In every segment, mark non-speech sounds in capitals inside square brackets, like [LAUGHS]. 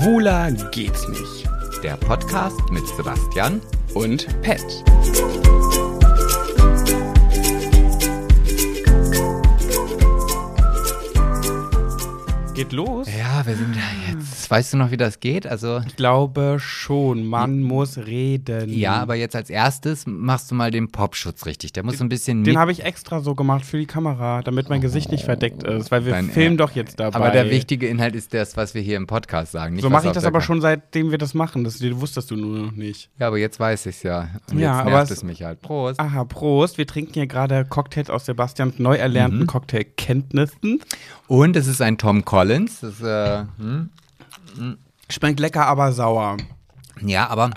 Schwuler geht's nicht. Der Podcast mit Sebastian Und Pet. Geht los? Ja, wir sind da jetzt. Weißt du noch, wie das geht? Also. Ich glaube schon, man muss reden. Ja, aber jetzt als erstes machst du mal den Popschutz richtig. Der muss so ein bisschen Den habe ich extra so gemacht für die Kamera, damit mein Gesicht nicht verdeckt ist, weil wir Dein filmen doch jetzt dabei. Aber der wichtige Inhalt ist das, was wir hier im Podcast sagen. Nicht, So mache ich das aber Kam- schon seitdem wir das machen. Das wusstest du nur noch nicht. Ja, aber jetzt weiß ich's ja. Und Ja, jetzt aber nervt es- es mich halt. Prost. Aha, Prost. Wir trinken hier gerade Cocktails aus Sebastians neu erlernten Cocktailkenntnissen. Und es ist ein Tom Collins. Das, äh, hm? Schmeckt lecker, aber sauer. Ja, aber,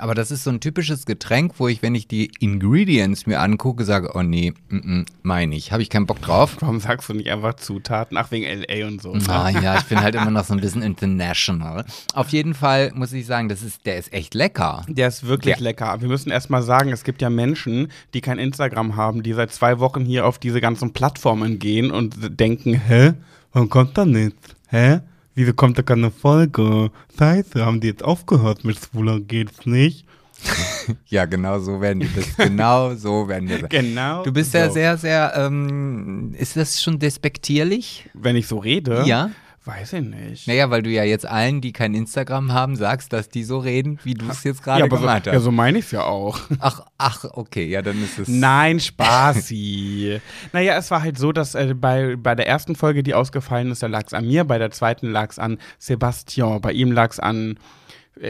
aber das ist so ein typisches Getränk, wo ich, wenn ich die Ingredients mir angucke, sage, oh nee, mm, mm, meine ich. Habe ich keinen Bock drauf. Warum sagst du nicht einfach Zutaten? Ach, wegen L.A. und so. Ah, ja, ich bin halt immer noch so ein bisschen [LAUGHS] international. Auf jeden Fall muss ich sagen, das ist, der ist echt lecker. Der ist wirklich Ja. lecker. Wir müssen erst mal sagen, es gibt ja Menschen, die kein Instagram haben, die seit zwei Wochen hier auf diese ganzen Plattformen gehen und denken, hä? Warum kommt da nichts? Hä? Wieso kommt da keine Folge? Scheiße, haben die jetzt aufgehört mit Schwuler geht's nicht? [LAUGHS] Ja, genau so werden die das. Genau so werden wir. Genau. Du bist ja so. sehr, sehr, ähm, ist das schon despektierlich? Wenn ich so rede? Ja. Weiß ich nicht. Naja, weil du ja jetzt allen, die kein Instagram haben, sagst, dass die so reden, wie du es jetzt gerade ja, gemacht so, hast. ja, so meine ich es ja auch. Ach, ach, okay, ja, dann ist es. Nein, [LAUGHS] Spaßi. naja, es war halt so, dass äh, bei, bei der ersten Folge, die ausgefallen ist, da lag es an mir, bei der zweiten lag es an Sebastian, bei ihm lag es an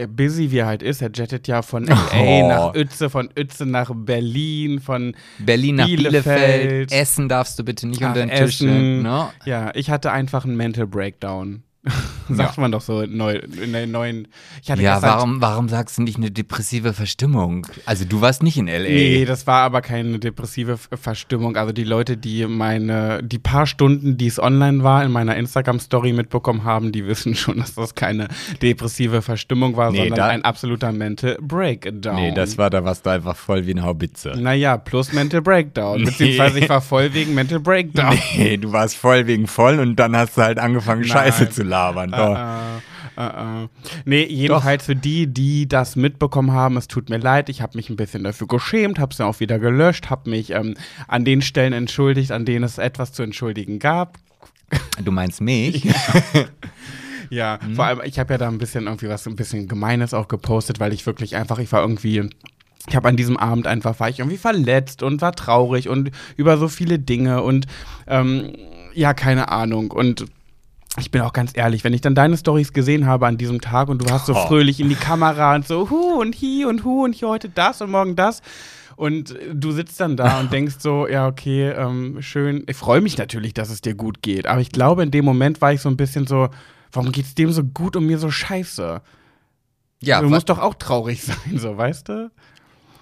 Busy, wie er halt ist. Er jettet ja von LA [LAUGHS] Oh. nach Uetze, von Uetze nach Berlin, von Berlin nach Bielefeld. Bielefeld. Essen darfst du bitte nicht nach unter den Tisch. Essen. Ne? Ja, ich hatte einfach einen Mental Breakdown. [LAUGHS] Sagt man doch so neu, in der neuen. Ja, warum, warum sagst du nicht eine depressive Verstimmung? Also du warst nicht in L.A. Nee, das war aber keine depressive Verstimmung. Also die Leute, die meine, die paar Stunden, die es online war, in meiner Instagram-Story mitbekommen haben, die wissen schon, dass das keine depressive Verstimmung war, Nee, sondern da- ein absoluter Mental Breakdown. Nee, das war, da warst du einfach voll wie eine Haubitze. Naja, plus Mental Breakdown. [LAUGHS] Beziehungsweise ich war voll wegen Mental Breakdown. [LAUGHS] Nee, du warst voll wegen voll und dann hast du halt angefangen, Nein. Scheiße zu labern. Doch. Äh, äh, äh. Nee, jedenfalls für die, die das mitbekommen haben, es tut mir leid, ich habe mich ein bisschen dafür geschämt, habe es dann auch wieder gelöscht, habe mich ähm, an den Stellen entschuldigt, an denen es etwas zu entschuldigen gab. Du meinst mich? Ja, [LAUGHS] Mhm. vor allem, ich habe ja da ein bisschen irgendwie was ein bisschen Gemeines auch gepostet, weil ich wirklich einfach, ich war irgendwie, ich habe an diesem Abend einfach, war ich irgendwie verletzt und war traurig und über so viele Dinge und ähm, ja, keine Ahnung. Und ich bin auch ganz ehrlich, wenn ich dann deine Stories gesehen habe an diesem Tag und du hast so Oh. fröhlich in die Kamera und so, hu und hi und hu und hier heute das und morgen das. Und du sitzt dann da und [LAUGHS] denkst so, ja, okay, ähm, schön. Ich freue mich natürlich, dass es dir gut geht. Aber ich glaube, in dem Moment war ich so ein bisschen so, warum geht's dem so gut und mir so scheiße? Ja, du musst doch auch traurig [LAUGHS] sein, so, weißt du?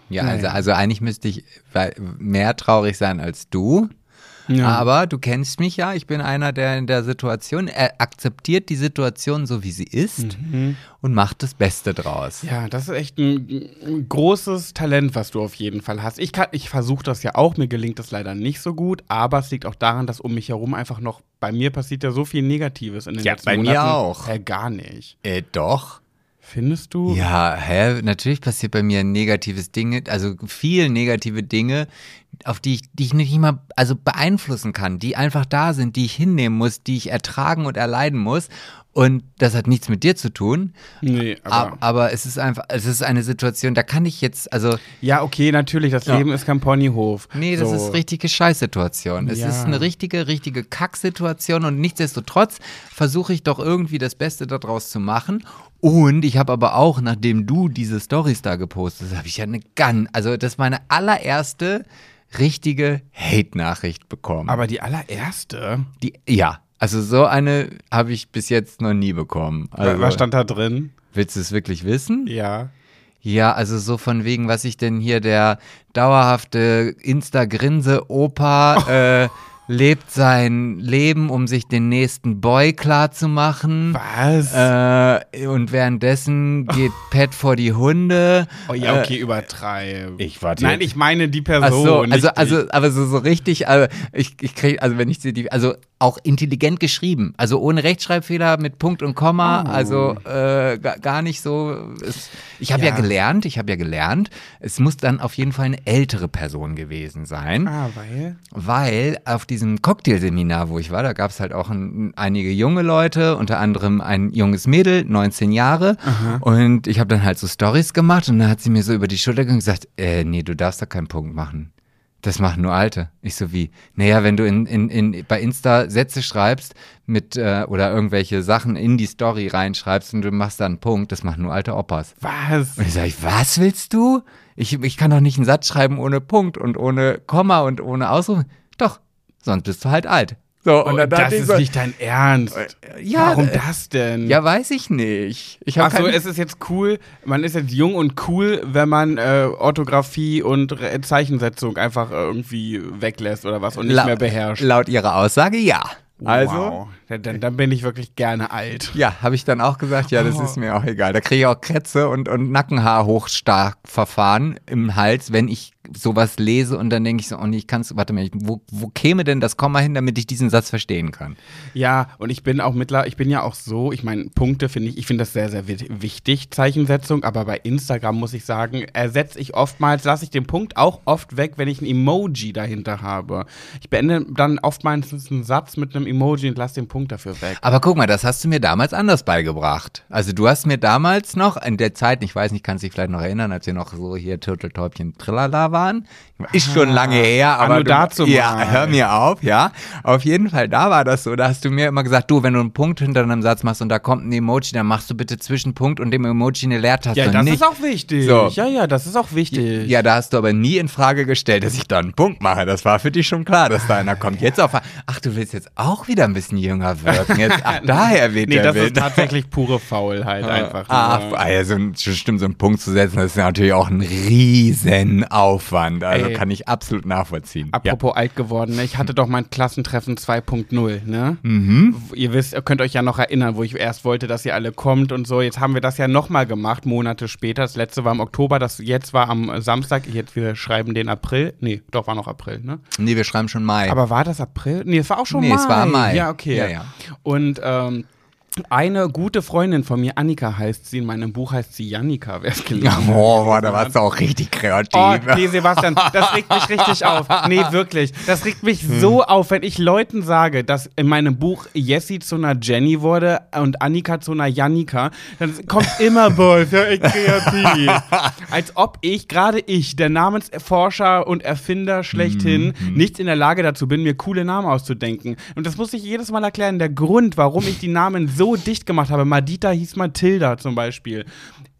ja also, also eigentlich müsste ich mehr traurig sein als du. Aber du kennst mich ja, ich bin einer, der in der Situation, er akzeptiert die Situation so, wie sie ist und macht das Beste draus. Mhm. Ja, das ist echt ein, ein großes Talent, was du auf jeden Fall hast. Ich, kann- ich versuche das ja auch, mir gelingt das leider nicht so gut, aber es liegt auch daran, dass um mich herum einfach noch, bei mir passiert ja so viel Negatives in den Ja, letzten bei mir Monaten. auch. Äh, gar nicht. Äh, doch. Findest du? Ja, hä? Natürlich passiert bei mir negatives Dinge, also viel negative Dinge, auf die ich, die ich nicht mal also beeinflussen kann, die einfach da sind, die ich hinnehmen muss, die ich ertragen und erleiden muss. Und das hat nichts mit dir zu tun. Nee, aber. Aber, aber es ist einfach, es ist eine Situation, da kann ich jetzt, also, ja, okay, natürlich, das Ja. Leben ist kein Ponyhof. nee, das so. ist richtige Scheißsituation. Es Ja. ist eine richtige, richtige Kacksituation und nichtsdestotrotz versuche ich doch irgendwie das Beste daraus zu machen. Und ich habe aber auch, nachdem du diese Stories da gepostet hast, habe ich ja eine ganz, also das ist meine allererste richtige Hate-Nachricht bekommen. Aber die allererste, die, ja, also so eine habe ich bis jetzt noch nie bekommen. Also, was stand da drin? willst du es wirklich wissen? Ja. Ja, also so von wegen, was ich denn hier der dauerhafte Insta-Grinse-Opa [LAUGHS] äh, lebt sein Leben, um sich den nächsten Boy klar zu machen. Was? Äh, und währenddessen geht [LAUGHS] Pet vor die Hunde. oh ja, Äh, okay, übertreib. ich warte Nein, ich meine die Person. Ach so, nicht also, also, aber so, so richtig, also ich, ich kriege, also wenn ich sie die, also auch intelligent geschrieben, also ohne Rechtschreibfehler mit Punkt und Komma, Oh. also äh, ga- gar nicht so. Es, ich habe ja. Ja. gelernt, ich habe ja gelernt, es muss dann auf jeden Fall eine ältere Person gewesen sein, Ah, weil? weil auf diesem Cocktailseminar, wo ich war, da gab es halt auch ein, einige junge Leute, unter anderem ein junges Mädel, 19 Jahre, und ich habe dann halt so Stories gemacht und dann hat sie mir so über die Schulter gegangen und gesagt, äh, nee, du darfst da keinen Punkt machen. Das machen nur Alte. Ich so wie, naja, wenn du in, in, in, bei Insta Sätze schreibst mit äh, oder irgendwelche Sachen in die Story reinschreibst und du machst da einen Punkt, das machen nur alte Opas. Was? Und ich sage, was willst du? Ich, ich kann doch nicht einen Satz schreiben ohne Punkt und ohne Komma und ohne Ausruf. Doch, sonst bist du halt alt. So, Oh, dann das ist so, nicht dein Ernst. ja, Warum äh, das denn? Ja, weiß ich nicht. Ich habe Ach so, es ist jetzt cool, man ist jetzt jung und cool, wenn man äh, Orthographie und Re Zeichensetzung einfach äh, irgendwie weglässt oder was und nicht La- mehr beherrscht. Laut ihrer Aussage ja. Also, wow. dann, dann, bin ich wirklich gerne alt. ja, habe ich dann auch gesagt, ja, das Oh. ist mir auch egal. Da kriege ich auch Krätze und, und Nackenhaarhochstarkverfahren im Hals, wenn ich sowas lese und dann denke ich so, oh nee, ich kann es, warte mal, wo, wo käme denn das Komma hin, damit ich diesen Satz verstehen kann? Ja, und ich bin auch mittler, ich bin ja auch so, ich meine, Punkte finde ich, ich finde das sehr, sehr wi- wichtig, Zeichensetzung, aber bei Instagram muss ich sagen, ersetze ich oftmals, lasse ich den Punkt auch oft weg, wenn ich ein Emoji dahinter habe. Ich beende dann oftmals einen Satz mit einem Emoji und lasse den Punkt dafür weg. Aber guck mal, das hast du mir damals anders beigebracht. Also du hast mir damals noch, in der Zeit, ich weiß nicht, kannst dich vielleicht noch erinnern, als wir noch so hier Turteltäubchen Trillala waren. Ist schon lange her, aber nur du, dazu Ja, mal. hör mir auf, ja. Auf jeden Fall, da war das so. Da hast du mir immer gesagt, du, wenn du einen Punkt hinter einem Satz machst und da kommt ein Emoji, dann machst du bitte zwischen Punkt und dem Emoji eine Leertaste. Ja, das nicht, ist auch wichtig. So. Ja, ja, das ist auch wichtig. ja, da hast du aber nie in Frage gestellt, dass ich da einen Punkt mache. Das war für dich schon klar, dass da einer kommt. Jetzt auf, ach, du willst jetzt auch wieder ein bisschen jünger wirken. Jetzt, ach, [LAUGHS] daher weht Nee, der das Wind. ist tatsächlich pure Faulheit [LAUGHS] einfach. Ach, also stimmt, so einen Punkt zu setzen, das ist natürlich auch ein riesen Aufwand. Also Ey. kann ich absolut nachvollziehen. Apropos alt geworden, ne? ich hatte doch mein Klassentreffen 2.0, ne? Mhm. Ihr wisst, ihr könnt euch ja noch erinnern, wo ich erst wollte, dass ihr alle kommt und so. Jetzt haben wir das ja nochmal gemacht, Monate später. Das letzte war im Oktober, das jetzt war am Samstag. Jetzt wir schreiben den April. Nee, doch war noch April, ne? Ja. Nee, wir schreiben schon Mai. Aber war das April? Nee, es war auch schon Nee, Mai. es war Mai. Ja, okay. Ja, ja. Und ähm, eine gute Freundin von mir, Annika heißt sie, in meinem Buch heißt sie Jannika, wer es gelesen hat. oh, boah, da warst du auch richtig kreativ. Oh, nee, Sebastian, das regt mich richtig auf. Nee, wirklich. Das regt mich so auf, wenn ich Leuten sage, dass in meinem Buch Jessie zu einer Jenny wurde und Annika zu einer Jannika, dann kommt immer, [LAUGHS] ist ja echt kreativ. Als ob ich, gerade ich, der Namensforscher und Erfinder schlechthin, nicht in der Lage dazu bin, mir coole Namen auszudenken. Und das muss ich jedes Mal erklären. Der Grund, warum ich die Namen so dicht gemacht habe, Madita hieß Mathilda zum Beispiel,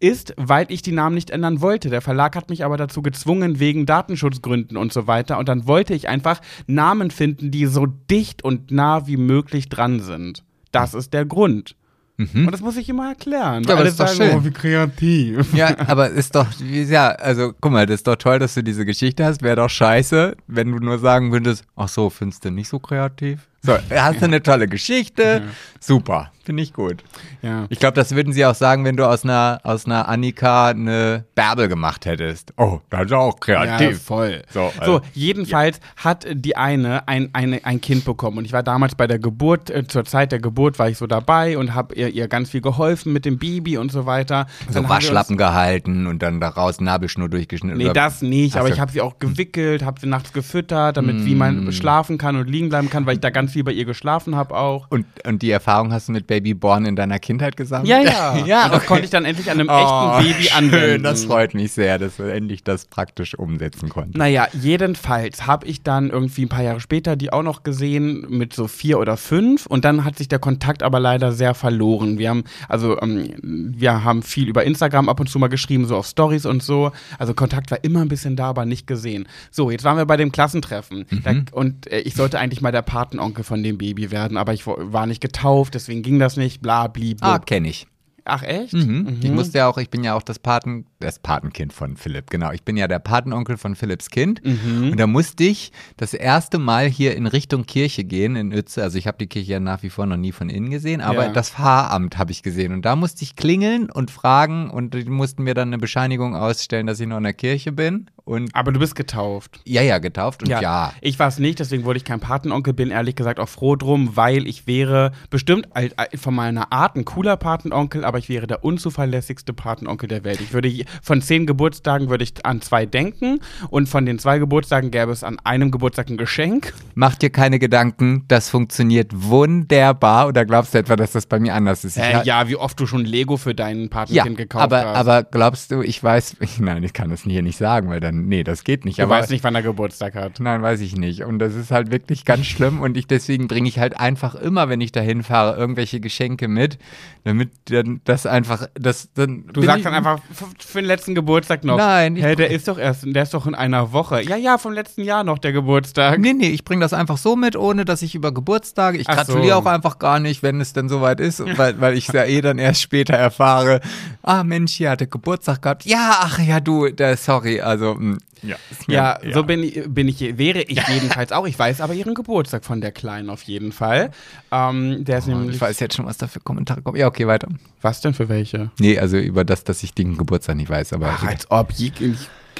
ist, weil ich die Namen nicht ändern wollte. Der Verlag hat mich aber dazu gezwungen, wegen Datenschutzgründen und so weiter. Und dann wollte ich einfach Namen finden, die so dicht und nah wie möglich dran sind. Das ist der Grund. Und das muss ich immer erklären. Ja, aber alle das ist doch sagen, schön. oh, wie kreativ. Ja, aber ist doch, ja, also guck mal, das ist doch toll, dass du diese Geschichte hast. Wäre doch scheiße, wenn du nur sagen würdest, ach so, findest du nicht so kreativ? So, hast du eine tolle Geschichte? Super, finde ich gut. Ja. Ich glaube, das würden sie auch sagen, wenn du aus einer, aus einer Annika eine Bärbel gemacht hättest. Oh, das ist auch Ja, kreativ. voll. So, So, also, jedenfalls hat die eine ein, eine ein Kind bekommen und ich war damals bei der Geburt, äh, zur Zeit der Geburt war ich so dabei und habe ihr, ihr ganz viel geholfen mit dem Baby und so weiter. Dann so wir Waschlappen gehalten und dann daraus Nabelschnur durchgeschnitten. Nee, das nicht, aber so. ich habe sie auch gewickelt, habe sie nachts gefüttert, damit wie man schlafen kann und liegen bleiben kann, weil ich da ganz viel bei ihr geschlafen habe auch. und, und die Erfahrung hast du mit Babyborn in deiner Kindheit gesammelt? Ja, ja. [LAUGHS] ja, Und das okay. konnte ich dann endlich an einem Oh, echten Baby schön, anwenden. Das freut mich sehr, dass du endlich das praktisch umsetzen konntest. Naja, jedenfalls habe ich dann irgendwie ein paar Jahre später die auch noch gesehen mit so vier oder fünf und dann hat sich der Kontakt aber leider sehr verloren. Wir haben, also ähm, wir haben viel über Instagram ab und zu mal geschrieben, so auf Stories und so. Also Kontakt war immer ein bisschen da, aber nicht gesehen. So, jetzt waren wir bei dem Klassentreffen da, und äh, ich sollte eigentlich mal der Patenonkel von dem Baby werden, aber ich war nicht getauft, deswegen ging das nicht, bla, bli, blub. Ah, kenne ich. Ach echt? Mhm. Ich musste ja auch, ich bin ja auch das Paten, das Patenkind von Philipp, genau. Ich bin ja der Patenonkel von Philipps Kind. Mhm. Und da musste ich das erste Mal hier in Richtung Kirche gehen in Uetze. Also ich habe die Kirche ja nach wie vor noch nie von innen gesehen, aber Ja. das Pfarramt habe ich gesehen. Und da musste ich klingeln und fragen und die mussten mir dann eine Bescheinigung ausstellen, dass ich noch in der Kirche bin. Und Aber du bist getauft. ja, ja, getauft und ja. Ich war es nicht, deswegen wurde ich kein Patenonkel, bin ehrlich gesagt auch froh drum, weil ich wäre bestimmt al- von meiner Art ein cooler Patenonkel, aber ich wäre der unzuverlässigste Patenonkel der Welt. Ich würde von zehn Geburtstagen würde ich an zwei denken und von den zwei Geburtstagen gäbe es an einem Geburtstag ein Geschenk. Mach dir keine Gedanken, das funktioniert wunderbar. Oder glaubst du etwa, dass das bei mir anders ist? Äh, ja, wie oft du schon Lego für dein Ja, Patenkind gekauft aber, hast. aber glaubst du, ich weiß, [LAUGHS] nein, ich kann das hier nicht sagen, weil dann, nee, das geht nicht. du aber, weißt nicht, wann er Geburtstag hat. Nein, weiß ich nicht. Und das ist halt wirklich ganz schlimm. Und ich deswegen bringe ich halt einfach immer, wenn ich dahin fahre, irgendwelche Geschenke mit, damit dann das einfach, das dann. Du sagst dann einfach für den letzten Geburtstag noch. Nein, ich Hä, der ist doch erst, der ist doch in einer Woche. Ja, ja, vom letzten Jahr noch der Geburtstag. Nee, nee, ich bringe das einfach so mit, ohne dass ich über Geburtstage. Ich Ach gratuliere so. auch einfach gar nicht, wenn es denn soweit ist, [LAUGHS] weil, weil ich es ja eh dann erst später erfahre. Ah, Mensch, hier hatte Geburtstag gehabt. Ja, ach ja, du, der, sorry, also, mh, ja. mir- Ja, so bin ich, bin ich, wäre ich jedenfalls auch. Ich weiß aber ihren Geburtstag von der Kleinen auf jeden Fall. Ähm, der ist nämlich. Ich weiß jetzt schon, was da für Kommentare kommen. Ja, okay, weiter. Was denn für welche? Nee, also über das, dass ich den Geburtstag nicht weiß, aber. Ach, als ob. Je,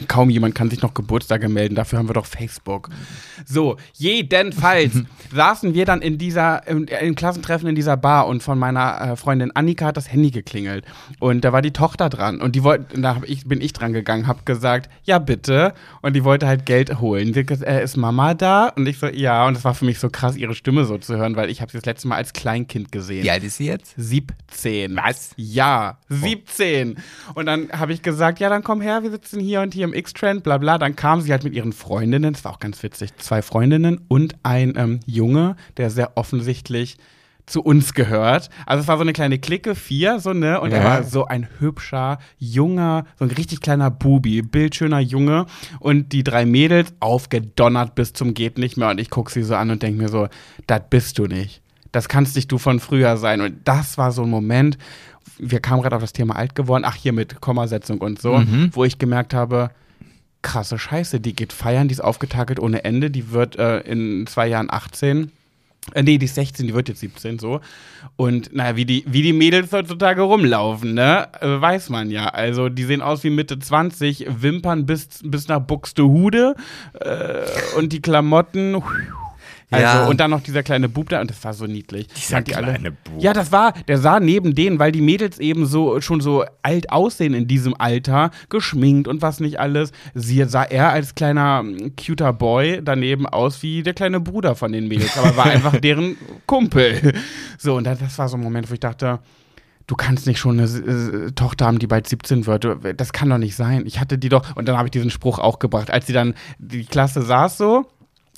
kaum jemand kann sich noch Geburtstage melden. Dafür haben wir doch Facebook. So, jedenfalls [LAUGHS] saßen wir dann in dieser, im, im Klassentreffen in dieser Bar und von meiner äh, Freundin Annika hat das Handy geklingelt. Und da war die Tochter dran. Und die wollte, da ich, bin ich dran gegangen, hab gesagt, ja bitte. Und die wollte halt Geld holen. Sie äh, ist Mama da? Und ich so, ja. Und es war für mich so krass, ihre Stimme so zu hören, weil ich habe sie das letzte Mal als Kleinkind gesehen. Wie alt ist sie jetzt? 17. Was? Ja, 17. Und dann habe ich gesagt, ja, dann komm her, wir sitzen hier und hier im X-Trend, bla bla. Dann kam sie halt mit ihren Freundinnen, das war auch ganz witzig, zwei Freundinnen und ein ähm, Junge, der sehr offensichtlich zu uns gehört. Also es war so eine kleine Clique, vier, so, ne? Und er Ja. war so ein hübscher, junger, so ein richtig kleiner Bubi, bildschöner Junge. Und die drei Mädels aufgedonnert bis zum geht nicht mehr. Und ich gucke sie so an und denke mir so, das bist du nicht. Das kannst nicht du von früher sein. Und das war so ein Moment, wir kamen gerade auf das Thema alt geworden, ach hier mit Kommasetzung und so, wo ich gemerkt habe, krasse Scheiße, die geht feiern, die ist aufgetakelt ohne Ende, die wird äh, in zwei Jahren 18. Äh, nee, die ist 16, die wird jetzt 17 so. Und naja, wie die, wie die Mädels heutzutage rumlaufen, ne? Äh, weiß man ja. Also die sehen aus wie Mitte 20, Wimpern bis, bis nach Buxtehude äh, und die Klamotten. Also, Ja. und dann noch dieser kleine Bub da, und das war so niedlich. Dieser die kleine Bub. Ja, das war, der sah neben denen, weil die Mädels eben so schon so alt aussehen in diesem Alter, geschminkt und was nicht alles. Sie sah er als kleiner mm, cuter Boy daneben aus wie der kleine Bruder von den Mädels, aber war einfach [LAUGHS] deren Kumpel. So, und das, war so ein Moment, wo ich dachte, du kannst nicht schon eine äh, Tochter haben, die bald 17 wird. Das kann doch nicht sein. Ich hatte die doch, und dann habe ich diesen Spruch auch gebracht, als sie dann, die Klasse saß so.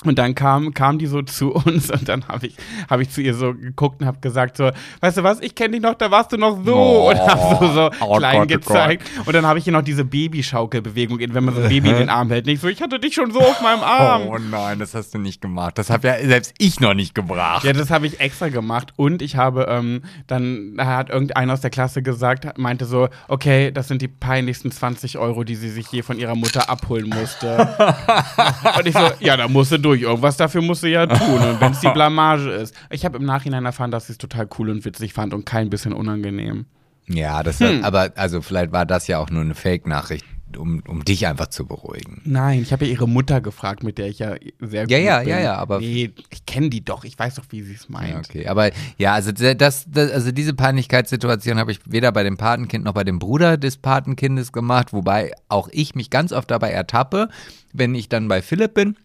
Und dann kam, kam die so zu [LAUGHS] uns und dann habe ich, hab ich zu ihr so geguckt und habe gesagt so, weißt du was, ich kenne dich noch, da warst du noch so Oh. und habe so, so Oh klein Gott, oh gezeigt. Und dann habe ich ihr noch diese Babyschaukelbewegung, wenn man so ein Baby in den Arm hält. Nicht so, ich hatte dich schon so auf meinem Arm. Oh nein, das hast du nicht gemacht. Das habe ja selbst ich noch nicht gebracht. Ja, das habe ich extra gemacht und ich habe ähm, dann hat irgendeiner aus der Klasse gesagt, meinte so, okay, das sind die peinlichsten 20 Euro, die sie sich je von ihrer Mutter abholen musste. [LAUGHS] und ich so, ja, da musst du durch. Irgendwas dafür musst du ja tun. Und wenn es die [LAUGHS] Blamage ist. Ich habe im Nachhinein erfahren, dass ich es total cool und witzig fand und kein bisschen unangenehm. Ja, das Hm. aber also vielleicht war das ja auch nur eine Fake-Nachricht, um, um dich einfach zu beruhigen. Nein, ich habe ja ihre Mutter gefragt, mit der ich ja sehr gut Ja, ja, bin. ja, ja, aber- Nee, ich kenne die doch. Ich weiß doch, wie sie es Ja, meint. okay, aber ja, also das, das also diese Peinlichkeitssituation habe ich weder bei dem Patenkind noch bei dem Bruder des Patenkindes gemacht, wobei auch ich mich ganz oft dabei ertappe, wenn ich dann bei Philipp bin.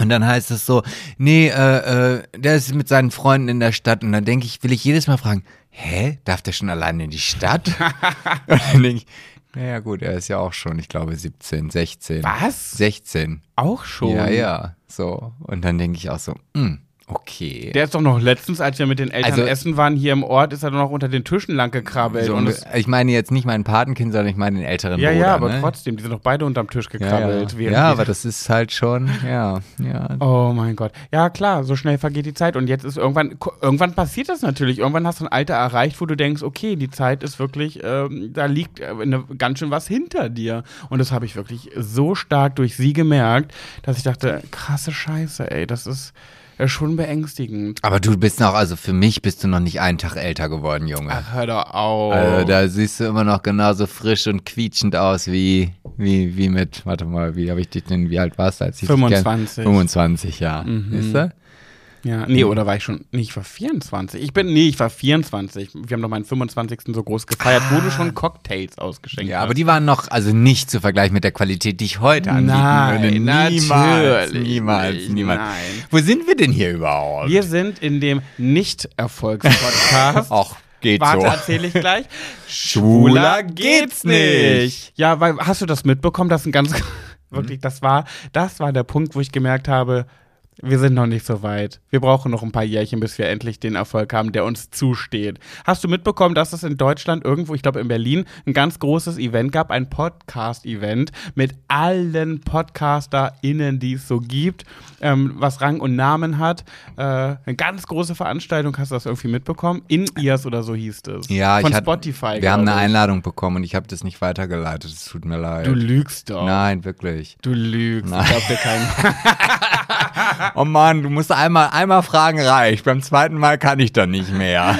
Und dann heißt es so, nee, äh, äh, der ist mit seinen Freunden in der Stadt. Und dann denke ich, will ich jedes Mal fragen, hä, darf der schon alleine in die Stadt? [LAUGHS] Und dann denke ich, naja gut, er ist ja auch schon, ich glaube, 17, 16. Was? 16. Auch schon. Ja, ja, so. Und dann denke ich auch so, hm, Okay. Der ist doch noch letztens, als wir mit den Eltern Also- essen waren hier im Ort, ist er doch noch unter den Tischen lang gekrabbelt. so, ich meine jetzt nicht mein Patenkind, sondern ich meine den älteren ja, Bruder. ja, aber ne? trotzdem, die sind doch beide unterm Tisch Ja, gekrabbelt. ja. ja wir- aber das ist halt schon, ja, ja. Oh mein Gott. Ja, klar, so schnell vergeht die Zeit. Und jetzt ist irgendwann, irgendwann passiert das natürlich. Irgendwann hast du ein Alter erreicht, wo du denkst, okay, die Zeit ist wirklich, ähm, da liegt äh, eine, ganz schön was hinter dir. Und das habe ich wirklich so stark durch sie gemerkt, dass ich dachte, krasse Scheiße, ey, das ist äh, schon beängstigend. Aber du bist noch, also für mich bist du noch nicht einen Tag älter geworden, Junge. Ach, hör doch auf. Also da siehst du immer noch genauso frisch und quietschend aus wie, wie, wie mit, warte mal, wie habe ich dich denn, wie alt warst du, als ich dich kenn- 25. 25, ja. Mhm. Siehst du? Ja, nee, oder war ich schon, nee, ich war 24. Ich bin, nee, ich war 24. Wir haben doch meinen 25. so groß gefeiert, wo du schon Cocktails ausgeschenkt Ja, hast. aber die waren noch, also nicht zu vergleichen mit der Qualität, die ich heute anbieten Nein, würde. Niemals, natürlich niemals, nicht, niemals. nein. Wo sind wir denn hier überhaupt? Wir sind in dem Nicht-Erfolgspodcast. [LAUGHS] Och, geht Warte, so. erzähle ich gleich. Schwuler geht's nicht. Ja, weil hast du das mitbekommen? Das ist ein ganz [LAUGHS] wirklich, das war, das war der Punkt, wo ich gemerkt habe, wir sind noch nicht so weit. Wir brauchen noch ein paar Jährchen, bis wir endlich den Erfolg haben, der uns zusteht. Hast du mitbekommen, dass es in Deutschland irgendwo, ich glaube in Berlin, ein ganz großes Event gab, ein Podcast-Event mit allen PodcasterInnen, die es so gibt, ähm, was Rang und Namen hat. Äh, eine ganz große Veranstaltung, hast du das irgendwie mitbekommen? In Ears oder so hieß es. Ja, Von ich Spotify. Wir haben eine. Einladung bekommen und ich habe das nicht weitergeleitet. Es tut mir leid. Du lügst doch. Nein, wirklich. Du lügst. Nein. Ich glaub dir keinen. [LAUGHS] [LAUGHS] [LAUGHS] Oh Mann, du musst einmal, einmal fragen reicht. Beim zweiten Mal kann ich dann nicht mehr.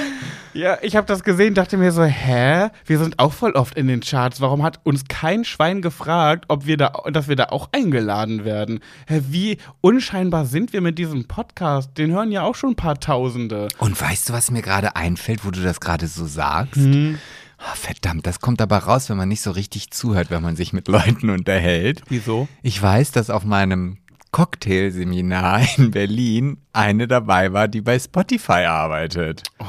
Ja, ich habe das gesehen, dachte mir so, hä? Wir sind auch voll oft in den Charts. Warum hat uns kein Schwein gefragt, ob wir da, dass wir da auch eingeladen werden? Hä, wie unscheinbar sind wir mit diesem Podcast? Den hören ja auch schon ein paar Tausende. Und weißt du, was mir gerade einfällt, wo du das gerade so sagst? Hm. Ah, verdammt, das kommt aber raus, wenn man nicht so richtig zuhört, wenn man sich mit Leuten unterhält. Wieso? Ich weiß, dass auf meinem Cocktailseminar [LAUGHS] in Berlin eine dabei war, die bei Spotify arbeitet. Oh,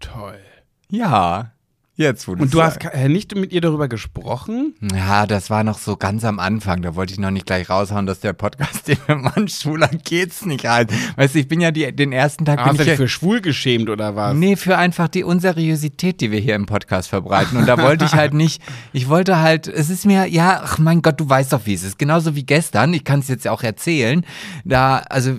toll. Ja, jetzt wo Und du hast äh, nicht mit ihr darüber gesprochen? Ja, das war noch so ganz am Anfang. Da wollte ich noch nicht gleich raushauen, dass der Podcast, [LAUGHS] den wir machen, schwuler geht's nicht rein. Weißt du, ich bin ja die, den ersten Tag. Hast bin du ich dich ja, für schwul geschämt oder was? Nee, für einfach die Unseriosität, die wir hier im Podcast verbreiten. Und da wollte ich halt nicht, ich wollte halt, es ist mir, ja, ach mein Gott, du weißt doch, wie es ist. Genauso wie gestern, ich kann es jetzt ja auch erzählen. Da, also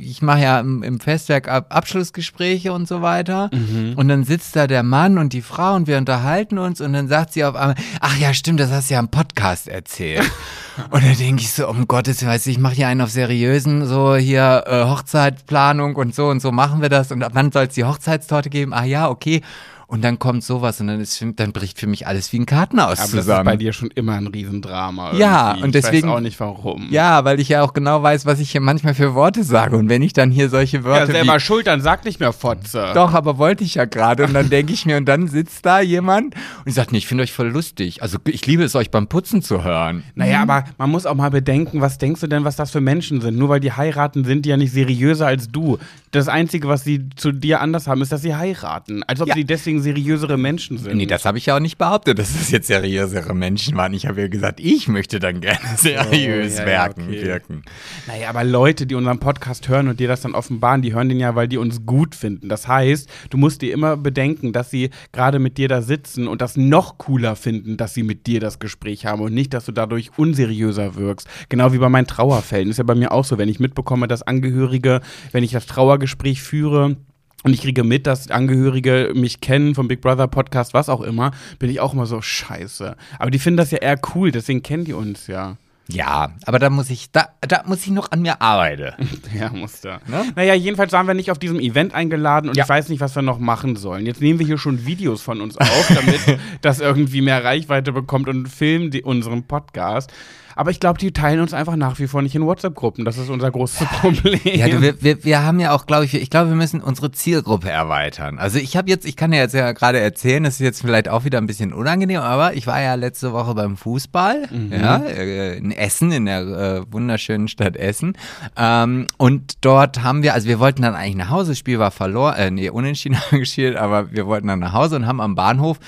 ich mache ja im, im Festwerk Ab Abschlussgespräche und so weiter. Und dann sitzt da der Mann und die Frau und wir unterhalten uns und dann sagt sie auf einmal, ach ja, stimmt, das hast du ja im Podcast erzählt. [LAUGHS] und dann denke ich so, um Gottes Willen, ich mache hier einen auf seriösen, so hier äh, Hochzeitplanung und so und so machen wir das. Und wann soll es die Hochzeitstorte geben? Ah ja, okay. Und dann kommt sowas und dann, ist, dann bricht für mich alles wie ein Kartenhaus Aber das ist zusammen. bei dir schon immer ein Riesendrama. Ja, irgendwie. und deswegen- Ich weiß auch nicht warum. ja, weil ich ja auch genau weiß, was ich hier manchmal für Worte sage. Und wenn ich dann hier solche Ja, Wörter selber wie, schuld, dann sag nicht mehr Fotze. Doch, aber wollte ich ja gerade. Und dann [LAUGHS] denke ich mir, und dann sitzt da jemand und ich sage, nee, ich finde euch voll lustig. Also ich liebe es, euch beim Putzen zu hören. Naja, aber man muss auch mal bedenken, was denkst du denn, was das für Menschen sind? Nur weil die heiraten, sind die ja nicht seriöser als du. Das Einzige, was sie zu dir anders haben, ist, dass sie heiraten. Als ob Ja. sie deswegen seriösere Menschen sind. Nee, das habe ich ja auch nicht behauptet, dass es jetzt seriösere Menschen waren. Ich habe ja gesagt, ich möchte dann gerne seriös ja, ja, werken, okay. wirken. Naja, aber Leute, die unseren Podcast hören und dir das dann offenbaren, die hören den ja, weil die uns gut finden. Das heißt, du musst dir immer bedenken, dass sie gerade mit dir da sitzen und das noch cooler finden, dass sie mit dir das Gespräch haben und nicht, dass du dadurch unseriöser wirkst. Genau wie bei meinen Trauerfällen. Ist ja bei mir auch so, wenn ich mitbekomme, dass Angehörige, wenn ich das Trauergespräch führe, und ich kriege mit, dass Angehörige mich kennen vom Big Brother Podcast, was auch immer, bin ich auch immer so scheiße. Aber die finden das ja eher cool, deswegen kennen die uns ja. Ja, aber da muss ich, da, da muss ich noch an mir arbeiten. [LAUGHS] Ja, muss da. Ne? Naja, jedenfalls waren wir nicht auf diesem Event eingeladen und Ja. ich weiß nicht, was wir noch machen sollen. Jetzt nehmen wir hier schon Videos von uns auf, damit [LAUGHS] das irgendwie mehr Reichweite bekommt und filmen die, unseren Podcast. Aber ich glaube, die teilen uns einfach nach wie vor nicht in WhatsApp-Gruppen. Das ist unser großes [LAUGHS] Problem. Ja, du, wir, wir, wir haben ja auch, glaube ich, ich glaube, wir müssen unsere Zielgruppe erweitern. Also ich habe jetzt, ich kann ja jetzt ja gerade erzählen, das ist jetzt vielleicht auch wieder ein bisschen unangenehm, aber ich war ja letzte Woche beim Fußball, ja, äh, in Essen, in der äh, wunderschönen Stadt Essen. Ähm, und dort haben wir, also wir wollten dann eigentlich nach Hause, das Spiel war verloren, äh, nee, unentschieden [LAUGHS] gespielt, aber wir wollten dann nach Hause und haben am Bahnhof,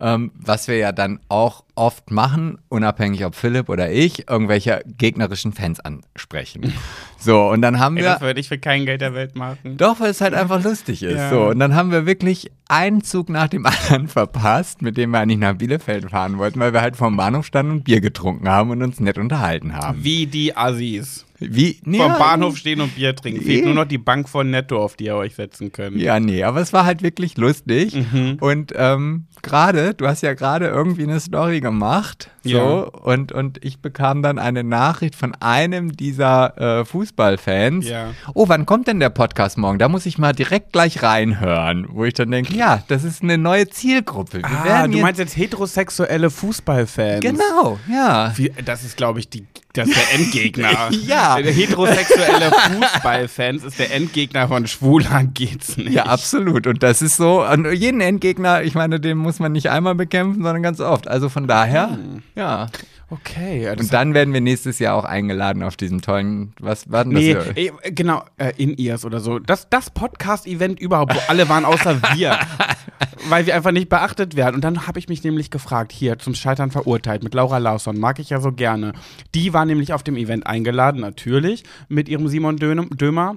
ähm, was wir ja dann auch oft machen, unabhängig ob Philipp oder ich, irgendwelche gegnerischen Fans ansprechen. [LAUGHS] So, und dann haben Ey, wir. das würde ich für kein Geld der Welt machen. Doch, weil es halt einfach [LAUGHS] lustig ist. Ja. So, und dann haben wir wirklich einen Zug nach dem anderen [LAUGHS] verpasst, mit dem wir eigentlich nach Bielefeld fahren wollten, weil wir halt vom Bahnhof standen und Bier getrunken haben und uns nett unterhalten haben. Wie die Assis. Wie? Nee, Vom Bahnhof stehen und Bier trinken. Fehlt nur noch die Bank von Netto, auf die ihr euch setzen könnt. Ja, nee, aber es war halt wirklich lustig. Mhm. Und ähm, gerade, du hast ja gerade irgendwie eine Story gemacht. So, Ja. und, und ich bekam dann eine Nachricht von einem dieser äh, Fußballfans. Ja. Oh, wann kommt denn der Podcast morgen? Da muss ich mal direkt gleich reinhören. Wo ich dann denke, ja, das ist eine neue Zielgruppe. Wir Ah, du meinst jetzt heterosexuelle Fußballfans. Genau, ja. Wie, das ist, glaube ich, die, das ist der Endgegner. [LAUGHS] Ja. Heterosexuelle Fußballfans ist der Endgegner von Schwuler geht's nicht. Ja, absolut. Und das ist so, an jeden Endgegner, ich meine, den muss man nicht einmal bekämpfen, sondern ganz oft. Also von daher, Hm. ja. Okay. ja, Und dann werden wir nächstes Jahr auch eingeladen auf diesem tollen, was war denn das? Nee, hier? genau, äh, in ears oder so. Das, das Podcast-Event überhaupt, wo alle waren außer wir. [LAUGHS] weil wir einfach nicht beachtet werden. Und dann habe ich mich nämlich gefragt, hier zum Scheitern verurteilt mit Laura Larsson, mag ich ja so gerne. Die war nämlich auf dem Event eingeladen, natürlich, mit ihrem Simon Dömer.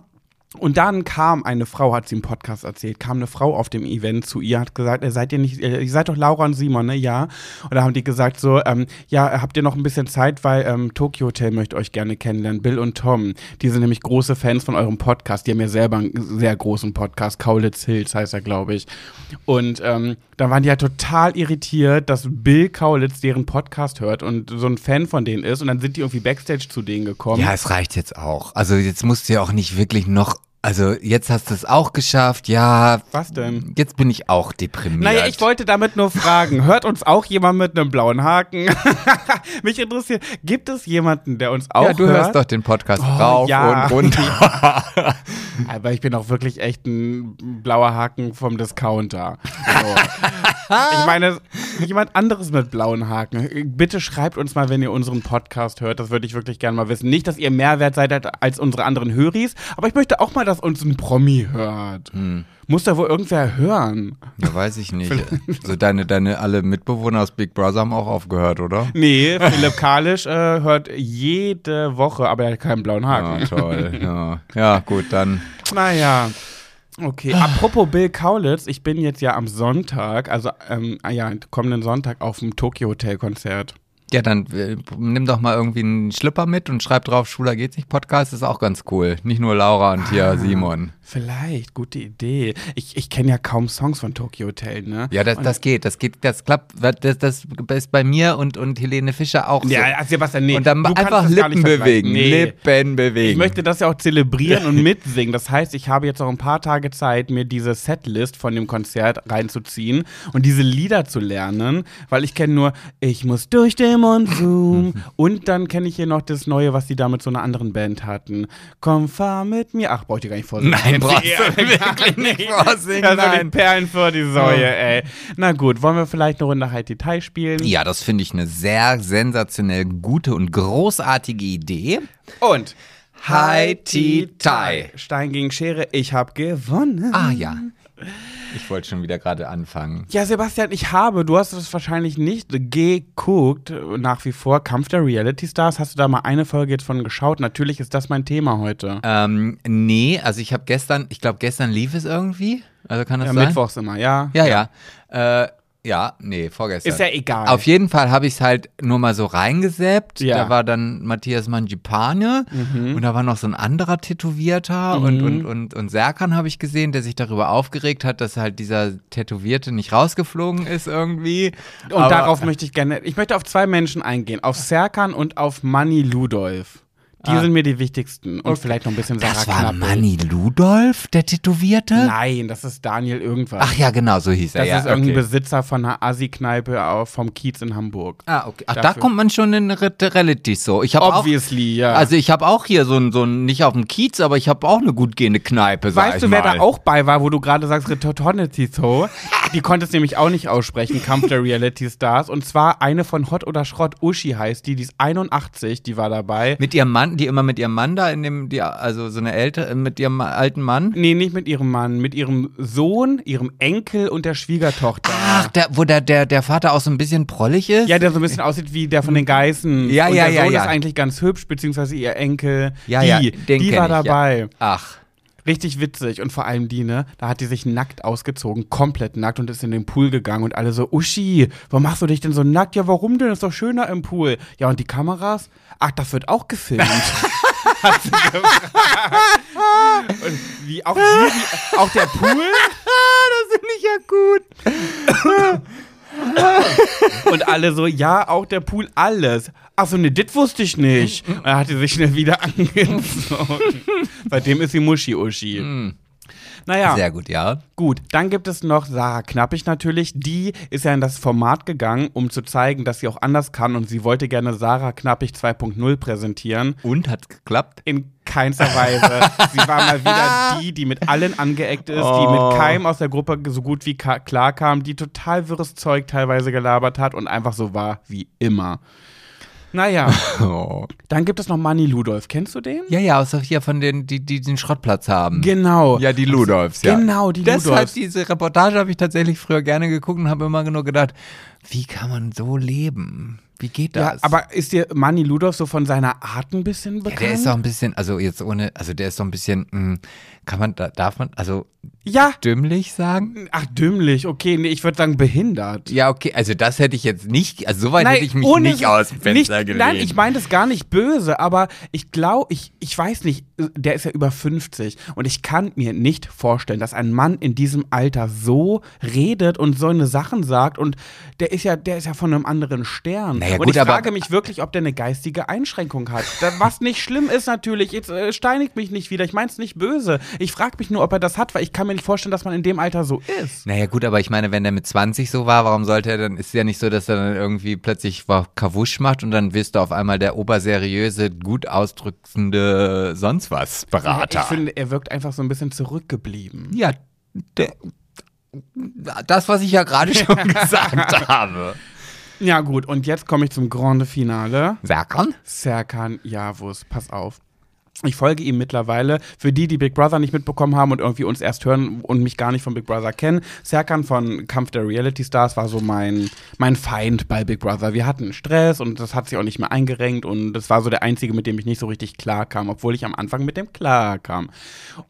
Und dann kam eine Frau, hat sie im Podcast erzählt, kam eine Frau auf dem Event zu ihr, hat gesagt, äh, seid ihr nicht, äh, ihr seid doch Laura und Simon, ne? Ja. Und da haben die gesagt so, ähm, ja, habt ihr noch ein bisschen Zeit, weil ähm, Tokyo Hotel möchte euch gerne kennenlernen. Bill und Tom, die sind nämlich große Fans von eurem Podcast. Die haben ja selber einen sehr großen Podcast, Kaulitz Hills heißt er, glaube ich. Und ähm, dann waren die ja total irritiert, dass Bill Kaulitz deren Podcast hört und so ein Fan von denen ist. Und dann sind die irgendwie Backstage zu denen gekommen. Ja, es reicht jetzt auch. Also jetzt musst du ja auch nicht wirklich noch, also jetzt hast du es auch geschafft, ja. Was denn? Jetzt bin ich auch deprimiert. Naja, ich wollte damit nur fragen, hört uns auch jemand mit einem blauen Haken? [LAUGHS] Mich interessiert, gibt es jemanden, der uns auch Ja, du hört? hörst doch den Podcast Oh, rauf ja. und runter. [LAUGHS] Aber ich bin auch wirklich echt ein blauer Haken vom Discounter. So. [LAUGHS] ich meine, jemand anderes mit blauen Haken. Bitte schreibt uns mal, wenn ihr unseren Podcast hört. Das würde ich wirklich gerne mal wissen. Nicht, dass ihr mehr wert seid als unsere anderen Höris, aber ich möchte auch mal, dass uns ein Promi hört. Hm. Muss da wohl irgendwer hören? Ja, weiß ich nicht. So deine, deine alle Mitbewohner aus Big Brother haben auch aufgehört, oder? Nee, Philipp Kalisch äh, hört jede Woche, aber er hat keinen blauen Haken. Ja, toll. Ja, ja gut, dann. Naja. Okay, apropos Bill Kaulitz, ich bin jetzt ja am Sonntag, also ähm, ah ja, kommenden Sonntag auf dem Tokyo Hotel Konzert. Ja, dann äh, nimm doch mal irgendwie einen Schlipper mit und schreib drauf, Schwuler geht's nicht Podcast, ist auch ganz cool. Nicht nur Laura und hier Ah. Simon. Vielleicht, gute Idee. Ich, ich kenne ja kaum Songs von Tokyo Hotel, ne? Ja, das, Und- das geht, das geht, das klappt, das, das ist bei mir und, und Helene Fischer auch so. Ja, Sebastian, nee. und dann einfach Lippen bewegen. Nee. Lippen bewegen. Ich möchte das ja auch zelebrieren und mitsingen. Das heißt, ich habe jetzt auch ein paar Tage Zeit, mir diese Setlist von dem Konzert reinzuziehen und diese Lieder zu lernen, weil ich kenne nur Ich muss durch den Monsum [LAUGHS] und dann kenne ich hier noch das Neue, was die da mit so einer anderen Band hatten. Komm, fahr mit mir. Ach, braucht ihr gar nicht vorsingen. Nein, brauchst du Ja, wirklich nicht vorsingen, sind die nein. Perlen für die Säue, ey. Na gut, wollen wir vielleicht eine Runde High Detail spielen? Ja, das finde ich eine sehr sensationell gute und großartige Idee. Und High Tea. Stein gegen Schere, ich habe gewonnen. Ah ja. Ich wollte schon wieder gerade anfangen. Ja, Sebastian, ich habe, du hast es wahrscheinlich nicht geguckt, nach wie vor, Kampf der Reality Stars. Hast du da mal eine Folge jetzt von geschaut? Natürlich ist das mein Thema heute. Ähm, nee, also ich habe gestern, ich glaube gestern lief es irgendwie. Also kann das ja, sein? Mittwochs immer, ja. Ja, ja. Äh, ja, nee, vorgestern. Ist ja egal. Auf jeden Fall habe ich es halt nur mal so reingeseppt. Ja. Da war dann Matthias Mangipane und da war noch so ein anderer Tätowierter und, und, und, und Serkan habe ich gesehen, der sich darüber aufgeregt hat, dass halt dieser Tätowierte nicht rausgeflogen ist irgendwie. Und Aber- darauf möchte ich gerne, ich möchte auf zwei Menschen eingehen. Auf Serkan und auf Manny Ludolf. Die Ah. sind mir die wichtigsten. Und vielleicht noch ein bisschen Sarah Das war Knappel. Manny Ludolf, der Tätowierte? Nein, das ist Daniel irgendwas. Ach ja, genau, so hieß er. das ja, ist irgendein okay. Besitzer von einer Assi-Kneipe vom Kiez in Hamburg. Ah, okay. Ach, da Dafür. kommt man schon in Re- relativ so. Ich habe auch, Obviously, ja. also ich habe auch hier so ein, so ein, nicht auf dem Kiez, aber ich habe auch eine gut gehende Kneipe, sag Weißt ich du, wer mal. da auch bei war, wo du gerade sagst, Retortonity so? Die konntest nämlich auch nicht aussprechen, Kampf der Reality Stars. Und zwar eine von Hot oder Schrott, Uschi heißt die, die ist 81, die war dabei. Mit ihrem Mann, standen die immer mit ihrem Mann da in dem, die, also so eine ältere, mit ihrem alten Mann? Nee, nicht mit ihrem Mann, mit ihrem Sohn, ihrem Enkel und der Schwiegertochter. Ach, der, wo der, der, der Vater auch so ein bisschen prollig ist? Ja, der so ein bisschen aussieht wie der von den Geißen. Ja, und ja, der ja, Sohn ja. ist eigentlich ganz hübsch, beziehungsweise ihr Enkel. ja, die, ja, den die war ich, dabei. Ja. Ach. Richtig witzig. Und vor allem die, ne? Da hat die sich nackt ausgezogen, komplett nackt und ist in den Pool gegangen und alle so, Uschi, warum machst du dich denn so nackt? Ja, warum denn? Ist doch schöner im Pool. Ja, und die Kameras? Ach, das wird auch gefilmt. [LAUGHS] hat sie gefragt. Und wie, auch, hier, die, auch der Pool? [LAUGHS] das finde ich ja gut. [LAUGHS] [LAUGHS] Und alle so, ja, auch der Pool, alles. Ach so, ne, das wusste ich nicht. Und dann hat sie sich schnell wieder [LAUGHS] angezogen. Seitdem ist sie Muschi-Uschi. Naja. Sehr gut, ja. Gut, dann gibt es noch Sarah Knappig natürlich. Die ist ja in das Format gegangen, um zu zeigen, dass sie auch anders kann und sie wollte gerne Sarah Knappig 2.0 präsentieren. Und hat geklappt? In keinster Weise. sie war mal wieder [LAUGHS] die, die mit allen angeeckt ist, die Oh. mit keinem aus der Gruppe so gut wie klar kam, die total wirres Zeug teilweise gelabert hat und einfach so war wie immer. Naja, [LAUGHS] Oh. dann gibt es noch Manny Ludolf. Kennst du den? Ja, ja, außer hier von denen, die, die den Schrottplatz haben. Genau. Ja, die Ludolfs, ja. Genau, die Deshalb Ludolfs. diese Reportage habe ich tatsächlich früher gerne geguckt und habe immer nur gedacht, wie kann man so leben? Wie geht das? Ja, aber ist dir Manny Ludolf so von seiner Art ein bisschen Ja, bekannt? der ist doch ein bisschen, also jetzt ohne, also der ist doch ein bisschen, mh, kann man, da, darf man, also ja. dümmlich sagen? Ach, dümmlich. Okay, nee, ich würde sagen behindert. Ja, okay, also das hätte ich jetzt nicht, also soweit hätte ich mich ohne- nicht aus dem Fenster nicht. Nein, ich meine das gar nicht böse, aber ich glaube, ich, ich weiß nicht, der ist ja über 50 und ich kann mir nicht vorstellen, dass ein Mann in diesem Alter so redet und so eine Sachen sagt und der ist ja, der ist ja von einem anderen Stern. Naja, und gut, ich frage mich wirklich, ob der eine geistige Einschränkung hat. Was nicht schlimm ist natürlich, jetzt äh, steinigt mich nicht wieder, ich meine es nicht böse. Ich frage mich nur, ob er das hat, weil ich kann mir nicht vorstellen, dass man in dem Alter so ist. Naja, gut, aber ich meine, wenn der mit 20 so war, warum sollte er dann, ist ja nicht so, dass er dann irgendwie plötzlich Kawusch macht und dann wirst du auf einmal der oberseriöse, gut ausdrückende sonst was Berater. Ich finde, er wirkt einfach so ein bisschen zurückgeblieben. ja, der, das, was ich ja gerade schon [LAUGHS] gesagt habe. Ja, gut, und jetzt komme ich zum Grande Finale. Serkan? Serkan Yavuz, pass auf. Ich folge ihm mittlerweile. Für die, die Big Brother nicht mitbekommen haben und irgendwie uns erst hören und mich gar nicht von Big Brother kennen, Serkan von Kampf der Reality Stars war so mein, mein Feind bei Big Brother. Wir hatten Stress und das hat sich auch nicht mehr eingerenkt und das war so der einzige, mit dem ich nicht so richtig klar kam, obwohl ich am Anfang mit dem klar kam.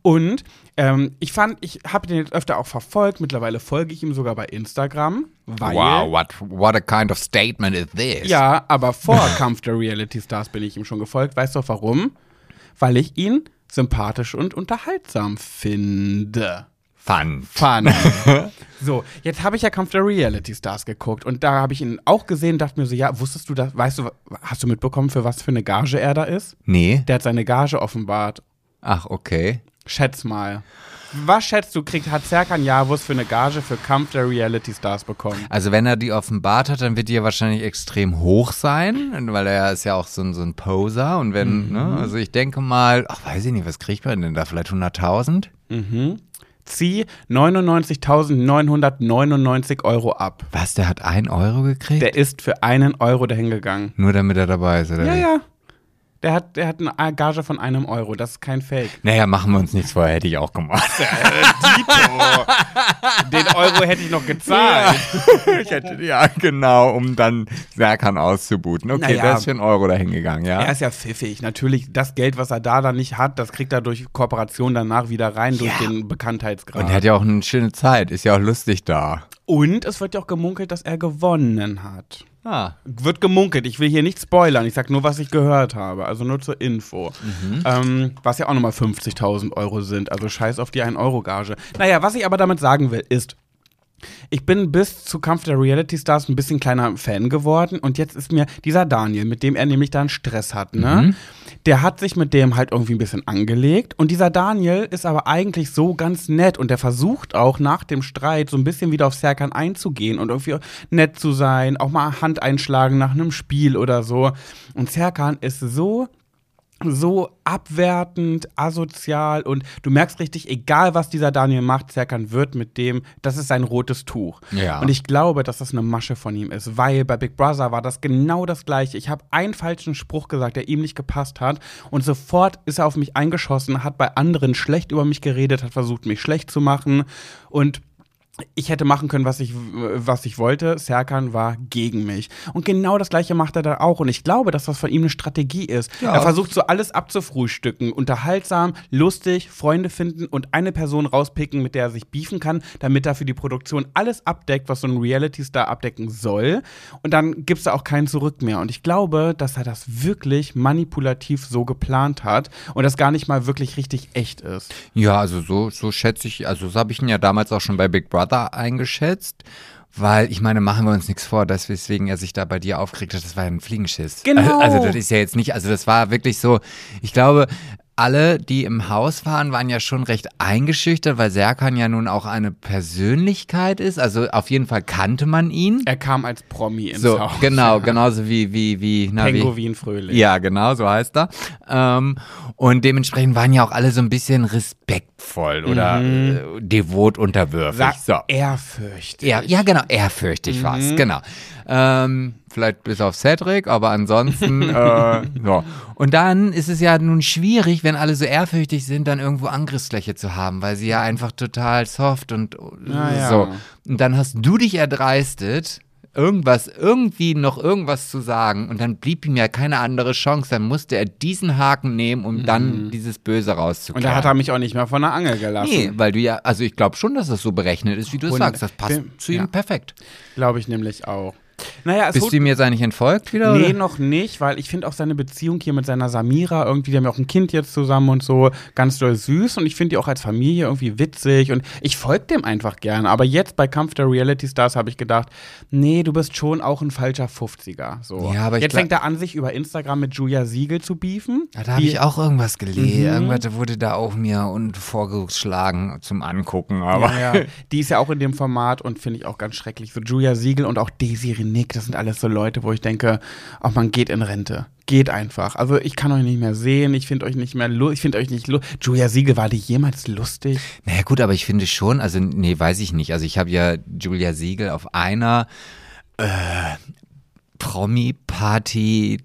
Und ähm, ich fand, ich habe den jetzt öfter auch verfolgt. Mittlerweile folge ich ihm sogar bei Instagram, weil Wow, what, what a kind of statement is this? ja, aber vor Kampf der Reality Stars bin ich ihm schon gefolgt. Weißt du auch warum? Weil ich ihn sympathisch und unterhaltsam finde. Fun. Fun. [LAUGHS] so, jetzt habe ich ja Kampf der Reality Stars geguckt und da habe ich ihn auch gesehen, dachte mir so, ja, wusstest du das, weißt du, hast du mitbekommen, für was für eine Gage er da ist? Nee. Der hat seine Gage offenbart. Ach, okay. Schätz mal. Was schätzt du, kriegt, hat Serkan Yavuz für eine Gage für Kampf der Reality Stars bekommen? Also wenn er die offenbart hat, dann wird die ja wahrscheinlich extrem hoch sein, weil er ist ja auch so ein, so ein Poser und wenn, ne, also ich denke mal, ach weiß ich nicht, was kriegt man denn da, vielleicht 100.000? Mhm. Zieh 99.999 Euro ab. Was, der hat ein Euro gekriegt? Der ist für einen Euro dahin gegangen. Nur damit er dabei ist, oder Ja, ja. Der hat, der hat eine Gage von einem Euro. Das ist kein Fake. Naja, machen wir uns nichts vor, hätte ich auch gemacht. Dito. [LAUGHS] Den Euro hätte ich noch gezahlt. [LAUGHS] ich hätte, ja, genau, um dann Serkan auszubooten. Okay, Naja. der ist für einen Euro dahin gegangen, ja? Er ist ja pfiffig. Natürlich, das Geld, was er da dann nicht hat, das kriegt er durch Kooperation danach wieder rein, durch Ja. den Bekanntheitsgrad. Und er hat ja auch eine schöne Zeit, ist ja auch lustig da. Und es wird ja auch gemunkelt, dass er gewonnen hat. Ah. Wird gemunkelt. Ich will hier nicht spoilern. Ich sag nur, was ich gehört habe. Also nur zur Info. Ähm, was ja auch nochmal 50.000 Euro sind. Also scheiß auf die 1-Euro-Gage. Naja, was ich aber damit sagen will, ist, ich bin bis zu Kampf der Reality Stars ein bisschen kleiner Fan geworden und jetzt ist mir dieser Daniel, mit dem er nämlich dann Stress hat, ne? Der hat sich mit dem halt irgendwie ein bisschen angelegt und dieser Daniel ist aber eigentlich so ganz nett und der versucht auch nach dem Streit so ein bisschen wieder auf Serkan einzugehen und irgendwie nett zu sein, auch mal Hand einschlagen nach einem Spiel oder so. Und Serkan ist so so abwertend, asozial und du merkst richtig, egal was dieser Daniel macht, Serkan wird mit dem, das ist sein rotes Tuch. Ja. Und ich glaube, dass das eine Masche von ihm ist, weil bei Big Brother war das genau das gleiche. Ich habe einen falschen Spruch gesagt, der ihm nicht gepasst hat und sofort ist er auf mich eingeschossen, hat bei anderen schlecht über mich geredet, hat versucht, mich schlecht zu machen und ich hätte machen können, was ich, was ich wollte. Serkan war gegen mich. Und genau das Gleiche macht er da auch. Und ich glaube, dass das von ihm eine Strategie ist. Ja. Er versucht so alles abzufrühstücken. Unterhaltsam, lustig, Freunde finden und eine Person rauspicken, mit der er sich beefen kann, damit er für die Produktion alles abdeckt, was so ein Reality-Star abdecken soll. Und dann gibt es da auch keinen Zurück mehr. Und ich glaube, dass er das wirklich manipulativ so geplant hat und das gar nicht mal wirklich richtig echt ist. Ja, also so, so schätze ich, also so habe ich ihn ja damals auch schon bei Big Brother eingeschätzt. Weil, ich meine, machen wir uns nichts vor, dass weswegen er sich da bei dir aufgeregt hat, das war ja ein Fliegenschiss. Genau. Also, also das ist ja jetzt nicht, also das war wirklich so, ich glaube, alle, die im Haus waren, waren ja schon recht eingeschüchtert, weil Serkan ja nun auch eine Persönlichkeit ist. Also auf jeden Fall kannte man ihn. Er kam als Promi ins So, Haus. genau, genauso wie, wie, wie, na, wie, Penguin Fröhlich. ja, genau, so heißt er. Ähm, und dementsprechend waren ja auch alle so ein bisschen respektvoll oder äh, devot unterwürfig. Sag so. ehrfürchtig. Ja, ja, genau, ehrfürchtig war's, genau. Ähm, vielleicht bis auf Cedric, aber ansonsten, [LAUGHS] äh, so. Und dann ist es ja nun schwierig, wenn alle so ehrfürchtig sind, dann irgendwo Angriffsfläche zu haben, weil sie ja einfach total soft und Na ja. so. Und dann hast du dich erdreistet, irgendwas, irgendwie noch irgendwas zu sagen und dann blieb ihm ja keine andere Chance. Dann musste er diesen Haken nehmen, um dann dieses Böse Und rauszukehren. da hat er mich auch nicht mehr von der Angel gelassen. Nee, weil du ja, also ich glaube schon, dass das so berechnet ist, wie du es Und- sagst. Das passt Bin- zu ihm ja. perfekt. Glaube ich nämlich auch. Naja, es Bist du ihm jetzt eigentlich entfolgt wieder? Nee, oder? noch nicht, weil ich finde auch seine Beziehung hier mit seiner Samira irgendwie, die haben ja auch ein Kind jetzt zusammen und so, ganz doll süß und ich finde die auch als Familie irgendwie witzig und ich folge dem einfach gerne. Aber jetzt bei Kampf der Reality Stars habe ich gedacht, nee, du bist schon auch ein falscher 50er. So. Ja, aber jetzt fängt er an, sich über Instagram mit Julia Siegel zu beefen. Ja, da habe ich auch irgendwas gelesen. Mhm. Irgendwas wurde da auch mir und vorgeschlagen zum Angucken. Aber Ja, ja. Die ist ja auch in dem Format und finde ich auch ganz schrecklich. So Julia Siegel und auch Daisy Renick, das sind alles so Leute, wo ich denke, auch man geht in Rente. Geht einfach. Also ich kann euch nicht mehr sehen, ich finde euch nicht mehr ich finde euch nicht lu- Julia Siegel, war die jemals lustig? naja gut, aber ich finde schon, also nee, weiß ich nicht. Also ich habe ja Julia Siegel auf einer äh, Promi-Party,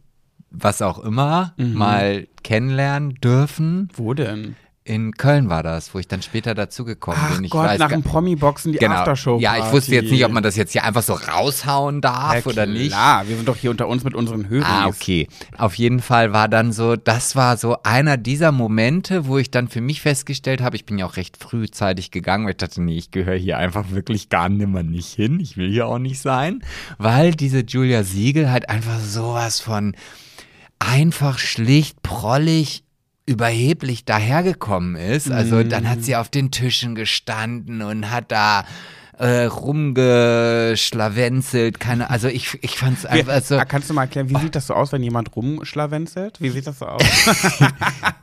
was auch immer, Mhm. mal kennenlernen dürfen. Wo denn? In Köln war das, wo ich dann später dazugekommen bin. Ich Gott, weiß nach dem Promi-Boxen die Genau. Aftershow. Ja, ich wusste jetzt nicht, ob man das jetzt hier einfach so raushauen darf oder nicht. Klar, wir sind doch hier unter uns mit unseren Höris. Ah, okay. Auf jeden Fall war dann so, das war so einer dieser Momente, wo ich dann für mich festgestellt habe, ich bin ja auch recht frühzeitig gegangen, weil ich dachte, nee, ich gehöre hier einfach wirklich gar nimmer nicht hin. Ich will hier auch nicht sein, weil diese Julia Siegel halt einfach sowas von einfach schlicht, prollig, überheblich dahergekommen ist. Also dann hat sie auf den Tischen gestanden und hat da äh, rumgeschlawenzelt, keine, also ich, ich fand's einfach so, Ah, Kannst du mal erklären, wie sieht das so aus, wenn jemand rumschlawenzelt? Wie sieht das so aus? [LAUGHS]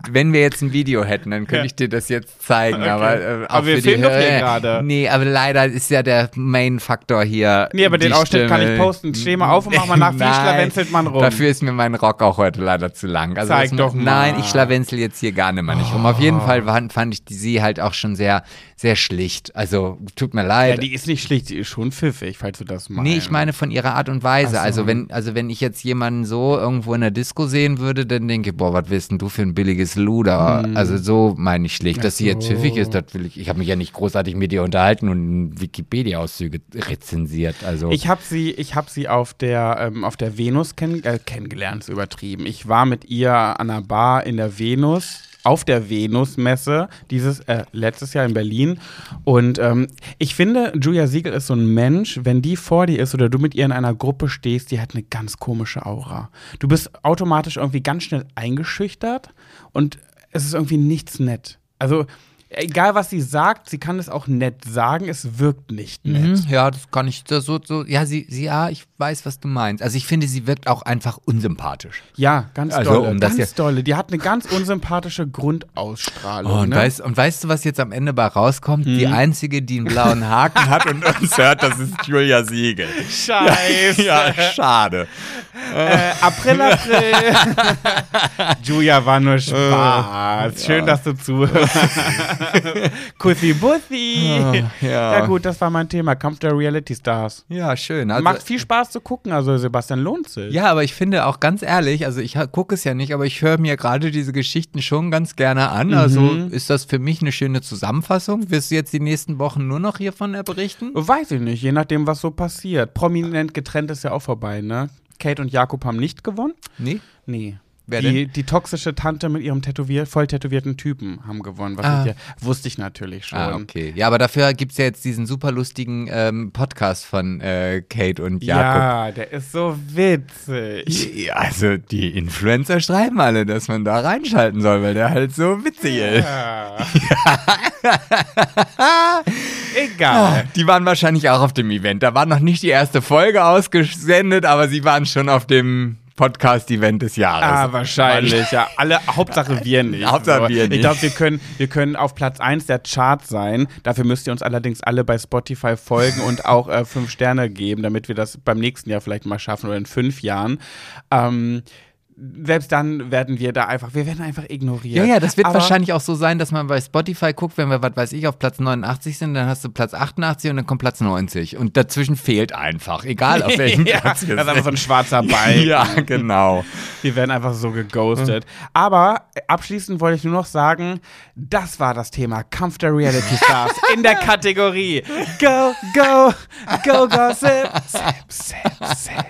wenn wir jetzt ein Video hätten, dann könnte ich dir das jetzt zeigen, Okay. aber äh, Aber wir filmen doch hier gerade. Nee, aber leider ist ja der Main-Faktor hier. Nee, aber den Ausschnitt kann ich posten. Steh mal auf und mach mal nach, wie schlawenzelt man rum? Dafür ist mir mein Rock auch heute leider zu lang. Also Zeig doch mal. Nein, ich schlawenzel jetzt hier gar nicht mehr nicht rum. Auf Oh. jeden Fall fand, fand ich die, sie halt auch schon sehr, sehr schlicht. Also tut mir leid. Ja, die ist nicht schlicht, die ist schon pfiffig, falls du das meinst. Nee, ich meine von ihrer Art und Weise. So. Also wenn, also wenn ich jetzt jemanden so irgendwo in der Disco sehen würde, dann denke ich, boah, was willst denn du für ein billiges Luder? Also so meine ich schlicht. Dass sie jetzt Hm. so. pfiffig ist, das will ich. Ich habe mich ja nicht großartig mit ihr unterhalten und Wikipedia-Auszüge rezensiert. Also Ich habe sie, ich hab sie auf der, ähm, auf der Venus kenn äh, kennengelernt, ist übertrieben. Ich war mit ihr an einer Bar in der Venus, auf der Venus-Messe, dieses, äh, letztes Jahr in Berlin. Und ähm, ich finde, Julia Siegel ist so ein Mensch, wenn die vor dir ist oder du mit ihr in einer Gruppe stehst, die hat eine ganz komische Aura. Du bist automatisch irgendwie ganz schnell eingeschüchtert und es ist irgendwie nichts nett. Also, egal was sie sagt, sie kann es auch nett sagen, es wirkt nicht nett. Mhm, ja, das kann ich das so, so. Ja, sie, sie, ja, ich weiß, was du meinst. Also ich finde, sie wirkt auch einfach unsympathisch. Ja, ganz Also, dolle. um das ganz dolle. Die hat eine ganz unsympathische Grundausstrahlung. Oh, und, ne? weißt, und weißt du, was jetzt am Ende bei rauskommt? Die einzige, die einen blauen Haken hat und uns hört, das ist Julia Siegel. Scheiße. Ja, schade. Äh, April, April. [LAUGHS] Julia war nur Spaß. Schön, dass du zuhörst. [LAUGHS] Kussi Bussi. ja. Ja gut, das war mein Thema. Kampf der Reality Stars. Ja, schön. Also, Macht viel Spaß zu gucken, also Sebastian lohnt sich. Ja, aber ich finde auch ganz ehrlich, also ich gucke es ja nicht, aber ich höre mir gerade diese Geschichten schon ganz gerne an. Also Mhm. ist das für mich eine schöne Zusammenfassung. Wirst du jetzt die nächsten Wochen nur noch hiervon berichten? Weiß ich nicht, je nachdem, was so passiert. Prominent getrennt ist ja auch vorbei, ne? Kate und Jakob haben nicht gewonnen. Nee. Nee. Wer die, die toxische Tante mit ihrem tätowier voll tätowierten Typen haben gewonnen. Was Ah. ich ja, wusste ich natürlich schon. Ah, okay. Ja, aber dafür gibt es ja jetzt diesen super lustigen ähm, Podcast von äh, Kate und Jakob. Ja, der ist so witzig. Ja, also die Influencer schreiben alle, dass man da reinschalten soll, weil der halt so witzig ist. Ja. [LAUGHS] Egal. Die waren wahrscheinlich auch auf dem Event. Da war noch nicht die erste Folge ausgesendet, aber sie waren schon auf dem Podcast-Event des Jahres. Ah, wahrscheinlich, ja. Alle, Hauptsache wir nicht. [LAUGHS] Hauptsache wir Ich nicht. glaube, wir können, wir können auf Platz 1 der Charts sein. Dafür müsst ihr uns allerdings alle bei Spotify folgen und auch äh, fünf Sterne geben, damit wir das beim nächsten Jahr vielleicht mal schaffen oder in fünf Jahren. Ähm, selbst dann werden wir da einfach, wir werden einfach ignoriert. Ja, ja, das wird Aber- wahrscheinlich auch so sein, dass man bei Spotify guckt, wenn wir, was weiß ich, auf Platz 89 sind, dann hast du Platz 88 und dann kommt Platz 90. Und dazwischen fehlt einfach, egal auf [LAUGHS] welchem ja, Platz das wir ist einfach so ein schwarzer [LAUGHS] Balken. Ja, genau. Wir werden einfach so geghostet. Aber äh, abschließend wollte ich nur noch sagen, das war das Thema Kampf der Reality Stars [LAUGHS] in der Kategorie Go, Go, Go, Gossip, Sip, Sip, Sip.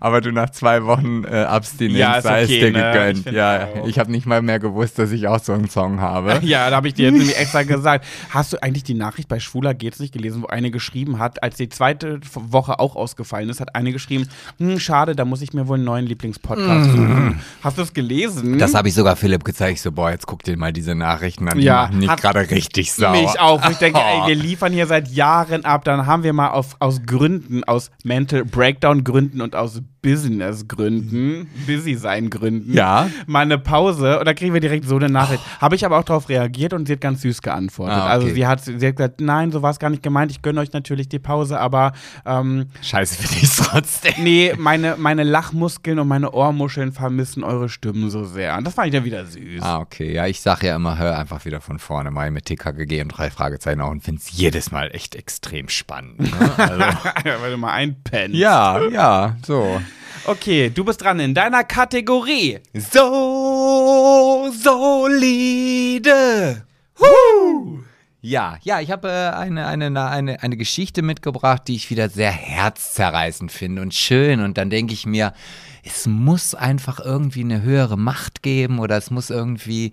Aber du nach zwei Wochen äh, Abstinenz Ja, sei es okay, dir ne? Ich gegönnt. find Ja, auch. ich habe nicht mal mehr gewusst, dass ich auch so einen Song habe. [LAUGHS] Ja, da habe ich dir jetzt nämlich [LAUGHS] extra gesagt. Hast du eigentlich die Nachricht bei Schwuler geht's nicht gelesen, wo eine geschrieben hat, als die zweite Woche auch ausgefallen ist, hat eine geschrieben, hm, schade, da muss ich mir wohl einen neuen Lieblingspodcast suchen. Hast du es gelesen? Das habe ich sogar Philipp gezeigt. Ich so, boah, jetzt guck dir mal diese Nachrichten an. Die Ja, machen mich hat- gerade richtig sauer. Mich auch. Ich denke, ey, [LAUGHS] wir liefern hier seit Jahren ab. Dann haben wir mal auf, aus Gründen, aus Mental Breakdown Gründen und aus Business Gründen, Busy sein Gründen, Ja. mal eine Pause. Und da kriegen wir direkt so eine Nachricht. Habe ich aber auch darauf reagiert und sie hat ganz süß geantwortet. Ah, okay. Also sie hat, sie hat gesagt, nein, so war es gar nicht gemeint. Ich gönne euch natürlich die Pause, aber ähm, Scheiße finde ich trotzdem. nee, meine, meine Lachmuskeln und meine Ohrmuscheln vermissen eure Stimmen so sehr. Und das fand ich dann wieder süß. Ah, okay. Ja, ich sag ja immer, hör einfach wieder von vorne mal mit TKGG und drei Fragezeichen auch und find's jedes Mal echt extrem spannend. Ne? Also, [LAUGHS] weil du mal einpennst. ja, ja, so. Okay, du bist dran in deiner Kategorie. So solide. Huh. Ja, ja, ich habe äh, eine, eine, eine, eine, Geschichte mitgebracht, die ich wieder sehr herzzerreißend finde und schön. Und dann denke ich mir, es muss einfach irgendwie eine höhere Macht geben oder es muss irgendwie,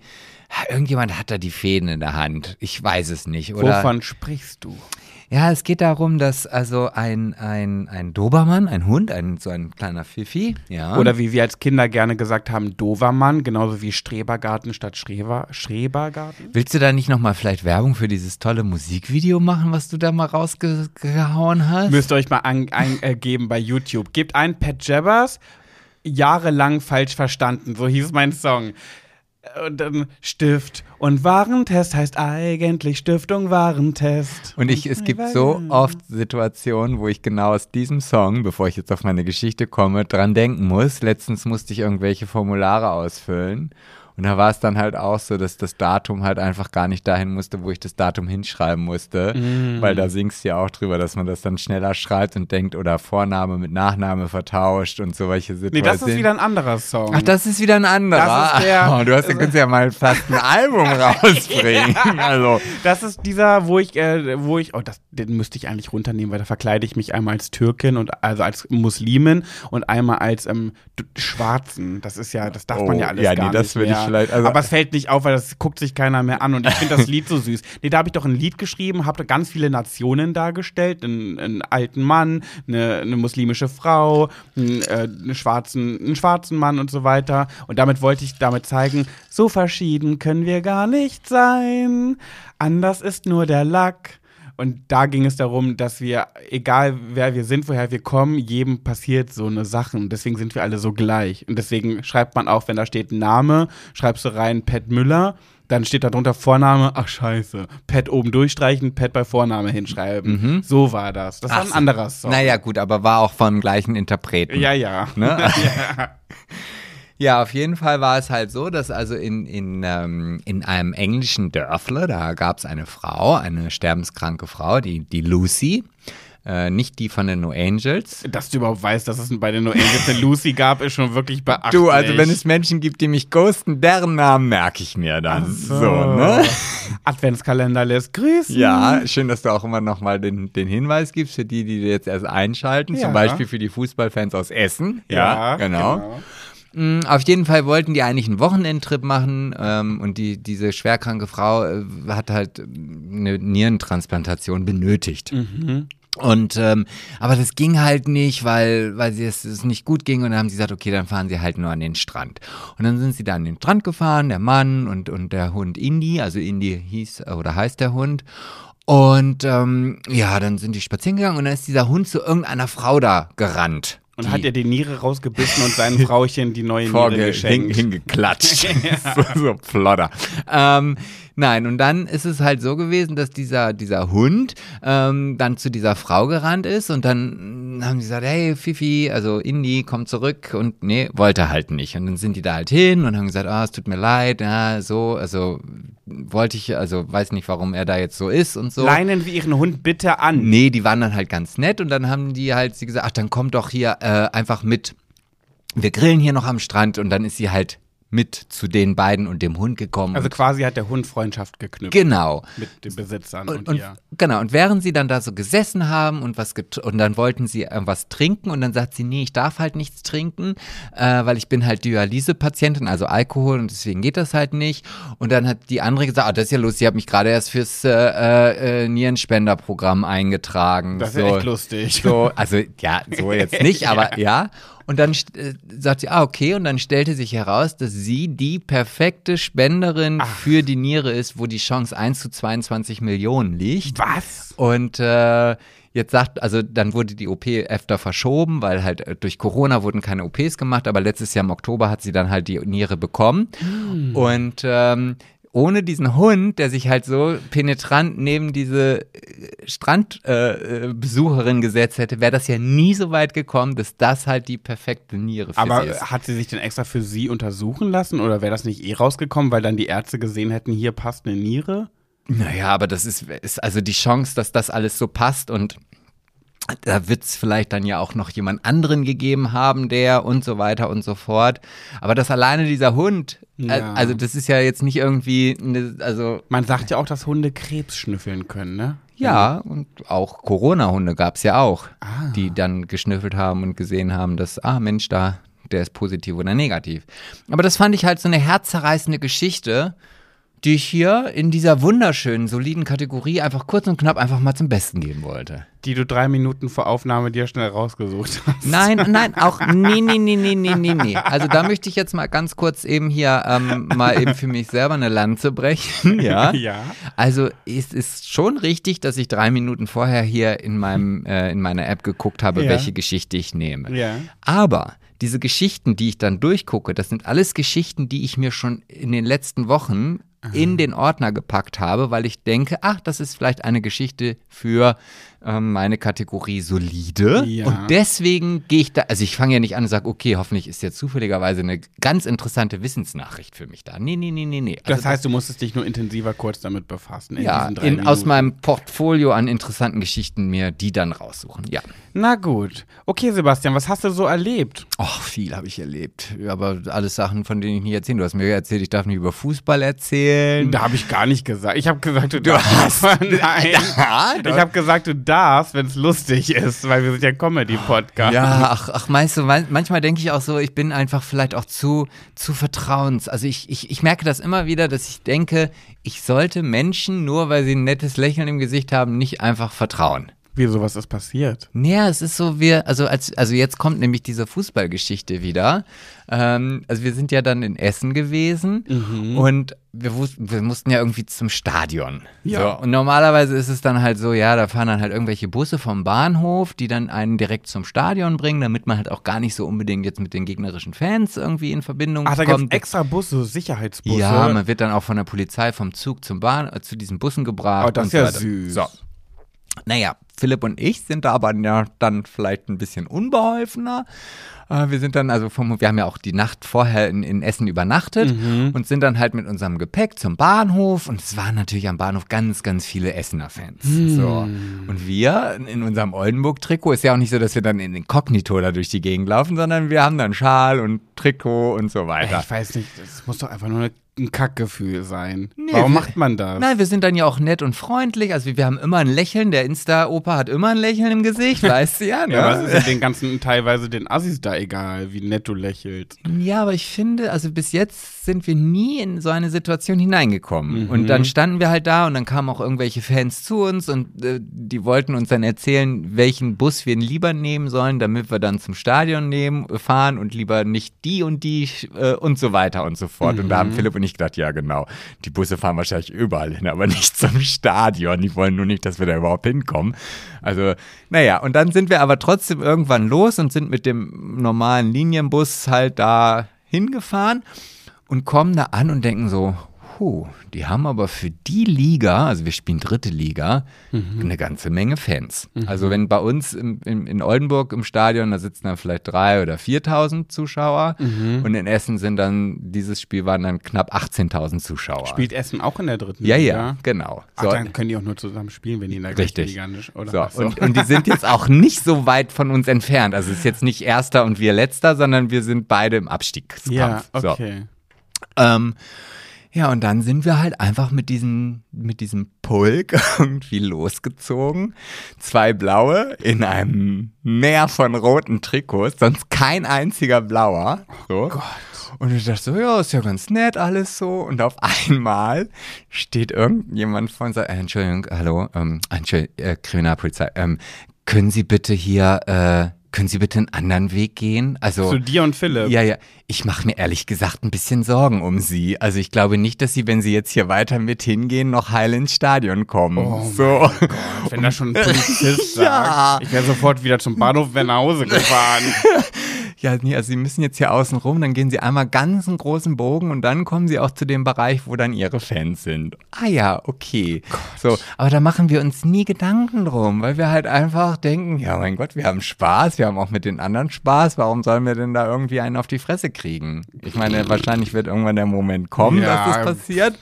irgendjemand hat da die Fäden in der Hand. Ich weiß es nicht. Oder? Wovon sprichst du? Ja, es geht darum, dass also ein, ein, ein Dobermann, ein Hund, ein, so ein kleiner Fifi, ja. Oder wie wir als Kinder gerne gesagt haben, Dovermann, genauso wie Strebergarten statt Schreber, Schrebergarten. Willst du da nicht nochmal vielleicht Werbung für dieses tolle Musikvideo machen, was du da mal rausgehauen hast? Müsst ihr euch mal eingeben ein, äh, bei YouTube. Gebt ein Pat Jabbers, jahrelang falsch verstanden, so hieß mein Song. Und dann Stift und Warentest heißt eigentlich Stiftung Warentest. Und ich, es gibt so oft Situationen, wo ich genau aus diesem Song, bevor ich jetzt auf meine Geschichte komme, dran denken muss. Letztens musste ich irgendwelche Formulare ausfüllen. Und da war es dann halt auch so, dass das Datum halt einfach gar nicht dahin musste, wo ich das Datum hinschreiben musste. Weil da singst du ja auch drüber, dass man das dann schneller schreibt und denkt oder Vorname mit Nachname vertauscht und so welche Nee, Situationen. das ist wieder ein anderer Song. Ach, das ist wieder ein anderer. Das ist der- oh, [LAUGHS] du hast, du kannst ja mal fast ein Album [LAUGHS] [LAUGHS] rausbringen. Also, Das ist dieser, wo ich, äh, wo ich, oh, das, den müsste ich eigentlich runternehmen, weil da verkleide ich mich einmal als Türkin und also als Muslimin und einmal als ähm, Schwarzen. Das ist ja, das darf man ja alles Oh, ja, gar nee, das nicht würde ich mehr. Ja. vielleicht. Also, aber es fällt nicht auf, weil das guckt sich keiner mehr an und ich finde das Lied so süß. [LAUGHS] Nee, da habe ich doch ein Lied geschrieben, habe ganz viele Nationen dargestellt, einen, einen alten Mann, eine, eine muslimische Frau, einen, äh, einen, schwarzen, einen schwarzen Mann und so weiter. Und damit wollte ich damit zeigen, so verschieden können wir gar nicht sein. Anders ist nur der Lack. Und da ging es darum, dass wir, egal wer wir sind, woher wir kommen, jedem passiert so eine Sache. Und deswegen sind wir alle so gleich. Und deswegen schreibt man auch, wenn da steht Name, schreibst du rein Pat Müller, dann steht da drunter Vorname, ach scheiße, Pat oben durchstreichen, Pat bei Vorname hinschreiben. Mhm. So war das. Das ach, war ein anderer Song. Naja, gut, aber war auch vom gleichen Interpreten. Ja, ja. Ne? [LAUGHS] ja. [LAUGHS] Ja, auf jeden Fall war es halt so, dass also in, in, ähm, in einem englischen Dörfle, da gab es eine Frau, eine sterbenskranke Frau, die, die Lucy. Äh, nicht die von den No Angels. Dass du überhaupt weißt, dass es bei den No Angels eine Lucy gab, ist schon wirklich beachtlich. Du, also wenn es Menschen gibt, die mich ghosten, deren Namen merke ich mir dann. So, so ne? [LAUGHS] Adventskalender lässt grüßen. Ja, schön, dass du auch immer nochmal den, den Hinweis gibst für die, die jetzt erst einschalten. Ja. Zum Beispiel für die Fußballfans aus Essen. Ja, ja genau. genau. Mm, auf jeden Fall wollten die eigentlich einen Wochenendtrip machen ähm, und die, diese schwerkranke Frau äh, hat halt eine Nierentransplantation benötigt. Mhm. Und ähm, aber das ging halt nicht, weil weil sie es, es nicht gut ging und dann haben sie gesagt, okay, dann fahren sie halt nur an den Strand. Und dann sind sie da an den Strand gefahren, der Mann und und der Hund Indy, also Indy hieß oder heißt der Hund. Und ähm, ja, dann sind die spazieren gegangen und dann ist dieser Hund zu irgendeiner Frau da gerannt. Und hat er die Niere rausgebissen und seinen [LAUGHS] Frauchen die neue Niere geschenkt. Hing, hingeklatscht. [LAUGHS] [LAUGHS] so, so plotter. Ähm, nein, und dann ist es halt so gewesen, dass dieser, dieser Hund ähm, dann zu dieser Frau gerannt ist und dann haben sie gesagt, hey Fifi, also Indy, komm zurück und nee, wollte halt nicht. Und dann sind die da halt hin und haben gesagt, ah, oh, es tut mir leid, ja, so, also wollte ich, also weiß nicht, warum er da jetzt so ist und so. Leinen wir ihren Hund bitte an. Nee, die waren dann halt ganz nett und dann haben die halt sie gesagt, ach, dann komm doch hier äh, einfach mit. Wir grillen hier noch am Strand und dann ist sie halt mit zu den beiden und dem Hund gekommen. Also quasi hat der Hund Freundschaft geknüpft. Genau. Mit den Besitzern und, und, ihr. Genau, und während sie dann da so gesessen haben und was und dann wollten sie was trinken und dann sagt sie, nee, ich darf halt nichts trinken, äh, weil ich bin halt Dialysepatientin, also Alkohol und deswegen geht das halt nicht. Und dann hat die andere gesagt, ah, das ist ja lustig, ich habe mich gerade erst fürs äh, äh, Nierenspenderprogramm eingetragen. Das ist so, echt lustig. So, also ja, so jetzt nicht, [LAUGHS] aber ja. ja. Und dann äh, sagt sie, ah, okay. Und dann stellte sich heraus, dass sie die perfekte Spenderin Ach. für die Niere ist, wo die Chance 1 zu 22 Millionen liegt. Was? Und äh, jetzt sagt, also dann wurde die OP öfter verschoben, weil halt äh, durch Corona wurden keine OPs gemacht, aber letztes Jahr im Oktober hat sie dann halt die Niere bekommen. Mm. Und ähm, ohne diesen Hund, der sich halt so penetrant neben diese äh, Strandbesucherin äh, gesetzt hätte, wäre das ja nie so weit gekommen, dass das halt die perfekte Niere für Aber sie ist. hat sie sich denn extra für sie untersuchen lassen oder wäre das nicht eh rausgekommen, weil dann die Ärzte gesehen hätten, hier passt eine Niere? Naja, aber das ist, ist also die Chance, dass das alles so passt und da wird es vielleicht dann ja auch noch jemand anderen gegeben haben, der und so weiter und so fort. Aber das alleine dieser Hund, äh, ja. also das ist ja jetzt nicht irgendwie, eine, also. Man sagt ja auch, dass Hunde Krebs schnüffeln können, ne? Ja, und auch Corona-Hunde gab es ja auch, ah. die dann geschnüffelt haben und gesehen haben, dass, ah Mensch, da, der ist positiv oder negativ. Aber das fand ich halt so eine herzzerreißende Geschichte die ich hier in dieser wunderschönen, soliden Kategorie einfach kurz und knapp einfach mal zum Besten geben wollte. Die du drei Minuten vor Aufnahme dir schnell rausgesucht hast. Nein, [LAUGHS] nein, auch nee, nee, nee, nee, nee, nee, nee. Also da möchte ich jetzt mal ganz kurz eben hier ähm, mal eben für mich selber eine Lanze brechen. [LAUGHS] Ja. ja. Also es ist schon richtig, dass ich drei Minuten vorher hier in meinem, äh, in meiner App geguckt habe, ja. welche Geschichte ich nehme. Ja. Aber diese Geschichten, die ich dann durchgucke, das sind alles Geschichten, die ich mir schon in den letzten Wochen in den Ordner gepackt habe, weil ich denke, ach, das ist vielleicht eine Geschichte für ähm, meine Kategorie solide. Ja. Und deswegen gehe ich da, also ich fange ja nicht an und sage, okay, hoffentlich ist jetzt zufälligerweise eine ganz interessante Wissensnachricht für mich da. Nee, nee, nee, nee, nee. Also das heißt, du musstest dich nur intensiver kurz damit befassen. In ja, in, aus meinem Portfolio an interessanten Geschichten mir die dann raussuchen, ja. Na gut. Okay, Sebastian, was hast du so erlebt? Ach, viel habe ich erlebt. Aber alles Sachen, von denen ich nicht erzählen. Du hast mir erzählt, ich darf nicht über Fußball erzählen. Da habe ich gar nicht gesagt. Ich habe gesagt, du, du darfst. [LAUGHS] Nein. [LAUGHS] ich habe gesagt, du darfst darfst, wenn es lustig ist, weil wir sind ja Comedy-Podcast. Ja, ach, ach meinst du, man- manchmal denke ich auch so, ich bin einfach vielleicht auch zu, zu vertrauens. Also ich, ich, ich merke das immer wieder, dass ich denke, ich sollte Menschen, nur weil sie ein nettes Lächeln im Gesicht haben, nicht einfach vertrauen. Wie sowas ist passiert. Naja, es ist so, wir, also als, also jetzt kommt nämlich diese Fußballgeschichte wieder. Ähm, also wir sind ja dann in Essen gewesen und wir, wir mussten ja irgendwie zum Stadion. Ja. So, und normalerweise ist es dann halt so, ja, da fahren dann halt irgendwelche Busse vom Bahnhof, die dann einen direkt zum Stadion bringen, damit man halt auch gar nicht so unbedingt jetzt mit den gegnerischen Fans irgendwie in Verbindung Ach, da gibt kommt. es extra Busse, so Sicherheitsbusse. Ja, man wird dann auch von der Polizei vom Zug zum Bahn, äh, zu diesen Bussen gebracht. Oh, das und ist ja so süß. So. Naja, Philipp und ich sind da aber ja dann vielleicht ein bisschen unbeholfener. Äh, Wir sind dann also vom, wir haben ja auch die Nacht vorher in, in Essen übernachtet Mhm. und sind dann halt mit unserem Gepäck zum Bahnhof und es waren natürlich am Bahnhof ganz, ganz viele Essener Fans. Hm. So. Und wir in unserem Oldenburg-Trikot ist ja auch nicht so, dass wir dann in Inkognito da durch die Gegend laufen, sondern wir haben dann Schal und Trikot und so weiter. ich weiß nicht, das muss doch einfach nur ein Kackgefühl sein. Nee, Warum wir- macht man das? Nein, wir sind dann ja auch nett und freundlich. Also wir haben immer ein Lächeln. Der Insta-Opa hat immer ein Lächeln im Gesicht, weißt du ja, [LAUGHS] ne? Ja, was ist denn den ganzen, teilweise den Assis da egal, wie nett du lächelst? Ja, aber ich finde, also bis jetzt sind wir nie in so eine Situation hineingekommen. Mhm. Und dann standen wir halt da und dann kamen auch irgendwelche Fans zu uns und äh, die wollten uns dann erzählen, welchen Bus wir lieber nehmen sollen, damit wir dann zum Stadion nehmen, fahren und lieber nicht die und die äh, und so weiter und so fort. Und da Mhm. haben Philipp und ich gedacht, ja genau, die Busse fahren wahrscheinlich überall hin, aber [LAUGHS] nicht zum Stadion. Die wollen nur nicht, dass wir da überhaupt hinkommen. Also, naja, und dann sind wir aber trotzdem irgendwann los und sind mit dem normalen Linienbus halt da hingefahren und kommen da an und denken so, puh, die haben aber für die Liga, also wir spielen dritte Liga, eine ganze Menge Fans. Also wenn bei uns im, im, in Oldenburg im Stadion, da sitzen dann vielleicht drei oder 4.000 Zuschauer und in Essen sind dann, dieses Spiel waren dann knapp 18.000 Zuschauer. Spielt Essen auch in der dritten ja, Liga? ja, genau. Ach, So. dann können die auch nur zusammen spielen, wenn die in der Richtig. Liga nicht, oder? So, Ach Und, und die sind jetzt auch nicht so weit von uns entfernt. Also es ist jetzt nicht Erster und wir Letzter, sondern wir sind beide im Abstiegskampf. ja, So. okay. Ähm, ja, und dann sind wir halt einfach mit diesem, mit diesem Pulk [LAUGHS] irgendwie losgezogen. Zwei blaue in einem Meer von roten Trikots, sonst kein einziger blauer. So. Und ich dachte so, ja, ist ja ganz nett alles so. Und auf einmal steht irgendjemand vor und sagt, äh, Entschuldigung, hallo, ähm, Entschuldigung, äh, Kriminalpolizei, ähm, können Sie bitte hier, äh, können Sie bitte einen anderen Weg gehen? Also Zu dir und Philipp. ja, ja. Ich mache mir ehrlich gesagt ein bisschen Sorgen um sie. Also ich glaube nicht, dass sie, wenn sie jetzt hier weiter mit hingehen, noch heil ins Stadion kommen. Oh so. Wenn da schon ein Polizist [LAUGHS] Ja. sagt, ich wäre sofort wieder zum Bahnhof, wenn nach Hause gefahren. [LAUGHS] Ja, nee, also sie müssen jetzt hier außen rum, dann gehen sie einmal ganz einen großen Bogen und dann kommen sie auch zu dem Bereich, wo dann ihre Fans sind. Ah ja, okay. So, aber da machen wir uns nie Gedanken drum, weil wir halt einfach denken, ja mein Gott, wir haben Spaß, wir haben auch mit den anderen Spaß, warum sollen wir denn da irgendwie einen auf die Fresse kriegen? Ich meine, wahrscheinlich wird irgendwann der Moment kommen, Ja. dass das passiert.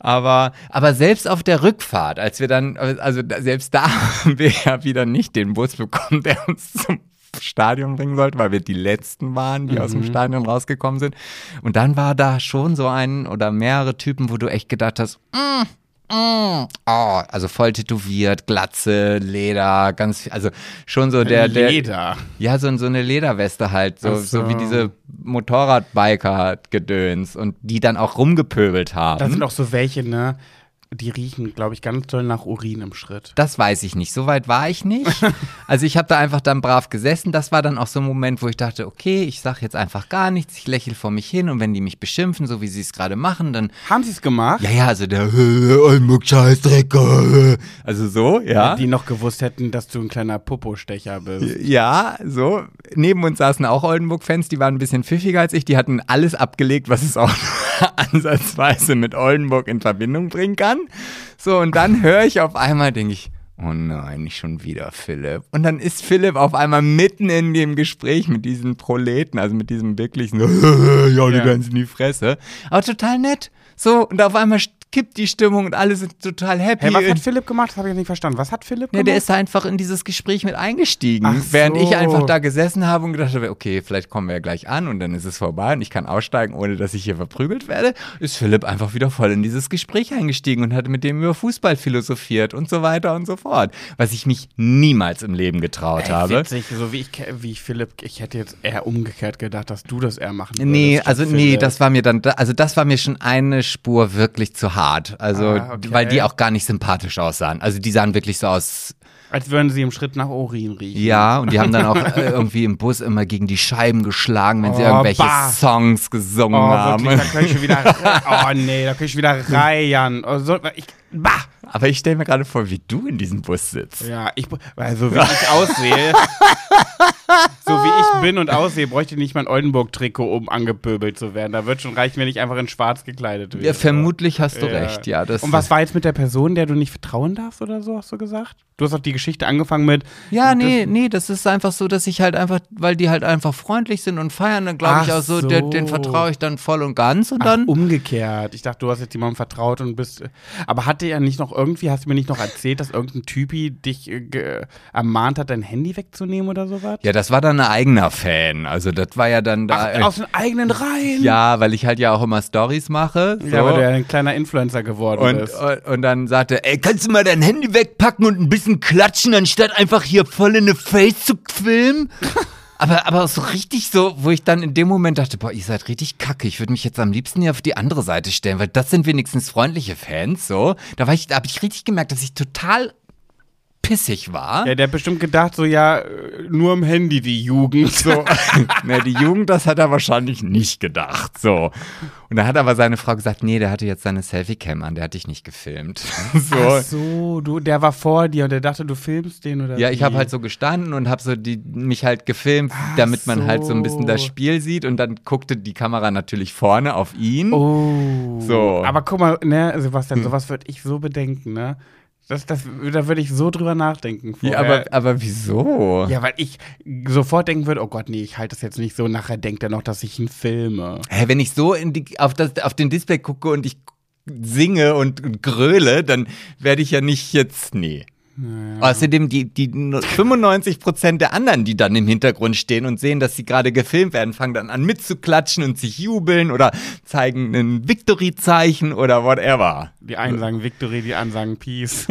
Aber, aber selbst auf der Rückfahrt, als wir dann, also selbst da [LAUGHS] haben wir ja wieder nicht den Bus bekommen, der uns zum Stadion bringen sollte, weil wir die letzten waren, die aus dem Stadion rausgekommen sind. Und dann war da schon so ein oder mehrere Typen, wo du echt gedacht hast, mm, mm, oh, also voll tätowiert, Glatze, Leder, ganz viel, also schon so der, der Leder. ja, so, so eine Lederweste halt, so, so. so. wie diese Motorradbiker-Gedöns und die dann auch rumgepöbelt haben. Da sind auch so welche, ne? Die riechen, glaube ich, ganz doll nach Urin im Schritt. Das weiß ich nicht. So weit war ich nicht. [LAUGHS] Also ich habe da einfach dann brav gesessen. Das war dann auch so ein Moment, wo ich dachte, okay, ich sage jetzt einfach gar nichts. Ich lächle vor mich hin und wenn die mich beschimpfen, so wie sie es gerade machen, dann Haben sie es gemacht? ja, ja, also der [LAUGHS] Scheißdreck. [LAUGHS] Also so, ja. Die noch gewusst hätten, dass du ein kleiner Popostecher bist. Ja, so. Neben uns saßen auch Oldenburg-Fans, die waren ein bisschen pfiffiger als ich. Die hatten alles abgelegt, was es auch [LAUGHS] ansatzweise mit Oldenburg in Verbindung bringen kann. So, und dann höre ich auf einmal, denke ich, oh nein, nicht schon wieder Philipp. Und dann ist Philipp auf einmal mitten in dem Gespräch mit diesen Proleten, also mit diesem wirklichen, [LAUGHS] ja, die Ja. ganz in die Fresse. Aber total nett. So, und auf einmal kippt die Stimmung und alle sind total happy. Hey, was hat Philipp gemacht? Das habe ich jetzt nicht verstanden. Was hat Philipp Ja, gemacht? der ist da einfach in dieses Gespräch mit eingestiegen. Ach Während so. ich einfach da gesessen habe und gedacht habe, okay, vielleicht kommen wir ja gleich an und dann ist es vorbei und ich kann aussteigen, ohne dass ich hier verprügelt werde, ist Philipp einfach wieder voll in dieses Gespräch eingestiegen und hat mit dem über Fußball philosophiert und so weiter und so fort. Was ich mich niemals im Leben getraut Ey, habe. Witzig, so wie ich, wie ich Philipp, ich hätte jetzt eher umgekehrt gedacht, dass du das eher machen würdest. Nee, statt also nee, das war mir dann, also das war mir schon eine Spur wirklich zu hart. Also, Ah, okay. weil die auch gar nicht sympathisch aussahen. Also die sahen wirklich so aus, Als würden sie im Schritt nach Urin riechen. ja, und die haben dann auch äh, irgendwie im Bus immer gegen die Scheiben geschlagen, wenn sie Oh, irgendwelche bah. Songs gesungen Oh, haben. wirklich, da könnte ich schon wieder, [LAUGHS] oh nee, da könnte ich wieder reiern. Oh, so, ich, bah! Aber ich stelle mir gerade vor, wie du in diesem Bus sitzt. Ja, ich, also wie ich aussehe, [LAUGHS] so wie ich bin und aussehe, bräuchte ich nicht mein Oldenburg-Trikot, um angepöbelt zu werden. Da wird schon reichen, wenn ich einfach in schwarz gekleidet wäre. Ja, vermutlich hast du Ja. recht, ja. Das Und was war jetzt mit der Person, der du nicht vertrauen darfst oder so, hast du gesagt? Du hast auch die Geschichte angefangen mit. Ja, nee, nee, das ist einfach so, dass ich halt einfach, weil die halt einfach freundlich sind und feiern, dann glaube ich auch so, so. Der, den vertraue ich dann voll und ganz und Ach, dann. umgekehrt. Ich dachte, du hast jetzt jemandem vertraut und bist. Aber hatte er nicht noch irgendwie, hast du mir nicht noch erzählt, dass irgendein Typi dich äh, ermahnt hat, dein Handy wegzunehmen oder sowas? Ja, das war dann ein eigener Fan. Also das war ja dann da. Ach, aus den eigenen Reihen? ja, weil ich halt ja auch immer Stories mache. So. Ja, weil du ja ein kleiner Influencer geworden und, bist. und, und dann sagte, ey, kannst du mal dein Handy wegpacken und ein bisschen klatschen, anstatt einfach hier voll in eine Face zu filmen? [LAUGHS] aber, aber so richtig so, wo ich dann in dem Moment dachte, boah, ihr seid richtig kacke. Ich würde mich jetzt am liebsten hier auf die andere Seite stellen, weil das sind wenigstens freundliche Fans, so. Da war ich, da habe ich richtig gemerkt, dass ich total pissig war. Ja, der hat bestimmt gedacht, so ja, nur im Handy die Jugend. So. [LAUGHS] Na, die Jugend, das hat er wahrscheinlich nicht gedacht. So. Und da hat aber seine Frau gesagt, nee, der hatte jetzt seine Selfie-Cam an, der hat dich nicht gefilmt. [LAUGHS] So. Ach so, du, der war vor dir und der dachte, du filmst den oder Ja, ich wie? habe halt so gestanden und habe so die, mich halt gefilmt, damit man halt so ein bisschen das so. Spiel sieht und dann guckte die Kamera natürlich vorne auf ihn. Oh. So. Aber guck mal, ne, Sebastian, sowas würde ich so bedenken, ne? Das, das, da würde ich so drüber nachdenken. ja, vorher. aber, aber wieso? ja, weil ich sofort denken würde, oh Gott, nee, ich halte das jetzt nicht so, nachher denkt er noch, dass ich ihn filme. Hä, wenn ich so in die, auf, das, auf den Display gucke und ich singe und, und gröle, dann werde ich ja nicht jetzt, nee. Außerdem die, die 95% der anderen, die dann im Hintergrund stehen und sehen, dass sie gerade gefilmt werden, fangen dann an mitzuklatschen und sich jubeln oder zeigen ein Victory-Zeichen oder whatever. Die einen sagen Victory, die anderen sagen Peace.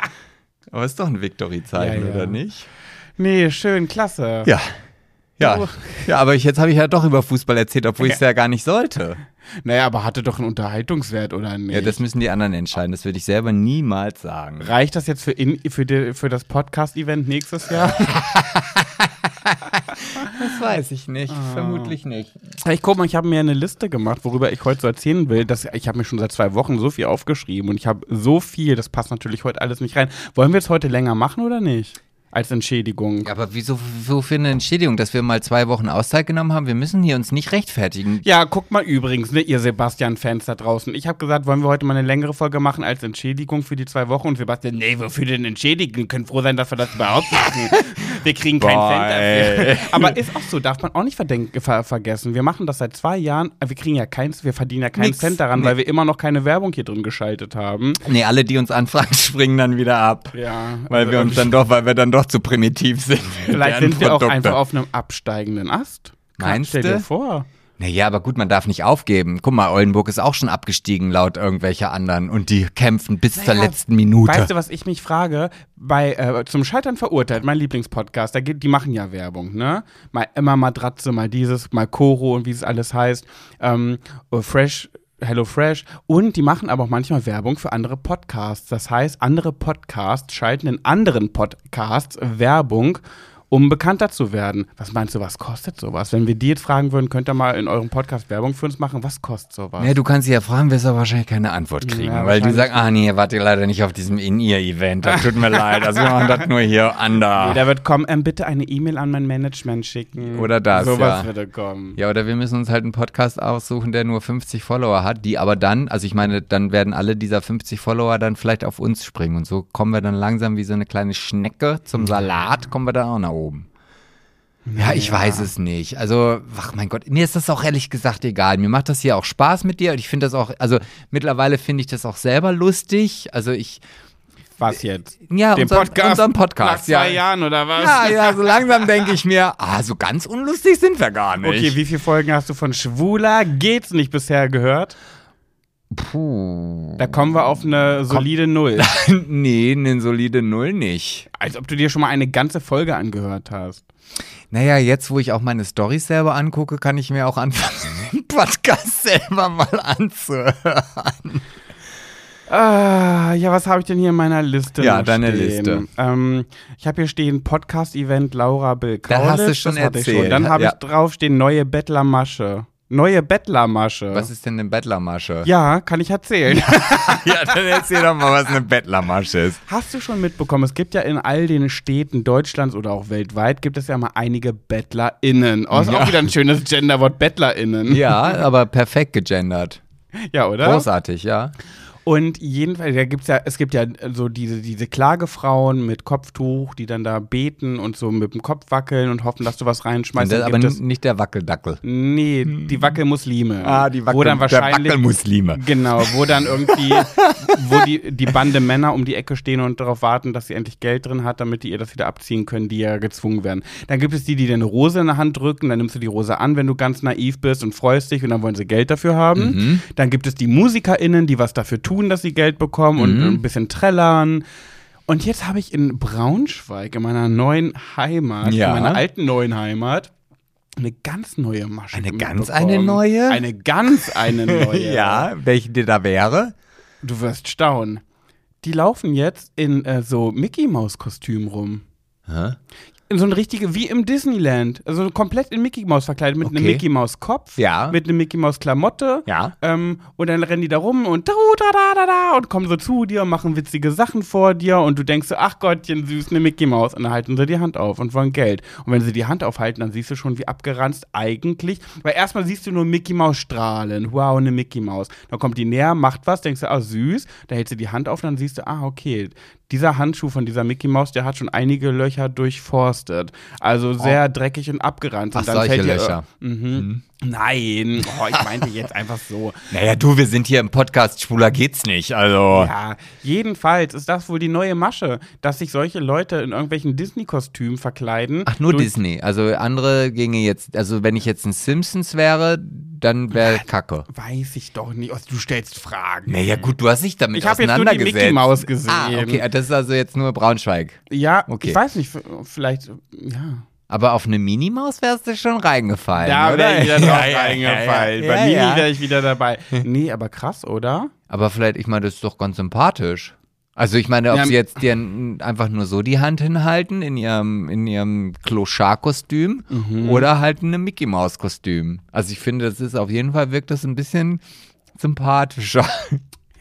[LAUGHS] Aber ist doch ein Victory-Zeichen, Ja, ja. oder nicht? nee, schön, klasse. Ja. Ja, ja, aber ich, jetzt habe ich ja doch über Fußball erzählt, obwohl ich es ja gar nicht sollte. Naja, aber hatte doch einen Unterhaltungswert, oder nicht? Ja, das müssen die anderen entscheiden. Das würde ich selber niemals sagen. Reicht das jetzt für, in, für, die, für das Podcast-Event nächstes Jahr? [LAUGHS] Das weiß ich nicht. Vermutlich nicht. Ich guck mal, ich habe mir eine Liste gemacht, worüber ich heute so erzählen will. Das, ich habe mir schon seit zwei Wochen so viel aufgeschrieben und ich habe so viel, das passt natürlich heute alles nicht rein. Wollen wir es heute länger machen oder nicht? Als Entschädigung. Ja, aber wieso wofür eine Entschädigung, dass wir mal zwei Wochen Auszeit genommen haben? Wir müssen hier uns nicht rechtfertigen. Ja, guckt mal übrigens, ne, ihr Sebastian-Fans da draußen. Ich habe gesagt, wollen wir heute mal eine längere Folge machen als Entschädigung für die zwei Wochen? Und Sebastian, nee, wofür denn entschädigen? Wir können froh sein, dass wir das überhaupt machen. [LAUGHS] Wir kriegen keinen Cent dafür. Aber ist auch so, darf man auch nicht ver vergessen. Wir machen das seit zwei Jahren, wir kriegen ja keins, wir verdienen ja keinen Nix. Cent daran, Nee. weil wir immer noch keine Werbung hier drin geschaltet haben. Nee, alle, die uns anfragen, [LAUGHS] springen dann wieder ab. Ja. Weil wir uns dann doch, weil wir dann doch zu primitiv sind. Vielleicht sind wir auch einfach auf einem absteigenden Ast. Meinst Stell dir vor. Naja, aber gut, man darf nicht aufgeben. Guck mal, Oldenburg ist auch schon abgestiegen laut irgendwelcher anderen und die kämpfen bis zur Naja, letzten Minute. Weißt du, was ich mich frage? Bei äh, Zum Scheitern verurteilt, mein Lieblingspodcast, da geht, die machen ja Werbung, ne? Mal immer Matratze, mal dieses, mal Koro und wie es alles heißt. Ähm, oh, Fresh. Hello Fresh und die machen aber auch manchmal Werbung für andere Podcasts. Das heißt, andere Podcasts schalten in anderen Podcasts Werbung, um bekannter zu werden. Was meinst du, was kostet sowas? Wenn wir die jetzt fragen würden, könnt ihr mal in eurem Podcast Werbung für uns machen, was kostet sowas? Ja, du kannst sie ja fragen, wirst aber wahrscheinlich keine Antwort kriegen, Ja, weil die sagen, ah nee, wart ihr leider nicht auf diesem In-Ear-Event, das tut mir leid, also wir machen das nur hier under. Nee, da wird kommen, ähm, bitte eine E-Mail an mein Management schicken. Oder das, Sowas ja. würde kommen. Ja, oder wir müssen uns halt einen Podcast aussuchen, der nur 50 Follower hat, die aber dann, also ich meine, dann werden alle dieser 50 Follower dann vielleicht auf uns springen und so kommen wir dann langsam wie so eine kleine Schnecke zum Salat, kommen wir da auch nach oben. Ja, ich weiß es nicht. Also, ach mein Gott, mir ist das auch ehrlich gesagt egal. Mir macht das hier auch Spaß mit dir und ich finde das auch, also mittlerweile finde ich das auch selber lustig. Also ich, Was jetzt? ja, Den unseren, Podcast? unseren Nach Podcast, zwei ja. Jahren oder was? Ja, ja, [LAUGHS] so langsam denke ich mir, ah, so ganz unlustig sind wir gar nicht. Okay, wie viele Folgen hast du von Schwuler geht's nicht bisher gehört? Puh. Da kommen wir auf eine solide Null. [LAUGHS] nee, eine solide Null nicht. Als ob du dir schon mal eine ganze Folge angehört hast. Naja, jetzt, wo ich auch meine Storys selber angucke, kann ich mir auch anfangen, [LAUGHS] den Podcast selber mal anzuhören. Ah, ja, was habe ich denn hier in meiner Liste? Ja, deine stehen? Liste. Ähm, ich habe hier stehen Podcast-Event Laura Bill Da hast du Kaulitz, schon das ich erzählt. Dann habe Ja. ich drauf stehen neue Bettlermasche. Neue Bettlermasche. Was ist denn eine Bettlermasche? ja, kann ich erzählen. [LAUGHS] ja, dann erzähl doch mal, was eine Bettlermasche ist. Hast du schon mitbekommen, es gibt ja in all den Städten Deutschlands oder auch weltweit, gibt es ja mal einige BettlerInnen. Oh, ist Ja. auch wieder ein schönes Genderwort, BettlerInnen. Ja, aber perfekt gegendert. Ja, oder? Großartig, ja. Und jedenfalls, da gibt's ja, es gibt ja so diese, diese Klagefrauen mit Kopftuch, die dann da beten und so mit dem Kopf wackeln und hoffen, dass du was reinschmeißt. Das, Dann aber es, nicht der Wackeldackel. nee, die Wackelmuslime. Ah, die wo dann wahrscheinlich, Wackelmuslime. Genau, wo dann irgendwie, [LAUGHS] wo die, die Bande Männer um die Ecke stehen und darauf warten, dass sie endlich Geld drin hat, damit die ihr das wieder abziehen können, die ja gezwungen werden. Dann gibt es die, die dir eine Rose in der Hand drücken, dann nimmst du die Rose an, wenn du ganz naiv bist und freust dich und dann wollen sie Geld dafür haben. Mhm. Dann gibt es die MusikerInnen, die was dafür tun, dass sie Geld bekommen und Mhm. ein bisschen trällern. Und jetzt habe ich in Braunschweig, in meiner neuen Heimat, Ja. in meiner alten neuen Heimat, eine ganz neue Masche. Eine ganz eine neue? Eine ganz eine [LAUGHS] neue. Ja, welche dir da wäre? Du wirst staunen. Die laufen jetzt in äh, so Mickey Maus Kostüm rum. Hä? In so eine richtige, wie im Disneyland. Also komplett in Mickey Maus verkleidet, mit einem Okay. Mickey Maus Kopf, Ja. mit einem Mickey Maus Klamotte. Ja. Ähm, und dann rennen die da rum und da, da, da, da, da und kommen so zu dir und machen witzige Sachen vor dir und du denkst so, ach Gottchen, süß, eine Mickey Maus. Und dann halten sie die Hand auf und wollen Geld. Und wenn sie die Hand aufhalten, dann siehst du schon, wie abgeranzt eigentlich. Weil erstmal siehst du nur Mickey Maus strahlen. Wow, eine Mickey Maus. Dann kommt die näher, macht was, denkst du, ah, süß. Da hältst du die Hand auf, dann siehst du, ah, okay. Dieser Handschuh von dieser Mickey Maus, der hat schon einige Löcher durchforstet. Also sehr dreckig und abgeranzt. Ach, und dann solche fällt dir, Löcher. Mhm. Nein, oh, ich meinte jetzt einfach so. [LAUGHS] Naja, du, wir sind hier im Podcast, schwuler geht's nicht, also. Ja, jedenfalls ist das wohl die neue Masche, dass sich solche Leute in irgendwelchen Disney-Kostümen verkleiden. Ach, nur Disney. Also andere ginge jetzt, also wenn ich jetzt ein Simpsons wäre, dann wäre Kacke. Weiß ich doch nicht. Also, Du stellst Fragen. Naja, gut, du hast dich damit Ich hab jetzt nur die auseinandergesetzt. Mickey Maus gesehen. Ah, okay, das ist also jetzt nur Braunschweig. Ja, Okay. ich weiß nicht, vielleicht, ja. Aber auf eine Minimaus wärst du schon reingefallen, Da wäre ich wieder [LAUGHS] drauf Ja, reingefallen. ja, Bei ja, Mini ja. wäre ich wieder dabei. Nee, aber krass, oder? Aber vielleicht, ich meine, das ist doch ganz sympathisch. Also ich meine, ob sie jetzt dir einfach nur so die Hand hinhalten in ihrem, in ihrem Clochard-Kostüm Mhm. oder halt in einem Mickey-Maus-Kostüm. Also ich finde, das ist auf jeden Fall, wirkt das ein bisschen sympathischer.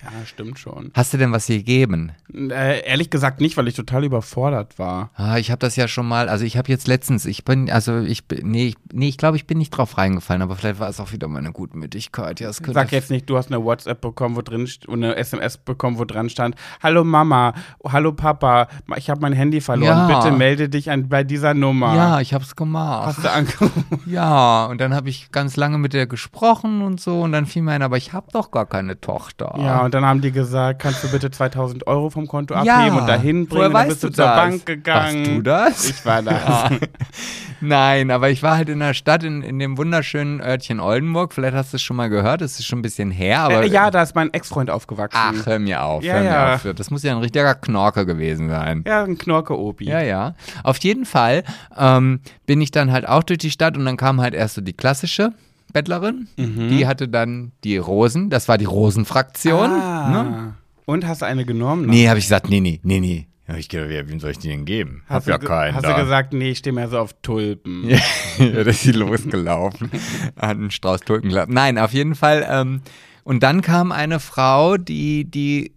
Ja, stimmt schon. Hast du denn was gegeben? Äh, ehrlich gesagt nicht, weil ich total überfordert war. Ah, ich habe das ja schon mal, also ich habe jetzt letztens, ich bin, also ich bin, nee, ich, nee, ich glaube, ich bin nicht drauf reingefallen, aber vielleicht war es auch wieder meine Gutmütigkeit. Ja, Sag jetzt nicht, du hast eine WhatsApp bekommen, wo drin eine SMS bekommen, wo dran stand: Hallo Mama, hallo Papa, ich habe mein Handy verloren. Ja. Bitte melde dich an, bei dieser Nummer. Ja, ich habe es gemacht. Hast du angerufen? [LAUGHS] Ja, und dann habe ich ganz lange mit der gesprochen und so und dann fiel mir ein, aber ich habe doch gar keine Tochter. Ja, und dann haben die gesagt, kannst du bitte 2000 Euro vom Konto Ja. abheben und dahin Woher bringen? Dann weißt bist du du zur das? Bank gegangen. Warst du das? Ich war das. Ah. [LAUGHS] Nein, aber ich war halt in der Stadt, in, in dem wunderschönen Örtchen Oldenburg. Vielleicht hast du es schon mal gehört, das ist schon ein bisschen her, aber. Äh, ja, da ist mein Ex-Freund aufgewachsen. Ach, hör mir auf, Ja, hör mir ja. auf. Das muss ja ein richtiger Knorke gewesen sein. Ja, ein Knorke-Opi. Ja, ja. Auf jeden Fall ähm, bin ich dann halt auch durch die Stadt und dann kam halt erst so die klassische Bettlerin. Mhm. Die hatte dann die Rosen, das war die Rosenfraktion. Ah. Ne? Und hast du eine genommen? Nee, habe ich gesagt, nee, nee, nee, nee. Ja, ich gedacht, wem soll ich die denn geben? Hast, Hab ja keinen hast da. du gesagt, nee, ich stehe mehr so auf Tulpen. [LAUGHS] ja, da ist sie losgelaufen. [LAUGHS] Hat einen Strauß Tulpen gehabt. Nein, auf jeden Fall. Ähm, und dann kam eine Frau, die, die,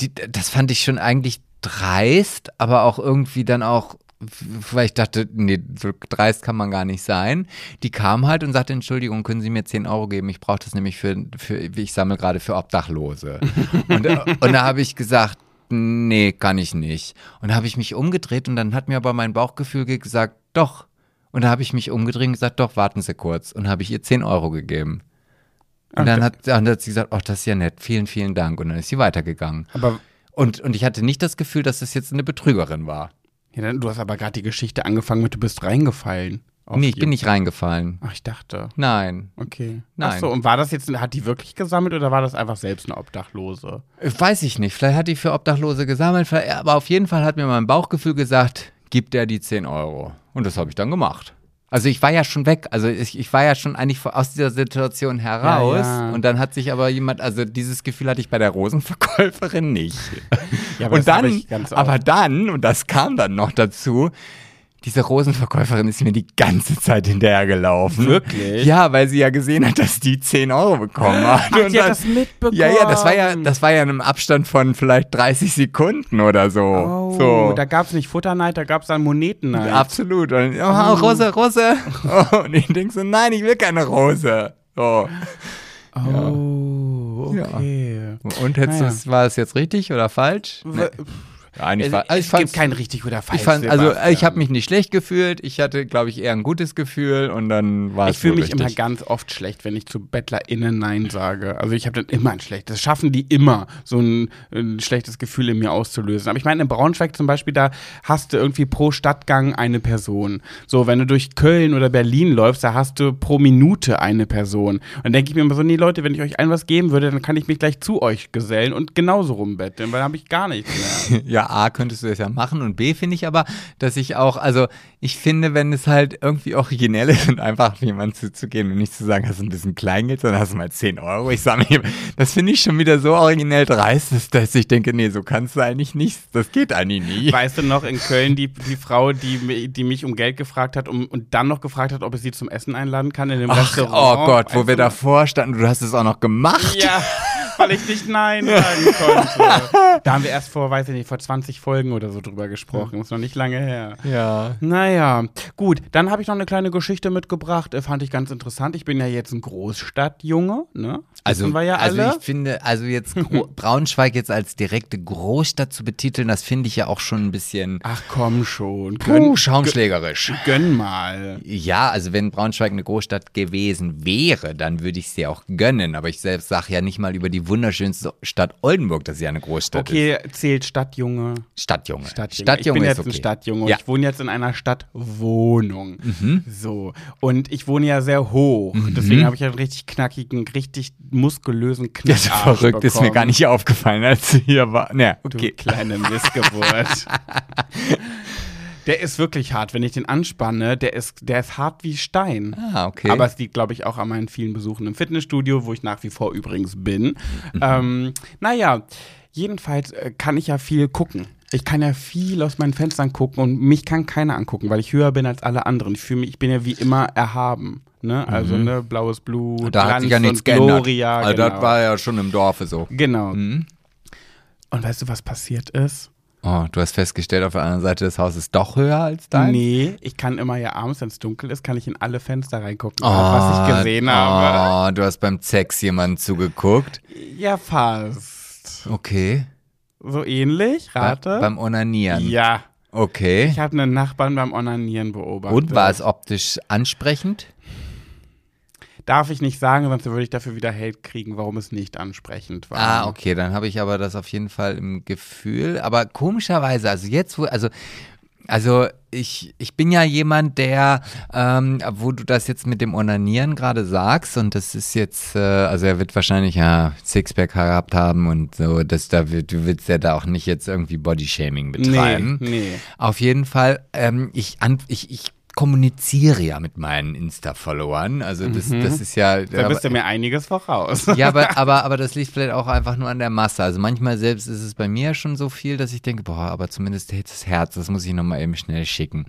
die, das fand ich schon eigentlich dreist, aber auch irgendwie dann auch, weil ich dachte, nee, so dreist kann man gar nicht sein. Die kam halt und sagte, Entschuldigung, können Sie mir 10 Euro geben? Ich brauche das nämlich für, für ich sammle gerade für Obdachlose. [LAUGHS] und, äh, und da habe ich gesagt, nee, kann ich nicht. Und da habe ich mich umgedreht und dann hat mir aber mein Bauchgefühl gesagt, doch. Und da habe ich mich umgedreht und gesagt, doch, warten Sie kurz. Und habe ich ihr 10 Euro gegeben. Und dann hat, dann hat sie gesagt, oh, das ist ja nett, vielen, vielen Dank. Und dann ist sie weitergegangen. Aber Und, und ich hatte nicht das Gefühl, dass das jetzt eine Betrügerin war. Ja, dann- du hast aber gerade die Geschichte angefangen mit, du bist reingefallen. Nee, ich bin nicht reingefallen. Ach, ich dachte. Nein. Okay. Nein. Ach so, und war das jetzt, hat die wirklich gesammelt oder war das einfach selbst eine Obdachlose? Weiß ich nicht. Vielleicht hat die für Obdachlose gesammelt, aber auf jeden Fall hat mir mein Bauchgefühl gesagt, gib der die 10 Euro. Und das habe ich dann gemacht. Also ich war ja schon weg, also ich, ich war ja schon eigentlich aus dieser Situation heraus Ja, ja. und dann hat sich aber jemand, also dieses Gefühl hatte ich bei der Rosenverkäuferin nicht. [LAUGHS] Ja, und das habe dann, aber dann, und das kam dann noch dazu, diese Rosenverkäuferin ist mir die ganze Zeit hinterhergelaufen. Wirklich? Ja, weil sie ja gesehen hat, dass die 10 Euro bekommen hat. Ach, Und die hat das mitbekommen. Ja, ja, das war ja, das war ja in einem Abstand von vielleicht 30 Sekunden oder so. Oh, so. da gab es nicht Futterneid, da gab es dann Monetenneid. Absolut. Und, oh, Rose, Rose. Oh, und ich denke so, nein, ich will keine Rose. So. Oh, Ja. okay. Und hättest Naja. war es jetzt richtig oder falsch? Nee. Eigentlich also ich es gibt kein richtig oder falsch. ich fand, also Sebastian. ich habe mich nicht schlecht gefühlt. Ich hatte, glaube ich, eher ein gutes Gefühl und dann war es Ich fühle mich immer richtig. ganz oft schlecht, wenn ich zu BettlerInnen Nein sage. Also ich habe dann immer ein schlechtes. Das schaffen die immer, so ein, ein schlechtes Gefühl in mir auszulösen. Aber ich meine, in Braunschweig zum Beispiel, da hast du irgendwie pro Stadtgang eine Person. So, wenn du durch Köln oder Berlin läufst, da hast du pro Minute eine Person. Und dann denke ich mir immer so, nee Leute, wenn ich euch allen was geben würde, dann kann ich mich gleich zu euch gesellen und genauso rumbetteln, weil dann habe ich gar nichts mehr. [LAUGHS] Ja, A, könntest du das ja machen und B, finde ich aber, dass ich auch, also ich finde, wenn es halt irgendwie originell ist und einfach auf jemanden zuzugehen und nicht zu sagen, hast du ein bisschen Kleingeld, sondern hast du mal 10 Euro, ich sage mir, das finde ich schon wieder so originell dreist, dass, dass ich denke, nee, so kannst du eigentlich nicht, das geht eigentlich nie. Weißt du noch in Köln die, die Frau, die, die mich um Geld gefragt hat um, und dann noch gefragt hat, ob ich sie zum Essen einladen kann in dem Ach, Restaurant? oh Gott, wo Weißt wir davor standen, du hast es auch noch gemacht. Ja, [LAUGHS] weil ich nicht Nein sagen konnte. [LAUGHS] Da haben wir erst vor, weiß ich nicht, vor 20 Folgen oder so drüber gesprochen. Ist noch nicht lange her. Ja. Naja, gut, dann habe ich noch eine kleine Geschichte mitgebracht, äh, fand ich ganz interessant. Ich bin ja jetzt ein Großstadtjunge, ne? Also, ja also alle. ich finde, also jetzt [LAUGHS] Gro Braunschweig jetzt als direkte Großstadt zu betiteln, das finde ich ja auch schon ein bisschen Ach komm schon, puh, gönn, schaumschlägerisch. gönn mal. Ja, also wenn Braunschweig eine Großstadt gewesen wäre, dann würde ich es dir auch gönnen. Aber ich selbst sage ja nicht mal über die wunderschönste Stadt Oldenburg, dass sie eine Großstadt Okay, zählt Stadtjunge. ist. Stadtjunge. Stadtjunge. ich bin ist jetzt okay. ein Stadtjunge Ja. ich wohne jetzt in einer Stadtwohnung. Mhm. So. Und ich wohne ja sehr hoch. Deswegen habe ich einen richtig knackigen, richtig muskulösen Das ist verrückt, ist mir bekommen. gar nicht aufgefallen, als du hier war. Naja, Du okay. kleine [LAUGHS] Missgeburt. [LAUGHS] der ist wirklich hart. Wenn ich den anspanne, der ist, der ist hart wie Stein. Ah, okay. Aber es liegt, glaube ich, auch an meinen vielen Besuchen im Fitnessstudio, wo ich nach wie vor übrigens bin. Mhm. Ähm, naja, jedenfalls äh, kann ich ja viel gucken. Ich kann ja viel aus meinen Fenstern gucken und mich kann keiner angucken, weil ich höher bin als alle anderen. Ich fühle mich, ich bin ja wie immer erhaben. Ne? Also, ne, blaues Blut, Mhm. da hat Glanz sich ja nichts und geändert. Gloria. also genau. das war ja schon im Dorfe so. genau. Mhm. Und weißt du, was passiert ist? Oh, du hast festgestellt, auf der anderen Seite des Hauses doch höher als dein? Nee, ich kann immer ja abends, wenn es dunkel ist, kann ich in alle Fenster reingucken, was ich gesehen habe. Oh, du hast beim Sex jemanden zugeguckt. Ja, fast. Okay. So ähnlich, rate. Beim Onanieren. ja. Okay. Ich habe einen Nachbarn beim Onanieren beobachtet. Und war es optisch ansprechend? Darf ich nicht sagen, sonst würde ich dafür wieder Hate kriegen, warum es nicht ansprechend war. Ah, okay, dann habe ich aber das auf jeden Fall im Gefühl. Aber komischerweise, also jetzt, wo, also, also ich, ich bin ja jemand, der, ähm, wo du das jetzt mit dem Onanieren gerade sagst, und das ist jetzt, äh, also er wird wahrscheinlich ja Sixpack gehabt haben und so, dass da wird, du willst ja da auch nicht jetzt irgendwie Bodyshaming betreiben. Nee, nee. Auf jeden Fall, ähm, ich, an, ich, ich kommuniziere ja mit meinen Insta-Followern. Also das, das ist ja. Mhm. Da bist du mir einiges voraus. Ja, aber, [LAUGHS] aber, aber das liegt vielleicht auch einfach nur an der Masse. Also manchmal selbst ist es bei mir schon so viel, dass ich denke, boah, aber zumindest hält das Herz, das muss ich nochmal eben schnell schicken.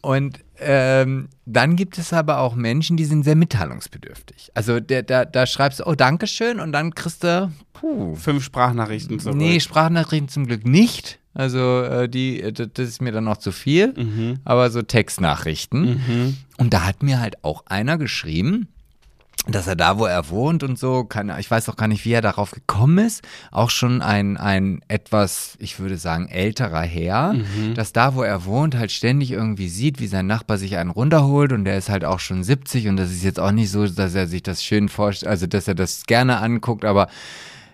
Und ähm, dann gibt es aber auch Menschen, die sind sehr mitteilungsbedürftig. Also der, da, da schreibst du, oh, Dankeschön, und dann kriegst du, puh, Fünf Sprachnachrichten zurück. Nee, Sprachnachrichten zum Glück nicht. Also äh, die, äh, das ist mir dann noch zu viel. Mhm. Aber so Textnachrichten. Und da hat mir halt auch einer geschrieben, dass er da, wo er wohnt und so, kann, ich weiß auch gar nicht, wie er darauf gekommen ist, auch schon ein, ein etwas, ich würde sagen, älterer Herr, Mhm. dass da, wo er wohnt, halt ständig irgendwie sieht, wie sein Nachbar sich einen runterholt und der ist halt auch schon 70 und das ist jetzt auch nicht so, dass er sich das schön vorstellt, also dass er das gerne anguckt, aber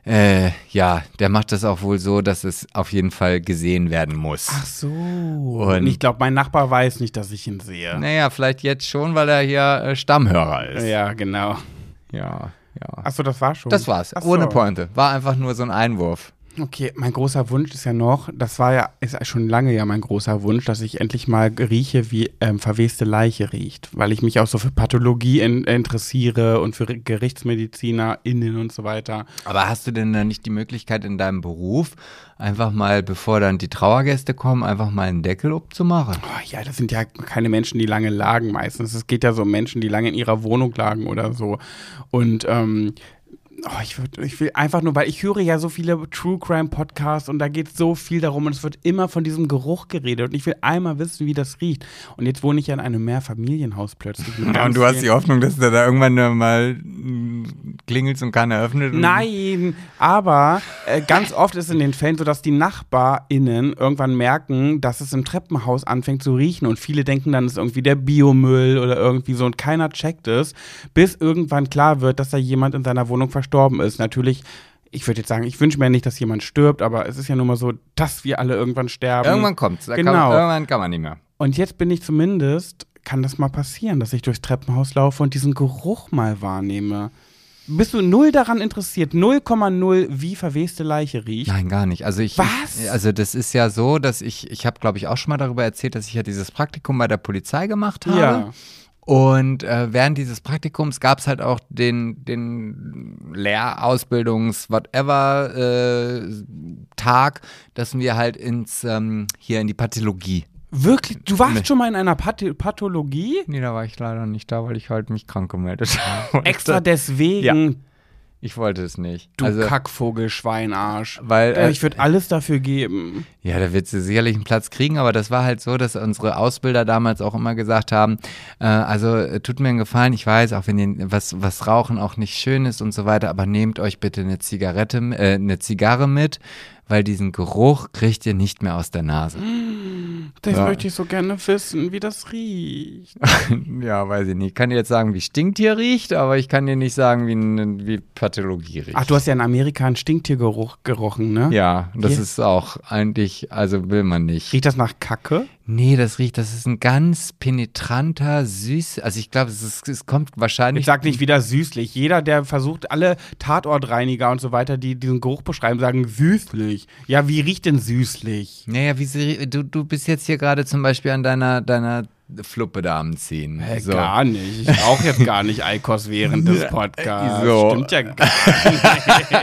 äh, ja, der macht das auch wohl so, dass es auf jeden Fall gesehen werden muss. Ach so. Und- ich glaube, mein Nachbar weiß nicht, dass ich ihn sehe. Naja, vielleicht jetzt schon, weil er hier äh, Stammhörer ist. Ja, genau. ja. ja. Ach so, das war schon. Das war's. Ach so. Ohne Pointe. War einfach nur so ein Einwurf. Okay, mein großer Wunsch ist ja noch, das war ja, ist schon lange ja mein großer Wunsch, dass ich endlich mal rieche, wie ähm, verweste Leiche riecht. Weil ich mich auch so für Pathologie in, interessiere und für GerichtsmedizinerInnen und so weiter. Aber hast du denn da nicht die Möglichkeit in deinem Beruf, einfach mal, bevor dann die Trauergäste kommen, einfach mal einen Deckel abzumachen? Oh, ja, das sind ja keine Menschen, die lange lagen meistens. Es geht ja so um Menschen, die lange in ihrer Wohnung lagen oder so. Und ähm, oh, ich, würd, ich will einfach nur, weil ich höre ja so viele True Crime Podcasts und da geht so viel darum und es wird immer von diesem Geruch geredet und ich will einmal wissen, wie das riecht. Und jetzt wohne ich ja in einem Mehrfamilienhaus plötzlich. mit ganz vielen- Hoffnung, dass du da irgendwann mal klingelst und keiner öffnet? Nein, aber äh, ganz oft ist in den Fällen so, dass die NachbarInnen irgendwann merken, dass es im Treppenhaus anfängt zu riechen und viele denken dann, es ist irgendwie der Biomüll oder irgendwie so und keiner checkt es, bis irgendwann klar wird, dass da jemand in seiner Wohnung verstorben ist. Natürlich, ich würde jetzt sagen, ich wünsche mir nicht, dass jemand stirbt, aber es ist ja nun mal so, dass wir alle irgendwann sterben. Irgendwann kommt's. Da Genau. Kann, irgendwann kann man nicht mehr. Und jetzt bin ich zumindest, kann das mal passieren, dass ich durchs Treppenhaus laufe und diesen Geruch mal wahrnehme. Bist du null daran interessiert, 0,0 wie verweste Leiche riecht? Nein, gar nicht. Also ich, Was? Also das ist ja so, dass ich, ich habe, glaube ich, auch schon mal darüber erzählt, dass ich ja dieses Praktikum bei der Polizei gemacht habe. Ja. Und äh, während dieses Praktikums gab es halt auch den, den Lehrausbildungs-whatever äh, dass wir halt ins ähm, hier in die Pathologie. Wirklich? Du warst Nee. schon mal in einer Path Pathologie? Nee, da war ich leider nicht da, weil ich halt mich krank gemeldet [LAUGHS] habe. Extra deswegen, Ich wollte es nicht. du also, Kackvogel, Schweinarsch. weil, Äh, äh, ich würde alles dafür geben. Ja, da wird sie sicherlich einen Platz kriegen, aber das war halt so, dass unsere Ausbilder damals auch immer gesagt haben, äh, also äh, tut mir einen Gefallen, ich weiß, auch wenn ihr was, was Rauchen auch nicht schön ist und so weiter, aber nehmt euch bitte eine Zigarette, äh, eine Zigarre mit, weil diesen Geruch kriegt ihr nicht mehr aus der Nase. [GASPS] Das Ja. möchte ich so gerne wissen, wie das riecht. [LAUGHS] ja, weiß ich nicht. Ich kann dir jetzt sagen, wie Stinktier riecht, aber ich kann dir nicht sagen, wie, wie Pathologie riecht. Ach, du hast ja in Amerika einen Stinktiergeruch gerochen, ne? ja, das Hier. ist auch eigentlich, also will man nicht. Riecht das nach Kacke? Nee, das riecht, das ist ein ganz penetranter, süß, also ich glaube, es, es kommt wahrscheinlich. Ich sag nicht wieder süßlich. Jeder, der versucht, alle Tatortreiniger und so weiter, die diesen Geruch beschreiben, sagen süßlich. Ja, wie riecht denn süßlich? Naja, wie sie, du, du bist jetzt hier gerade zum Beispiel an deiner, deiner Fluppe da am Ziehen. Hä, so. Gar nicht. Ich rauche jetzt gar nicht Eikos während [LAUGHS] des Podcasts. So. Stimmt ja gar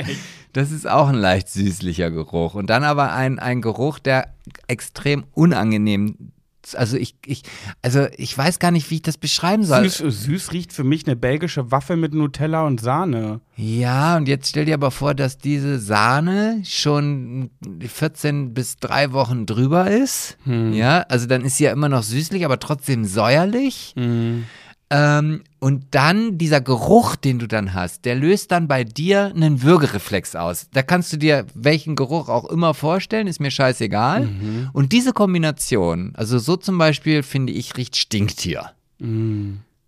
nicht. [LAUGHS] Das ist auch ein leicht süßlicher Geruch. Und dann aber ein, ein Geruch, der extrem unangenehm also ich, ich, also ich weiß gar nicht, wie ich das beschreiben soll. Süß, süß riecht für mich eine belgische Waffel mit Nutella und Sahne. Ja, und jetzt stell dir aber vor, dass diese Sahne schon 14 bis drei Wochen drüber ist. Ja, also dann ist sie ja immer noch süßlich, aber trotzdem säuerlich. Ähm, und dann dieser Geruch, den du dann hast, der löst dann bei dir einen Würgereflex aus. Da kannst du dir welchen Geruch auch immer vorstellen, ist mir scheißegal. Und diese Kombination, also so zum Beispiel, finde ich, riecht Stinktier.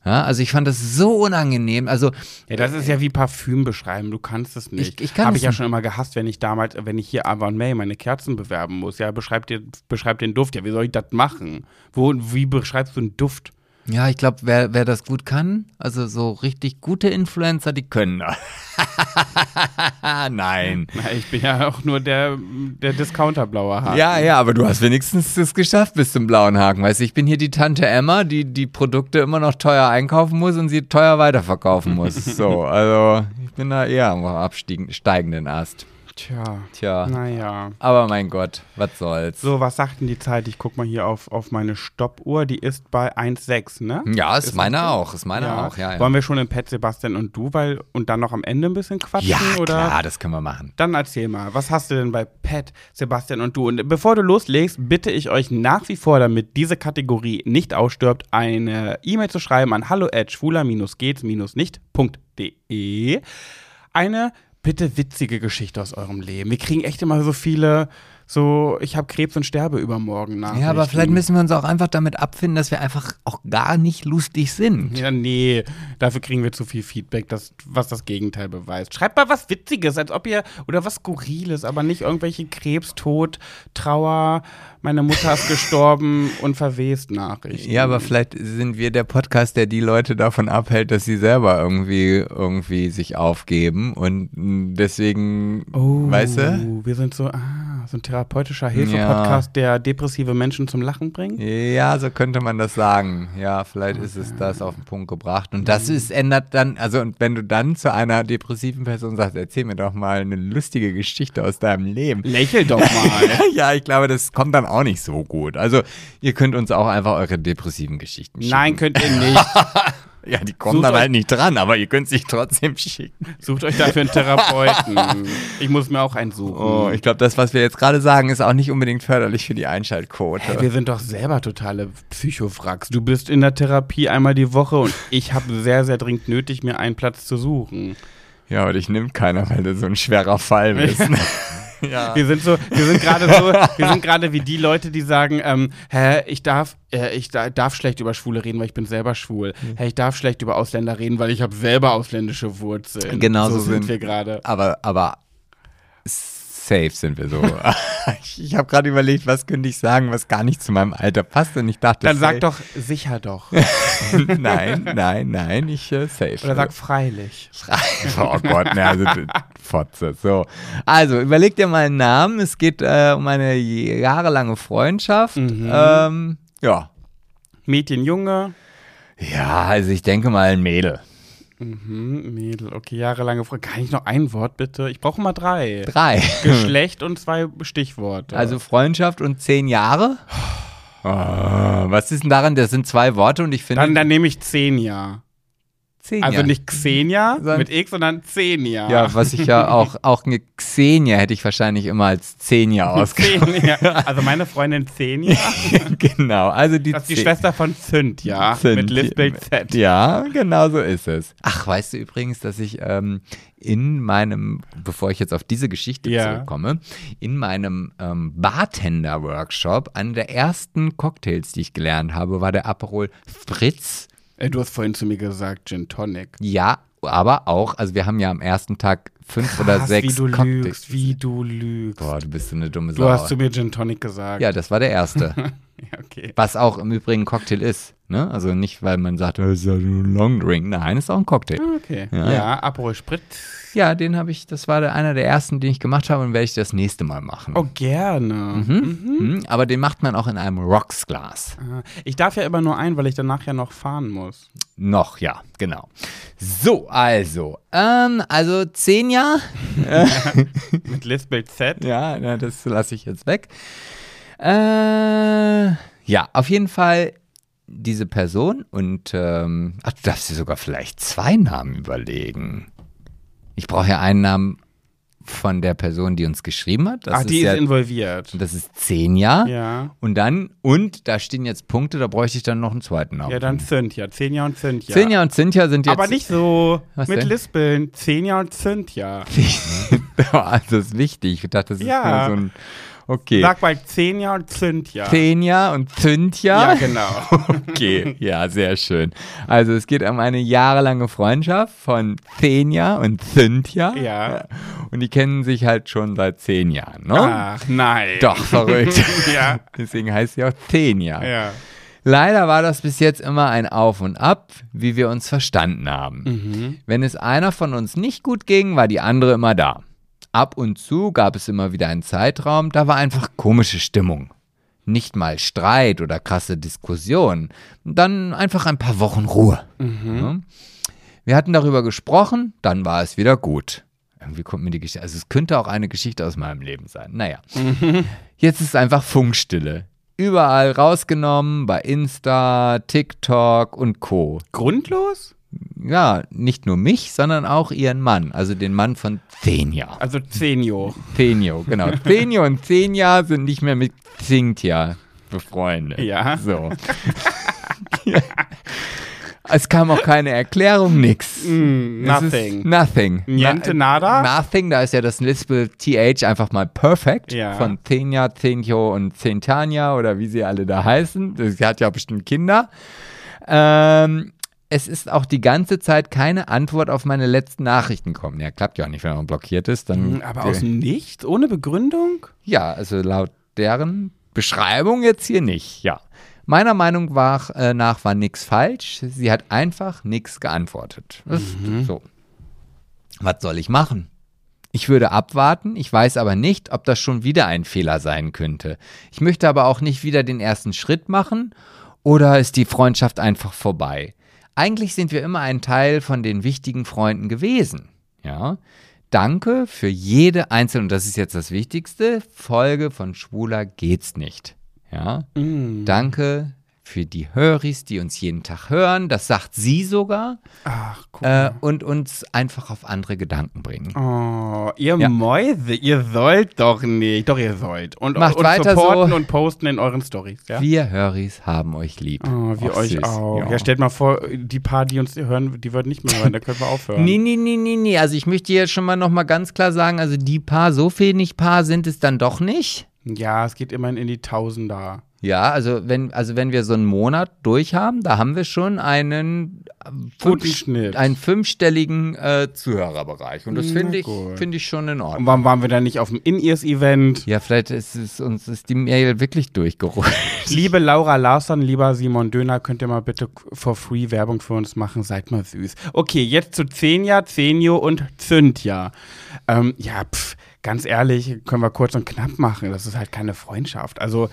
Ja, also ich fand das so unangenehm. Also Ja, das ist ja wie Parfüm beschreiben. Du kannst es nicht. Ich- ich Habe ich ja schon immer gehasst, wenn ich damals, wenn ich hier Avon May meine Kerzen bewerben muss. Ja, beschreib, dir, beschreib den Duft. Ja, wie soll ich das machen? Wo, wie beschreibst du einen Duft? Ja, ich glaube, wer, wer das gut kann, also so richtig gute Influencer, die können das. [LAUGHS] Nein. Ich bin ja auch nur der, der Discounter blauer Haken. Ja, ja, aber du hast wenigstens es geschafft bis zum blauen Haken. Weißt du, ich bin hier die Tante Emma, die die Produkte immer noch teuer einkaufen muss und sie teuer weiterverkaufen muss. So, also ich bin da eher am absteigenden Ast. Tja. Tja. Naja. Aber mein Gott, was soll's. So, was sagt denn die Zeit? Ich guck mal hier auf, auf meine Stoppuhr. Die ist bei 1,6, ne? Ja, ist, Ist meine auch. Ist meine auch, ja. ja. Wollen wir schon in Pet Sebastian und du, weil und dann noch am Ende ein bisschen quatschen? ja, oder? klar, das können wir machen. Dann erzähl mal, was hast du denn bei Pat, Sebastian und du? Und bevor du loslegst, bitte ich euch nach wie vor, damit diese Kategorie nicht ausstirbt, eine E-Mail zu schreiben an hallo at schwuler-gehts-nicht.de. Eine bitte witzige Geschichte aus eurem Leben. Wir kriegen echt immer so viele, so, ich habe Krebs und sterbe übermorgen nach. Ja, aber vielleicht müssen wir uns auch einfach damit abfinden, dass wir einfach auch gar nicht lustig sind. Ja, nee, dafür kriegen wir zu viel Feedback, das, was das Gegenteil beweist. Schreibt mal was Witziges, als ob ihr, oder was Skurriles, aber nicht irgendwelche Krebs, Tod, Trauer, meine Mutter ist gestorben und verwest Nachrichten. Ja, aber vielleicht sind wir der Podcast, der die Leute davon abhält, dass sie selber irgendwie, irgendwie sich aufgeben und deswegen, Oh, weißt du? wir sind so, ah, so ein therapeutischer Hilfe-Podcast, der depressive Menschen zum Lachen bringt. Ja, so könnte man das sagen. Ja, vielleicht ist es das auf den Punkt gebracht. Und das ist, ändert dann, also und wenn du dann zu einer depressiven Person sagst, erzähl mir doch mal eine lustige Geschichte aus deinem Leben. Lächel doch mal. [LAUGHS] ja, ich glaube, das kommt dann auch nicht so gut. Also, ihr könnt uns auch einfach eure depressiven Geschichten schicken. Nein, könnt ihr nicht. [LAUGHS] Ja, die kommen Sucht dann halt nicht dran, aber ihr könnt sich trotzdem schicken. Sucht euch dafür einen Therapeuten. [LAUGHS] Ich muss mir auch einen suchen. Oh, ich glaube, das, was wir jetzt gerade sagen, ist auch nicht unbedingt förderlich für die Einschaltquote. Hey, wir sind doch selber totale Psychofracks. Du bist in der Therapie einmal die Woche und ich habe sehr, sehr dringend nötig, mir einen Platz zu suchen. ja, aber dich nimmt keiner, weil du so ein schwerer Fall bist. [LAUGHS] [LAUGHS] ja. Wir sind so, wir sind gerade so, wir sind gerade wie die Leute, die sagen, ähm, hä, ich darf, äh, ich da, darf schlecht über Schwule reden, weil ich bin selber schwul. Hä, ich darf schlecht über Ausländer reden, weil ich habe selber ausländische Wurzeln. Genau so so sind sind- wir gerade. Aber, aber safe sind wir so. [LAUGHS] ich ich habe gerade überlegt, was könnte ich sagen, was gar nicht zu meinem Alter passt. Und ich dachte, Dann sag safe. doch sicher doch. [LAUGHS] nein, nein, nein, ich äh, safe. Oder sag freilich. oh Gott, ne, also Fotze. So. Also, überleg dir mal einen Namen. Es geht äh, um eine jahrelange Freundschaft. Mhm. Ähm, ja. Mädchen, Junge. Ja, also ich denke mal ein Mädel. Mhm, Mädel, okay, jahrelange Frau. Kann ich noch ein Wort bitte? Ich brauche mal drei. Drei. [LAUGHS] Geschlecht und zwei Stichworte. Also Freundschaft und zehn Jahre. Oh, [SIGHS] was ist denn daran? Das sind zwei Worte und ich finde. dann, dann nehme ich Xenia. Also nicht Xenia mit X, sondern Xenia. Ja, was ich ja auch, auch eine Xenia hätte ich wahrscheinlich immer als Xenia ausgesprochen. Xenia. [LAUGHS] Also meine Freundin Xenia, [LAUGHS] genau, also die das ist die Ze- Schwester von Cynthia Cynthia. mit Lispel Z. Ja, genau so ist es. Ach, weißt du übrigens, dass ich ähm, in meinem, bevor ich jetzt auf diese Geschichte Ja. zurückkomme, in meinem ähm, Bartender-Workshop, einer der ersten Cocktails, die ich gelernt habe, war der Aperol Fritz. Äh, Du hast vorhin zu mir gesagt Gin Tonic. Ja, aber auch, also wir haben ja am ersten Tag fünf oder Krass, sechs wie du Cocktails. lügst, wie du lügst. Boah, du bist so eine dumme Du Sau. hast zu mir Gin Tonic gesagt. ja, das war der erste. [LAUGHS] [LAUGHS] Okay. Was auch im Übrigen ein Cocktail ist. Ne? Also nicht, weil man sagt, das ist ja nur ein Long Drink. Nein, ist auch ein Cocktail. Okay. Ja. Ja, Aperol Spritz. Ja, den habe ich, das war der, einer der ersten, den ich gemacht habe und werde ich das nächste Mal machen. Oh, gerne. Mhm. Aber den macht man auch in einem Rocks-Glas. Ah, Ich darf ja immer nur ein, weil ich danach ja noch fahren muss. Noch, ja, genau. So, also, ähm, also zehn Jahre. [LAUGHS] Mit Lispel Z. Ja, na, das lasse ich jetzt weg. Äh, ja, auf jeden Fall diese Person und, ähm, ach, du darfst dir sogar vielleicht zwei Namen überlegen. Ich brauche ja einen Namen von der Person, die uns geschrieben hat. Das Ach, die ja, ist involviert. das ist Jahre. Ja. Und dann, und da stehen jetzt Punkte, da bräuchte ich dann noch einen zweiten Namen. Ja, dann Cynthia. Cynthia und Cynthia. Cynthia und Cynthia sind jetzt. Aber nicht so Was mit denn? Lispeln. Cynthia und Cynthia. [LAUGHS] also das ist wichtig. Ich dachte, das ist Ja. nur so ein. Okay. Sag mal Cynthia und Cynthia. Cynthia und Cynthia. Ja, genau. [LAUGHS] Okay, ja, sehr schön. Also es geht um eine jahrelange Freundschaft von Cynthia und Cynthia. Ja. Und die kennen sich halt schon seit zehn Jahren, ne? Ach, nein. Doch, verrückt. [LAUGHS] ja. Deswegen heißt sie auch Cynthia. Ja. Leider war das bis jetzt immer ein Auf und Ab, wie wir uns verstanden haben. Mhm. Wenn es einer von uns nicht gut ging, war die andere immer da. Ab und zu gab es immer wieder einen Zeitraum, da war einfach komische Stimmung. Nicht mal Streit oder krasse Diskussion. Dann einfach ein paar Wochen Ruhe. Ja. Wir hatten darüber gesprochen, dann war es wieder gut. Irgendwie kommt mir die Geschichte, also es könnte auch eine Geschichte aus meinem Leben sein. Naja, jetzt ist einfach Funkstille. Überall rausgenommen, bei Insta, TikTok und Co. Grundlos? Ja, nicht nur mich, sondern auch ihren Mann, also den Mann von Zenja. Also Zenio. Zenio, genau. [LAUGHS] Zenio und Zenja sind nicht mehr mit Xingtia befreundet. Ja. So. [LAUGHS] Es kam auch keine Erklärung, nix. Mm, nothing. Nothing. Niente, Na- nada? Nothing, da ist ja das Lispel TH einfach mal perfect. Ja. Von Tenja, Tenjo und Zentania oder wie sie alle da heißen. Sie hat ja bestimmt Kinder. Ähm, es ist auch die ganze Zeit keine Antwort auf meine letzten Nachrichten kommen. Ja, klappt ja auch nicht, wenn man blockiert ist. Dann Mm, Aber aus dem Nichts? Ohne Begründung? ja, also laut deren Beschreibung jetzt hier nicht, ja. Meiner Meinung war, äh, nach war nichts falsch. Sie hat einfach nichts geantwortet. Ist so. Was soll ich machen? Ich würde abwarten, ich weiß aber nicht, ob das schon wieder ein Fehler sein könnte. Ich möchte aber auch nicht wieder den ersten Schritt machen oder ist die Freundschaft einfach vorbei? Eigentlich sind wir immer ein Teil von den wichtigen Freunden gewesen. Ja. Danke für jede einzelne, und das ist jetzt das Wichtigste, Folge von Schwuler geht's nicht. Ja. Mm. Danke für die Höris, die uns jeden Tag hören. Das sagt sie sogar. Ach, guck Äh, und uns einfach auf andere Gedanken bringen. Oh, ihr Ja. Mäuse, ihr sollt doch nicht. Doch, ihr sollt. Und, Macht und weiter supporten so. und posten in euren Stories, ja? Wir Höris haben euch lieb. Oh, wir euch süß. auch. Ja. Ja. stellt mal vor, die paar, die uns hören, die würden nicht mehr hören, da können wir aufhören. [LAUGHS] Nee, nee, nee, nee, nee. Also ich möchte jetzt schon mal noch mal ganz klar sagen, also die paar, so wenig paar sind es dann doch nicht. Ja, es geht immerhin in die Tausender. Ja, also wenn, also wenn wir so einen Monat durch haben, da haben wir schon einen, äh, fünf- einen fünfstelligen äh, Zuhörerbereich. Und das finde ich, gut. finde ich schon in Und Ordnung. warum waren wir dann nicht auf dem In-Ears-Event? Ja, vielleicht ist es uns ist die Mail wirklich durchgerutscht. Liebe Laura Larsson, lieber Simon Döner, könnt ihr mal bitte for free Werbung für uns machen? Seid mal süß. Okay, jetzt zu Zenja, Zenio und Zündja. Ähm, ja, pff, ganz ehrlich, können wir kurz und knapp machen. Das ist halt keine Freundschaft. Also,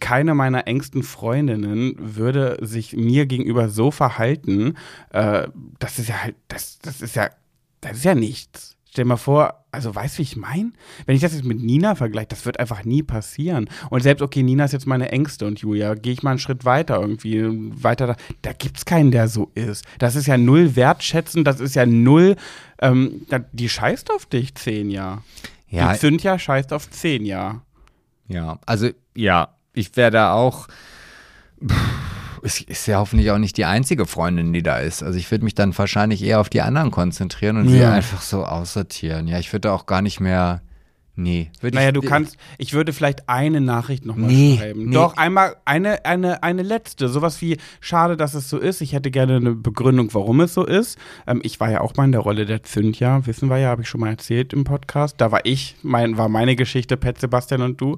keine meiner engsten Freundinnen würde sich mir gegenüber so verhalten. Äh, das ist ja halt, das, das ist ja, das ist ja nichts. Stell dir mal vor, also weißt du, wie ich meine? Wenn ich das jetzt mit Nina vergleiche, das wird einfach nie passieren. Und selbst, okay, Nina ist jetzt meine Ängste und Julia, gehe ich mal einen Schritt weiter irgendwie, weiter da. Da gibt's keinen, der so ist. Das ist ja null wertschätzen, das ist ja null, ähm, die scheißt auf dich zehn Jahre. Ja, Die Cynthia scheißt auf zehn Jahre. ja, also ja, ich werde auch. Pff, Es ist ja hoffentlich auch nicht die einzige Freundin, die da ist. Also ich würde mich dann wahrscheinlich eher auf die anderen konzentrieren und sie Ja. einfach so aussortieren. Ja, ich würde auch gar nicht mehr. Nee, würde Naja, ich, du kannst, ich würde vielleicht eine Nachricht nochmal Nee, schreiben. nee. Doch, einmal eine, eine, eine letzte. Sowas wie, schade, dass es so ist. Ich hätte gerne eine Begründung, warum es so ist. Ähm, ich war ja auch mal in der Rolle der Zündja, wissen wir ja, habe ich schon mal erzählt im Podcast. Da war ich, mein, war meine Geschichte, Pet Sebastian und du.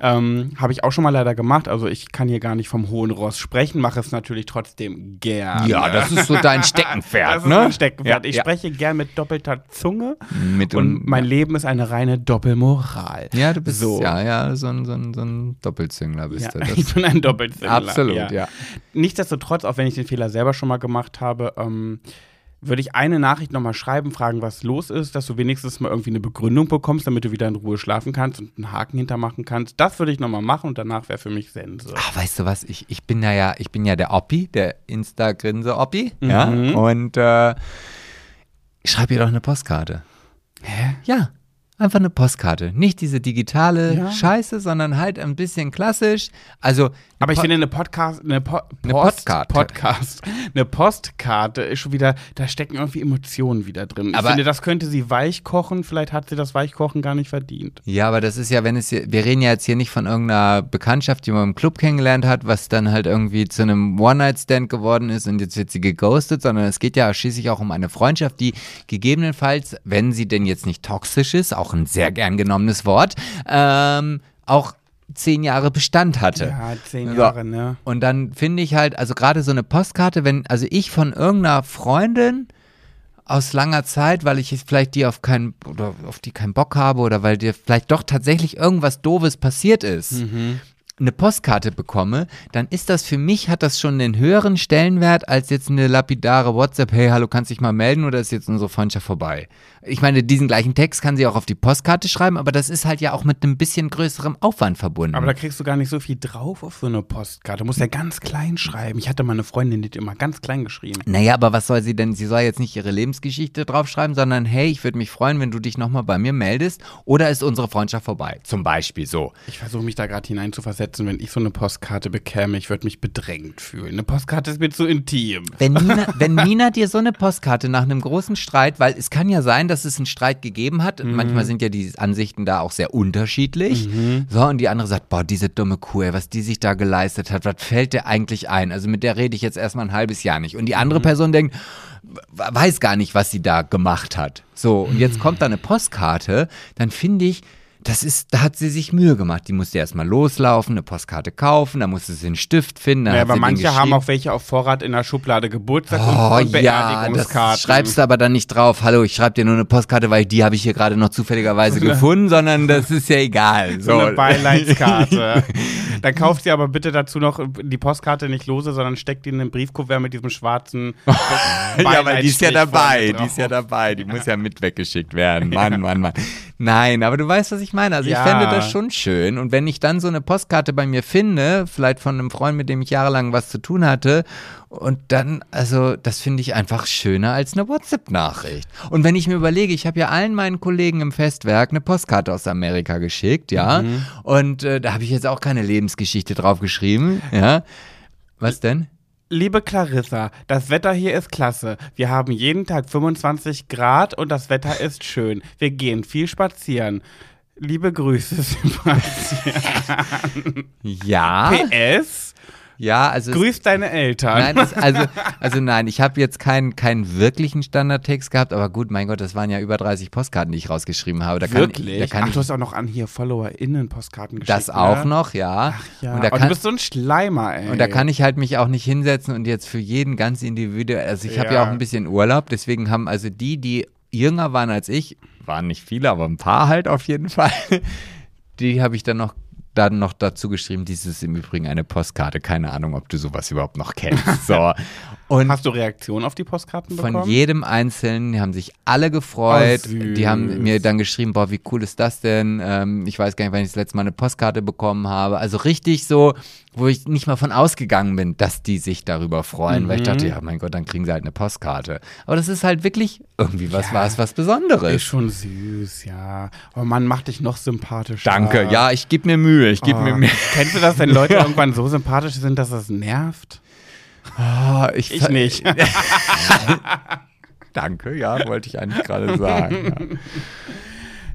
Ähm, habe ich auch schon mal leider gemacht. Also ich kann hier gar nicht vom hohen Ross sprechen, mache es natürlich trotzdem gerne. Ja, das ist so dein [LAUGHS] das Steckenpferd, ist ne? mein Steckenpferd. Ja, ich ja. spreche gern mit doppelter Zunge. Mit Und mein Leben ist eine reine Doppelmoral. Ja, du bist So. ja, ja, so ein, so ein, so ein Doppelzüngler bist Ja, du. Das, [LAUGHS] ich bin ein Doppelzüngler. absolut, ja. Nichtsdestotrotz, auch wenn ich den Fehler selber schon mal gemacht habe, ähm, würde ich eine Nachricht nochmal schreiben, fragen, was los ist, dass du wenigstens mal irgendwie eine Begründung bekommst, damit du wieder in Ruhe schlafen kannst und einen Haken hintermachen kannst. Das würde ich nochmal machen und danach wäre für mich Sense. Ach, weißt du was? Ich, ich bin ja, ja, ich bin ja der Oppi, der Insta-Grinse-Oppi. Ja. Mhm. Und äh, ich schreibe ihr doch eine Postkarte. Hä? Ja. Einfach eine Postkarte. Nicht diese digitale Ja. Scheiße, sondern halt ein bisschen klassisch. Also. Aber ich Po- finde eine Podcast, eine, po Eine Post, Postkarte. Podcast, eine Postkarte ist schon wieder, da stecken irgendwie Emotionen wieder drin. Ich Aber- finde, das könnte sie weich kochen. Vielleicht hat sie das Weichkochen gar nicht verdient. Ja, aber das ist ja, wenn es hier, wir reden ja jetzt hier nicht von irgendeiner Bekanntschaft, die man im Club kennengelernt hat, was dann halt irgendwie zu einem One-Night-Stand geworden ist und jetzt wird sie geghostet, sondern es geht ja schließlich auch um eine Freundschaft, die gegebenenfalls, wenn sie denn jetzt nicht toxisch ist, auch ein sehr gern genommenes Wort, ähm, auch zehn Jahre Bestand hatte. Ja, zehn Ja. Jahre, ne? Und dann finde ich halt, also gerade so eine Postkarte, wenn, also ich von irgendeiner Freundin aus langer Zeit, weil ich jetzt vielleicht die auf keinen oder auf die keinen Bock habe oder weil dir vielleicht doch tatsächlich irgendwas Doofes passiert ist. eine Postkarte bekomme, dann ist das für mich, hat das schon einen höheren Stellenwert als jetzt eine lapidare WhatsApp, hey, hallo, kannst dich mal melden oder ist jetzt unsere Freundschaft vorbei? Ich meine, diesen gleichen Text kann sie auch auf die Postkarte schreiben, aber das ist halt ja auch mit einem bisschen größerem Aufwand verbunden. Aber da kriegst du gar nicht so viel drauf auf so eine Postkarte. Du musst ja ganz klein schreiben. Ich hatte mal eine Freundin, die hat immer ganz klein geschrieben. naja, aber was soll sie denn? Sie soll jetzt nicht ihre Lebensgeschichte draufschreiben, sondern hey, ich würde mich freuen, wenn du dich nochmal bei mir meldest oder ist unsere Freundschaft vorbei? Zum Beispiel so. Ich versuche mich da gerade hineinzuversetzen, wenn ich so eine Postkarte bekäme. Ich würde mich bedrängt fühlen. Eine Postkarte ist mir zu intim. Wenn Nina, wenn Nina dir so eine Postkarte nach einem großen Streit, weil es kann ja sein, dass es einen Streit gegeben hat, Mhm. manchmal sind ja die Ansichten da auch sehr unterschiedlich, so, und die andere sagt, boah, diese dumme Kuh, ey, was die sich da geleistet hat, was fällt dir eigentlich ein? Also mit der rede ich jetzt erstmal ein halbes Jahr nicht. Und die andere Mhm. Person denkt, weiß gar nicht, was sie da gemacht hat. So, und jetzt kommt da eine Postkarte, dann finde ich, das ist, da hat sie sich Mühe gemacht. Die musste erstmal loslaufen, eine Postkarte kaufen, da musste sie einen Stift finden. Ja, aber manche haben auch welche auf Vorrat in der Schublade Geburtstag Oh und, und ja, das Beerdigungskarten. schreibst du aber dann nicht drauf. Hallo, ich schreibe dir nur eine Postkarte, weil die habe ich hier gerade noch zufälligerweise [LAUGHS] gefunden, sondern das ist ja egal. so eine Beileidskarte. [LAUGHS] Dann kauft sie aber bitte dazu noch die Postkarte nicht lose, sondern steckt die in den Briefkuvert mit diesem schwarzen [LAUGHS] ja, aber die ist ja dabei, die ist ja dabei, die muss ja mit weggeschickt werden. Mann, Mann, Mann. Nein, aber du weißt, was ich meine. Also ich Ja. fände das schon schön. Und wenn ich dann so eine Postkarte bei mir finde, vielleicht von einem Freund, mit dem ich jahrelang was zu tun hatte, und dann, also das finde ich einfach schöner als eine WhatsApp-Nachricht. Und wenn ich mir überlege, ich habe ja allen meinen Kollegen im Festwerk eine Postkarte aus Amerika geschickt, ja, und äh, da habe ich jetzt auch keine Lebensgeschichte drauf geschrieben, ja. Was denn? Liebe Clarissa, das Wetter hier ist klasse. Wir haben jeden Tag 25 Grad und das Wetter ist schön. Wir gehen viel spazieren. Liebe Grüße, [LAUGHS] Sebastian. Ja. PS, Ja, also es- grüß deine Eltern. Nein, das, also, [LAUGHS] also nein, ich habe jetzt keinen, keinen wirklichen Standardtext gehabt, aber gut, mein Gott, das waren ja über 30 Postkarten, die ich rausgeschrieben habe. Da kann, Wirklich? Da kann Ach, ich du hast auch noch an hier FollowerInnen-Postkarten geschickt. das auch ne? noch, ja. Ja, Und da und du kann, bist so ein Schleimer, ey. und da kann ich halt mich auch nicht hinsetzen und jetzt für jeden ganz individuell, also ich habe ja Ja. auch ein bisschen Urlaub, deswegen haben also die, die jünger waren als ich, waren nicht viele, aber ein paar halt auf jeden Fall, [LAUGHS] die habe ich dann noch dann noch dazu geschrieben, dies ist im Übrigen eine Postkarte. Keine Ahnung, ob du sowas überhaupt noch kennst. [LAUGHS] So. Und Hast du Reaktionen auf die Postkarten von bekommen? jedem Einzelnen, die haben sich alle gefreut. Oh, die haben mir dann geschrieben, boah, wie cool ist das denn? Ähm, ich weiß gar nicht, wann ich das letzte Mal eine Postkarte bekommen habe. Also richtig so, wo ich nicht mal von ausgegangen bin, dass die sich darüber freuen, weil ich Mhm. dachte, ja, mein Gott, dann kriegen sie halt eine Postkarte. Aber das ist halt wirklich irgendwie was war es was Besonderes. Ist schon süß, ja. Oh Mann, mach dich noch sympathischer. Danke, ja, ich gebe mir Mühe, ich gebe Oh. mir Mühe. Kennst du das, wenn Leute [LAUGHS] irgendwann so sympathisch sind, dass das nervt? Ah, Ich nicht. [LAUGHS] [LAUGHS] Danke, ja, wollte ich eigentlich gerade sagen. Ja.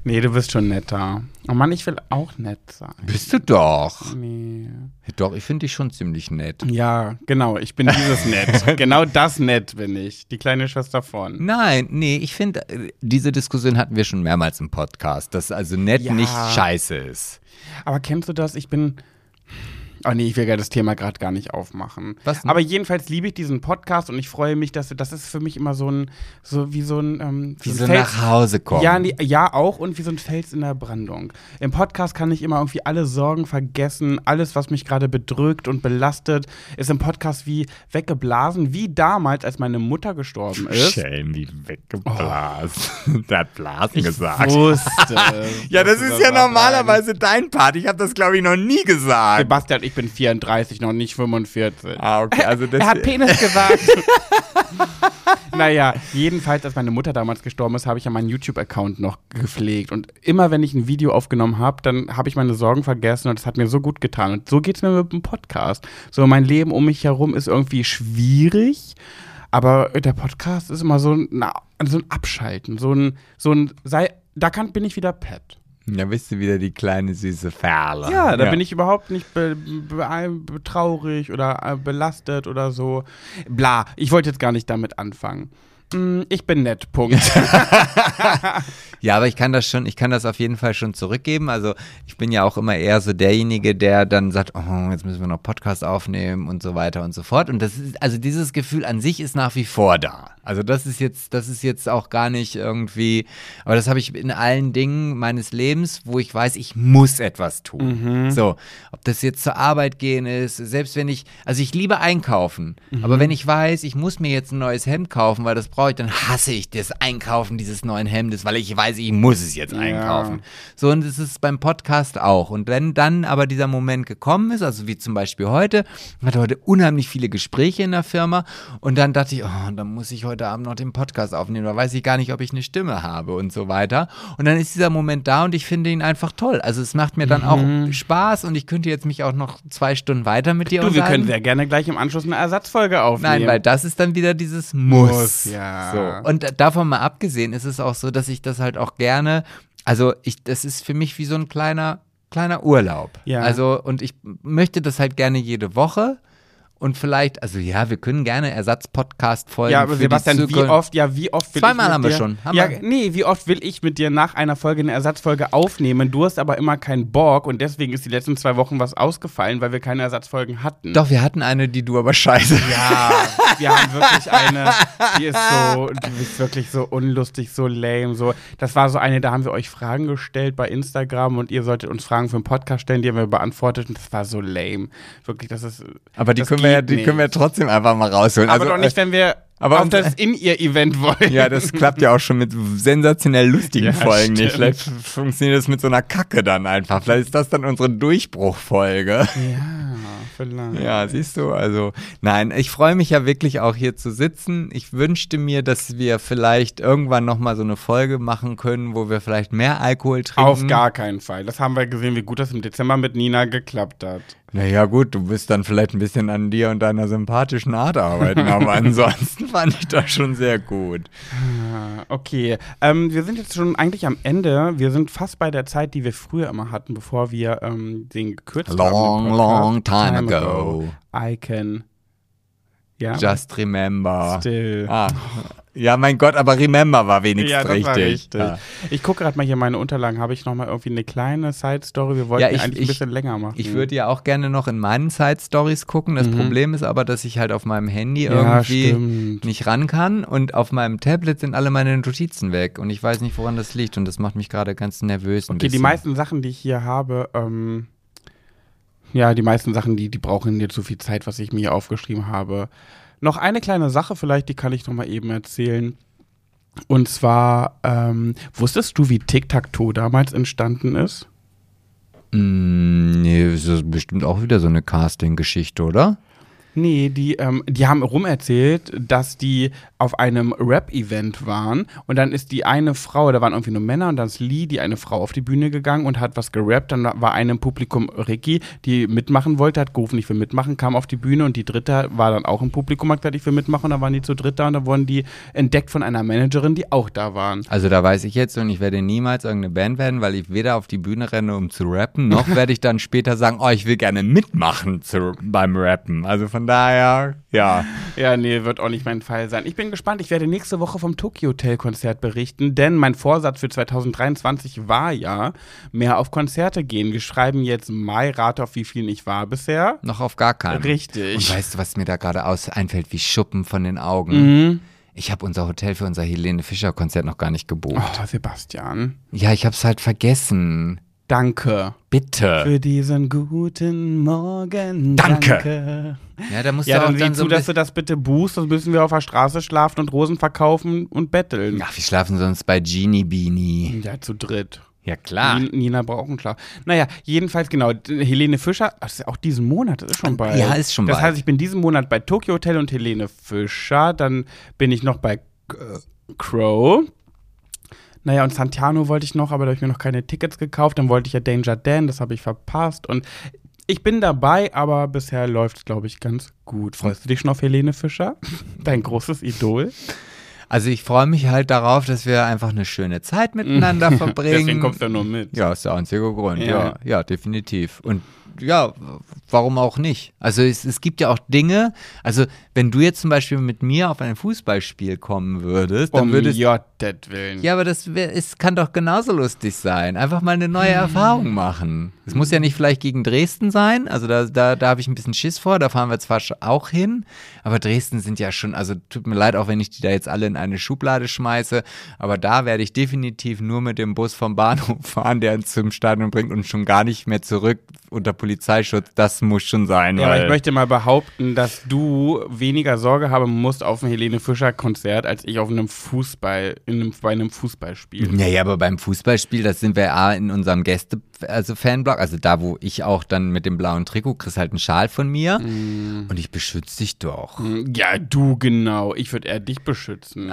Nee, du bist schon netter. Oh Mann, ich will auch nett sein. Bist du doch. Nee. Doch, ich finde dich schon ziemlich nett. Ja, genau, ich bin dieses [LAUGHS] Nett. genau das Nett bin ich. Die kleine Schwester von. Nein, nee, ich finde, äh, diese Diskussion hatten wir schon mehrmals im Podcast, dass also nett Ja. nicht scheiße ist. Aber kennst du das? Ich bin. Oh nee, ich will ja das Thema gerade gar nicht aufmachen. Was denn? Aber jedenfalls liebe ich diesen Podcast und ich freue mich, dass das ist für mich immer so ein, so wie so ein, ähm, Wie so Fels- nach Hause kommen. Ja, nee, ja, auch und wie so ein Fels in der Brandung. Im Podcast kann ich immer irgendwie alle Sorgen vergessen, alles, was mich gerade bedrückt und belastet, ist im Podcast wie weggeblasen, wie damals, als meine Mutter gestorben ist. Schäm, wie weggeblasen. [LAUGHS] Der hat Blasen Ich gesagt. wusste. [LAUGHS] Ja, das ist ja normalerweise dein Part. Ich habe das, glaube ich, noch nie gesagt. Sebastian, ich bin 34, noch nicht 45. Ah, okay, also das Er hat Penis [LAUGHS] gesagt. [LAUGHS] naja, jedenfalls, als meine Mutter damals gestorben ist, habe ich ja meinen YouTube-Account noch gepflegt. Und immer, wenn ich ein Video aufgenommen habe, dann habe ich meine Sorgen vergessen und das hat mir so gut getan. Und so geht es mir mit dem Podcast. So, mein Leben um mich herum ist irgendwie schwierig. Aber der Podcast ist immer so ein, na, so ein Abschalten, so ein, so ein, sei, da kann, bin ich wieder Pet. Da bist du wieder die kleine süße Ferle. Ja, da bin ich überhaupt nicht be be be traurig oder äh, belastet oder so. Bla, ich wollte jetzt gar nicht damit anfangen. Mm, ich bin nett, Punkt. [LAUGHS] Ja, aber ich kann das schon, ich kann das auf jeden Fall schon zurückgeben. Also ich bin ja auch immer eher so derjenige, der dann sagt, oh, jetzt müssen wir noch Podcast aufnehmen und so weiter und so fort. Und das ist, also dieses Gefühl an sich ist nach wie vor da. Also das ist jetzt, das ist jetzt auch gar nicht irgendwie, aber das habe ich in allen Dingen meines Lebens, wo ich weiß, ich muss etwas tun. So, ob das jetzt zur Arbeit gehen ist, selbst wenn ich, also ich liebe einkaufen, aber wenn ich weiß, ich muss mir jetzt ein neues Hemd kaufen, weil das brauche ich, dann hasse ich das Einkaufen dieses neuen Hemdes, weil ich weiß, ich muss es jetzt einkaufen. So, und es ist beim Podcast auch. Und wenn dann aber dieser Moment gekommen ist, also wie zum Beispiel heute, ich hatte heute unheimlich viele Gespräche in der Firma und dann dachte ich, oh, dann muss ich heute Abend noch den Podcast aufnehmen, da weiß ich gar nicht, ob ich eine Stimme habe und so weiter. Und dann ist dieser Moment da und ich finde ihn einfach toll. Also es macht mir dann auch Spaß und ich könnte jetzt mich auch noch zwei Stunden weiter mit dir du, wir unterhalten. können sehr gerne gleich im Anschluss eine Ersatzfolge aufnehmen. Nein, weil das ist dann wieder dieses Muss. Muss, ja. So. Und davon mal abgesehen ist es auch so, dass ich das halt auch gerne, also ich, das ist für mich wie so ein kleiner, kleiner Urlaub. Ja. Also, und ich möchte das halt gerne jede Woche. Und vielleicht, also ja, wir können gerne Ersatz-Podcast-Folgen. Ja, aber Sebastian, wie oft, ja, wie oft will Zweimal ich mit haben wir dir, schon. Haben ja, wir- nee, wie oft will ich mit dir nach einer Folge eine Ersatzfolge aufnehmen? Du hast aber immer keinen Bock und deswegen ist die letzten zwei Wochen was ausgefallen, weil wir keine Ersatzfolgen hatten. Doch, wir hatten eine, die du aber scheiße. Ja, wir haben wirklich eine, die ist so, die ist wirklich so unlustig, so lame, so. Das war so eine, da haben wir euch Fragen gestellt bei Instagram und ihr solltet uns Fragen für den Podcast stellen, die haben wir beantwortet und das war so lame. Wirklich, das ist. Aber die können wir ja, geht die können wir nicht. trotzdem einfach mal rausholen. Aber also, doch nicht, wenn wir aber auf das In-Ihr-Event wollen. Ja, das klappt ja auch schon mit sensationell lustigen Ja, Folgen nicht. stimmt. Vielleicht funktioniert das mit so einer Kacke dann einfach. Vielleicht ist das dann unsere Durchbruchfolge. Ja, vielleicht. Ja, siehst du, also nein, ich freue mich ja wirklich auch hier zu sitzen. Ich wünschte mir, dass wir vielleicht irgendwann nochmal so eine Folge machen können, wo wir vielleicht mehr Alkohol trinken. Auf gar keinen Fall. Das haben wir gesehen, wie gut das im Dezember mit Nina geklappt hat. Naja, gut, du wirst dann vielleicht ein bisschen an dir und deiner sympathischen Art arbeiten, aber [LAUGHS] ansonsten fand ich das schon sehr gut. Ah, Okay, ähm, wir sind jetzt schon eigentlich am Ende. Wir sind fast bei der Zeit, die wir früher immer hatten, bevor wir ähm, den gekürzt haben. Long, den Podcast. long time ago. I can. Ja. Just remember. Still. Ah, ja, mein Gott, aber remember war wenigstens ja, richtig. war richtig. Ja. Ich gucke gerade mal hier meine Unterlagen. Habe ich noch mal irgendwie eine kleine Side-Story? Wir wollten Ja, ich- eigentlich ich- ein bisschen länger machen. Ich würde ja auch gerne noch in meinen Side-Stories gucken. Das Problem ist aber, dass ich halt auf meinem Handy Mhm. irgendwie nicht ran kann und auf meinem Tablet sind alle meine Notizen weg und ich weiß nicht, woran das liegt und das macht mich gerade ganz nervös. Okay, die bisschen. meisten Sachen, die ich hier habe, ähm, ja, die meisten Sachen, die, die brauchen jetzt so viel Zeit, was ich mir hier aufgeschrieben habe. Noch eine kleine Sache vielleicht, die kann ich noch mal eben erzählen. Und zwar, ähm, wusstest du, wie Tic-Tac-Toe damals entstanden ist? Mm, nee, das ist bestimmt auch wieder so eine Casting-Geschichte, oder? Nee, die, ähm, die haben rumerzählt, dass die auf einem Rap-Event waren und dann ist die eine Frau, da waren irgendwie nur Männer und dann ist Lee, die eine Frau, auf die Bühne gegangen und hat was gerappt. Dann war eine im Publikum Ricky, die mitmachen wollte, hat gerufen, ich will mitmachen, kam auf die Bühne und die dritte war dann auch im Publikum, hat gesagt, ich will mitmachen. Und dann waren die zu dritt da und dann wurden die entdeckt von einer Managerin, die auch da waren. Also da weiß ich jetzt und ich werde niemals irgendeine Band werden, weil ich weder auf die Bühne renne, um zu rappen, noch [LAUGHS] werde ich dann später sagen, oh, ich will gerne mitmachen zu, beim Rappen. Also von daher, ja. Ja, nee, wird auch nicht mein Fall sein. Ich bin gespannt. Ich werde nächste Woche vom Tokyo Hotel Konzert berichten, denn mein Vorsatz für 2023 war ja, mehr auf Konzerte gehen. Wir schreiben jetzt Mai, rate auf wie vielen ich war bisher. Noch auf gar keinen. Richtig. Und weißt du, was mir da gerade aus einfällt, wie Schuppen von den Augen? Mhm. Ich habe unser Hotel für unser Helene Fischer Konzert noch gar nicht gebucht. Oh, Sebastian. Ja, ich habe es halt vergessen. Danke. Bitte. Für diesen guten Morgen. Danke. Danke. Ja, da musst Ja, du auch dann sieh dann so zu, dass du das bitte buchst, sonst müssen wir auf der Straße schlafen und Rosen verkaufen und betteln. Ach, wir schlafen sonst bei Genie Beanie. Ja, zu dritt. Ja, klar. Nina, braucht einen Schlaf. Naja, jedenfalls genau. Helene Fischer, das ist auch diesen Monat, das ist schon bald. Ja, ist schon das bald. heißt, ich bin diesen Monat bei Tokyo Hotel und Helene Fischer. Dann bin ich noch bei äh, Crow. Naja, und Santiano wollte ich noch, aber da habe ich mir noch keine Tickets gekauft. Dann wollte ich ja Danger Dan, das habe ich verpasst. Und ich bin dabei, aber bisher läuft es, glaube ich, ganz gut. Freust du dich schon auf Helene Fischer? [LAUGHS] Dein großes Idol. Also ich freue mich halt darauf, dass wir einfach eine schöne Zeit miteinander [LAUGHS] verbringen. Deswegen kommst du ja nur mit. Ja, ist der einzige Grund. Ja. Ja, ja, definitiv. Und ja, warum auch nicht? Also es, es gibt ja auch Dinge, also wenn du jetzt zum Beispiel mit mir auf ein Fußballspiel kommen würdest, dann um würdest Gottes Willen. ja, aber das wär, es kann doch genauso lustig sein. Einfach mal eine neue Erfahrung machen. Es muss ja nicht vielleicht gegen Dresden sein. Also da, da, da habe ich ein bisschen Schiss vor. Da fahren wir zwar auch hin, aber Dresden sind ja schon, also tut mir leid, auch wenn ich die da jetzt alle in eine Schublade schmeiße. Aber da werde ich definitiv nur mit dem Bus vom Bahnhof [LAUGHS] fahren, der uns zum Stadion bringt und schon gar nicht mehr zurück unter Polizeischutz. Das muss schon sein. Ja, aber ich möchte mal behaupten, dass du weniger Sorge haben musst auf einem Helene Fischer Konzert, als ich auf einem Fußball, in einem, bei einem Fußballspiel. Ja, ja, aber beim Fußballspiel, das sind wir ja in unserem Gäste, also Fanblock, also da, wo ich auch dann mit dem blauen Trikot, kriegst halt einen Schal von mir und ich beschütze dich doch. Ja, du genau. Ich würde eher dich beschützen.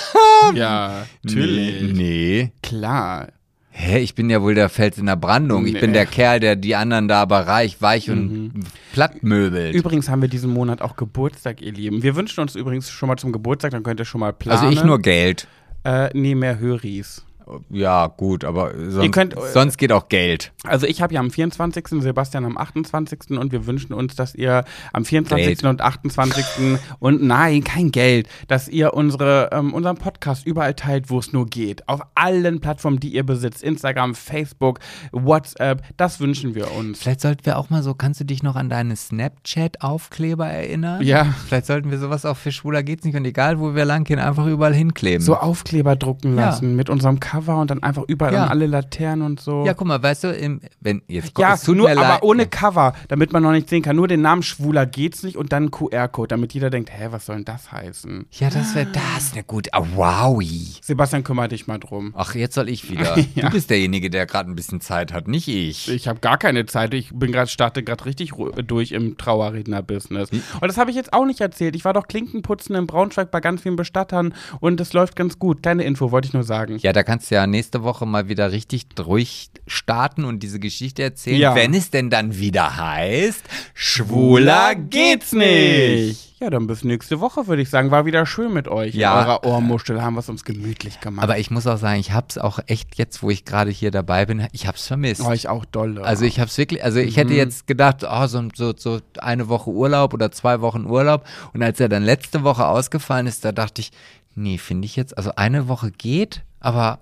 [LAUGHS] ja, natürlich. Nee, nee. Klar. Hä, ich bin ja wohl der Fels in der Brandung. Ich bin Nee. der Kerl, der die anderen da aber reich, weich und plattmöbelt. Übrigens haben wir diesen Monat auch Geburtstag, ihr Lieben. Wir wünschen uns übrigens schon mal zum Geburtstag, dann könnt ihr schon mal planen. Also ich nur Geld. Äh, nee, mehr Höris. Ja, gut, aber sonst, könnt, äh, sonst geht auch Geld. Also ich habe ja am 24., Sebastian am 28. und wir wünschen uns, dass ihr am 24. Geld. und 28. und nein, kein Geld, dass ihr unsere, ähm, unseren Podcast überall teilt, wo es nur geht. Auf allen Plattformen, die ihr besitzt. Instagram, Facebook, WhatsApp. Das wünschen wir uns. Vielleicht sollten wir auch mal so, kannst du dich noch an deine Snapchat-Aufkleber erinnern? Ja. Vielleicht sollten wir sowas auch für Schwuler geht's nicht und egal wo wir lang gehen, einfach überall hinkleben. So Aufkleber drucken Ja. lassen mit unserem Cover und dann einfach überall Ja. an alle Laternen und so. Ja, guck mal, weißt du, im, wenn jetzt Ja, es tut nur, aber leid. ohne Cover, damit man noch nicht sehen kann. Nur den Namen Schwuler geht's nicht und dann QR-Code, damit jeder denkt, hä, was soll denn das heißen? Ja, das wäre das eine gute. Oh, wowi. Sebastian, kümmere dich mal drum. Ach, jetzt soll ich wieder. [LAUGHS] Du bist derjenige, der gerade ein bisschen Zeit hat, nicht ich. Ich habe gar keine Zeit. Ich bin gerade starte gerade richtig durch im Trauerredner-Business. Und das habe ich jetzt auch nicht erzählt. Ich war doch Klinkenputzen in Braunschweig bei ganz vielen Bestattern und es läuft ganz gut. Kleine Info wollte ich nur sagen. Ja, da kannst du ja nächste Woche mal wieder richtig durchstarten und diese Geschichte erzählen, Ja. wenn es denn dann wieder heißt, Schwuler geht's nicht. Ja, dann bis nächste Woche, würde ich sagen. War wieder schön mit euch. Ja. In eurer Ohrmuschel haben wir es uns gemütlich gemacht. Aber ich muss auch sagen, ich hab's auch echt jetzt, wo ich gerade hier dabei bin, ich hab's vermisst. oh, ich auch dolle. Also ich hab's wirklich, also ich hätte jetzt gedacht, oh, so, so, so eine Woche Urlaub oder zwei Wochen Urlaub. Und als er dann letzte Woche ausgefallen ist, da dachte ich, nee, finde ich jetzt, also eine Woche geht, aber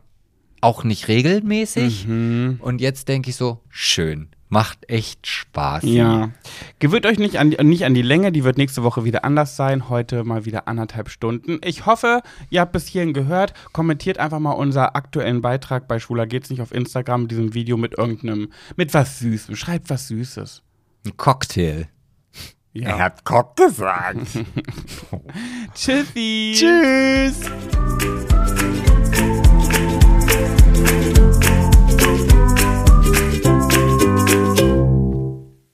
auch nicht regelmäßig. Mhm. Und jetzt denke ich so, schön, macht echt Spaß. Ja. Gewöhnt euch nicht an, die, nicht an die Länge, die wird nächste Woche wieder anders sein. Heute mal wieder anderthalb Stunden. Ich hoffe, ihr habt bis hierhin gehört. Kommentiert einfach mal unser aktuellen Beitrag bei Schwuler geht's nicht auf Instagram, diesem Video mit irgendeinem, mit was Süßem. Schreibt was Süßes. Ein Cocktail. Ja. hat Cock gesagt. [LAUGHS] Tschüssi. Tschüss.